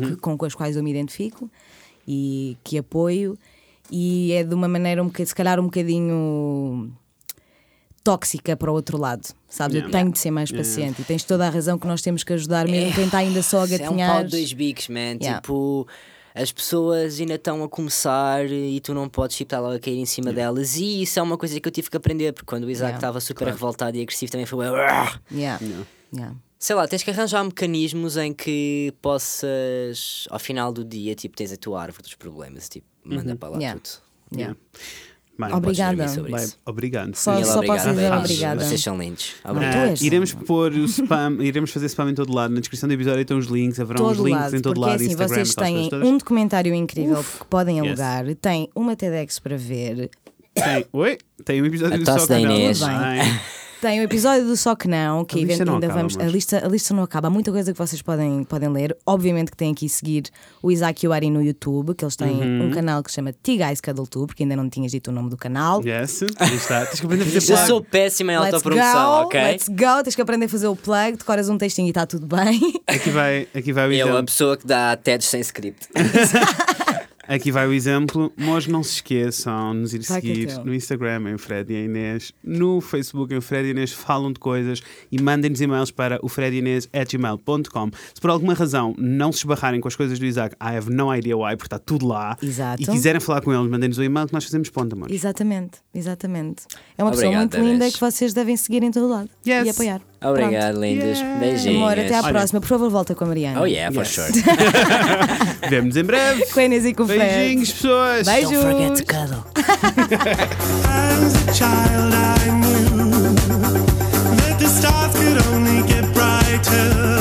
que- com as quais eu me identifico e que apoio, e é de uma maneira um bocadinho, se calhar um bocadinho tóxica para o outro lado. Sabes? Eu Yeah. tenho de ser mais paciente e tens toda a razão que nós temos que ajudar, mesmo quem está ainda só a Isso É um pau gatinhar. de dois bicos, man. Yeah. Tipo, as pessoas ainda estão a começar e tu não podes tipo, estar logo a cair em cima delas. E isso é uma coisa que eu tive que aprender, porque quando o Isaac Yeah. estava super revoltado e agressivo também foi. Yeah. Yeah. Sei lá, tens que arranjar mecanismos em que possas, ao final do dia, tipo, tens a tua árvore dos problemas, tipo, manda para lá Yeah. tudo. Bem, Obrigada. sobre Bem, isso. obrigado. Só- só obrigado. posso dizer Vocês- obrigada. Vocês são lindos. És. iremos pôr o spam, iremos fazer spam em todo lado. Na descrição do episódio estão os links, haverão os todo links lado, em todo porque lado. assim, Instagram, vocês têm um documentário incrível que podem Yes. alugar, têm uma TEDx para ver, Tem, oi? Tem um episódio A Só da. Inês. Bem. Tem o episódio do Só que Não, que A lista event- não ainda acaba, vamos. A lista, a lista não acaba, há muita coisa que vocês podem, podem ler. Obviamente que têm aqui seguir o Isaac e o Ari no YouTube, que eles têm Uhum. um canal que se chama T-Guys Cuddle porque ainda não tinhas dito o nome do canal. Yes, aí está. Tens que aprender a fazer Eu plug. sou péssima em autopromoção, ok? let's go, tens que aprender a fazer o plug, decoras um textinho e está tudo bem. Aqui vai, aqui vai o Eu, a exemplo. pessoa que dá TEDs sem script. Aqui vai o exemplo. Mas não se esqueçam de nos ir Vai é seguir no Instagram em Fred e a Inês, no Facebook em Fred e Inês falam de coisas e mandem-nos e-mails para o fredinês.gmail.com. Se por alguma razão não se esbarrarem com as coisas do Isaac, I have no idea why, porque está tudo lá. Exato. E quiserem falar com eles, mandem-nos o e-mail que nós fazemos ponta, amor. Exatamente, exatamente. É uma pessoa Obrigado, muito linda Inês. que vocês devem seguir em todo lado Yes. e apoiar. Obrigado, lindos. Yeah. Beijinhos. Amor, até à Olha. próxima. Por favor, volta com a Mariana. Oh yeah, for Yes. sure. Vemo-nos em breve. Com a Inês e com o Fred. Beijinhos, pessoas. Beijos. Don't forget to cuddle. As a child, I knew that the stars could only get brighter.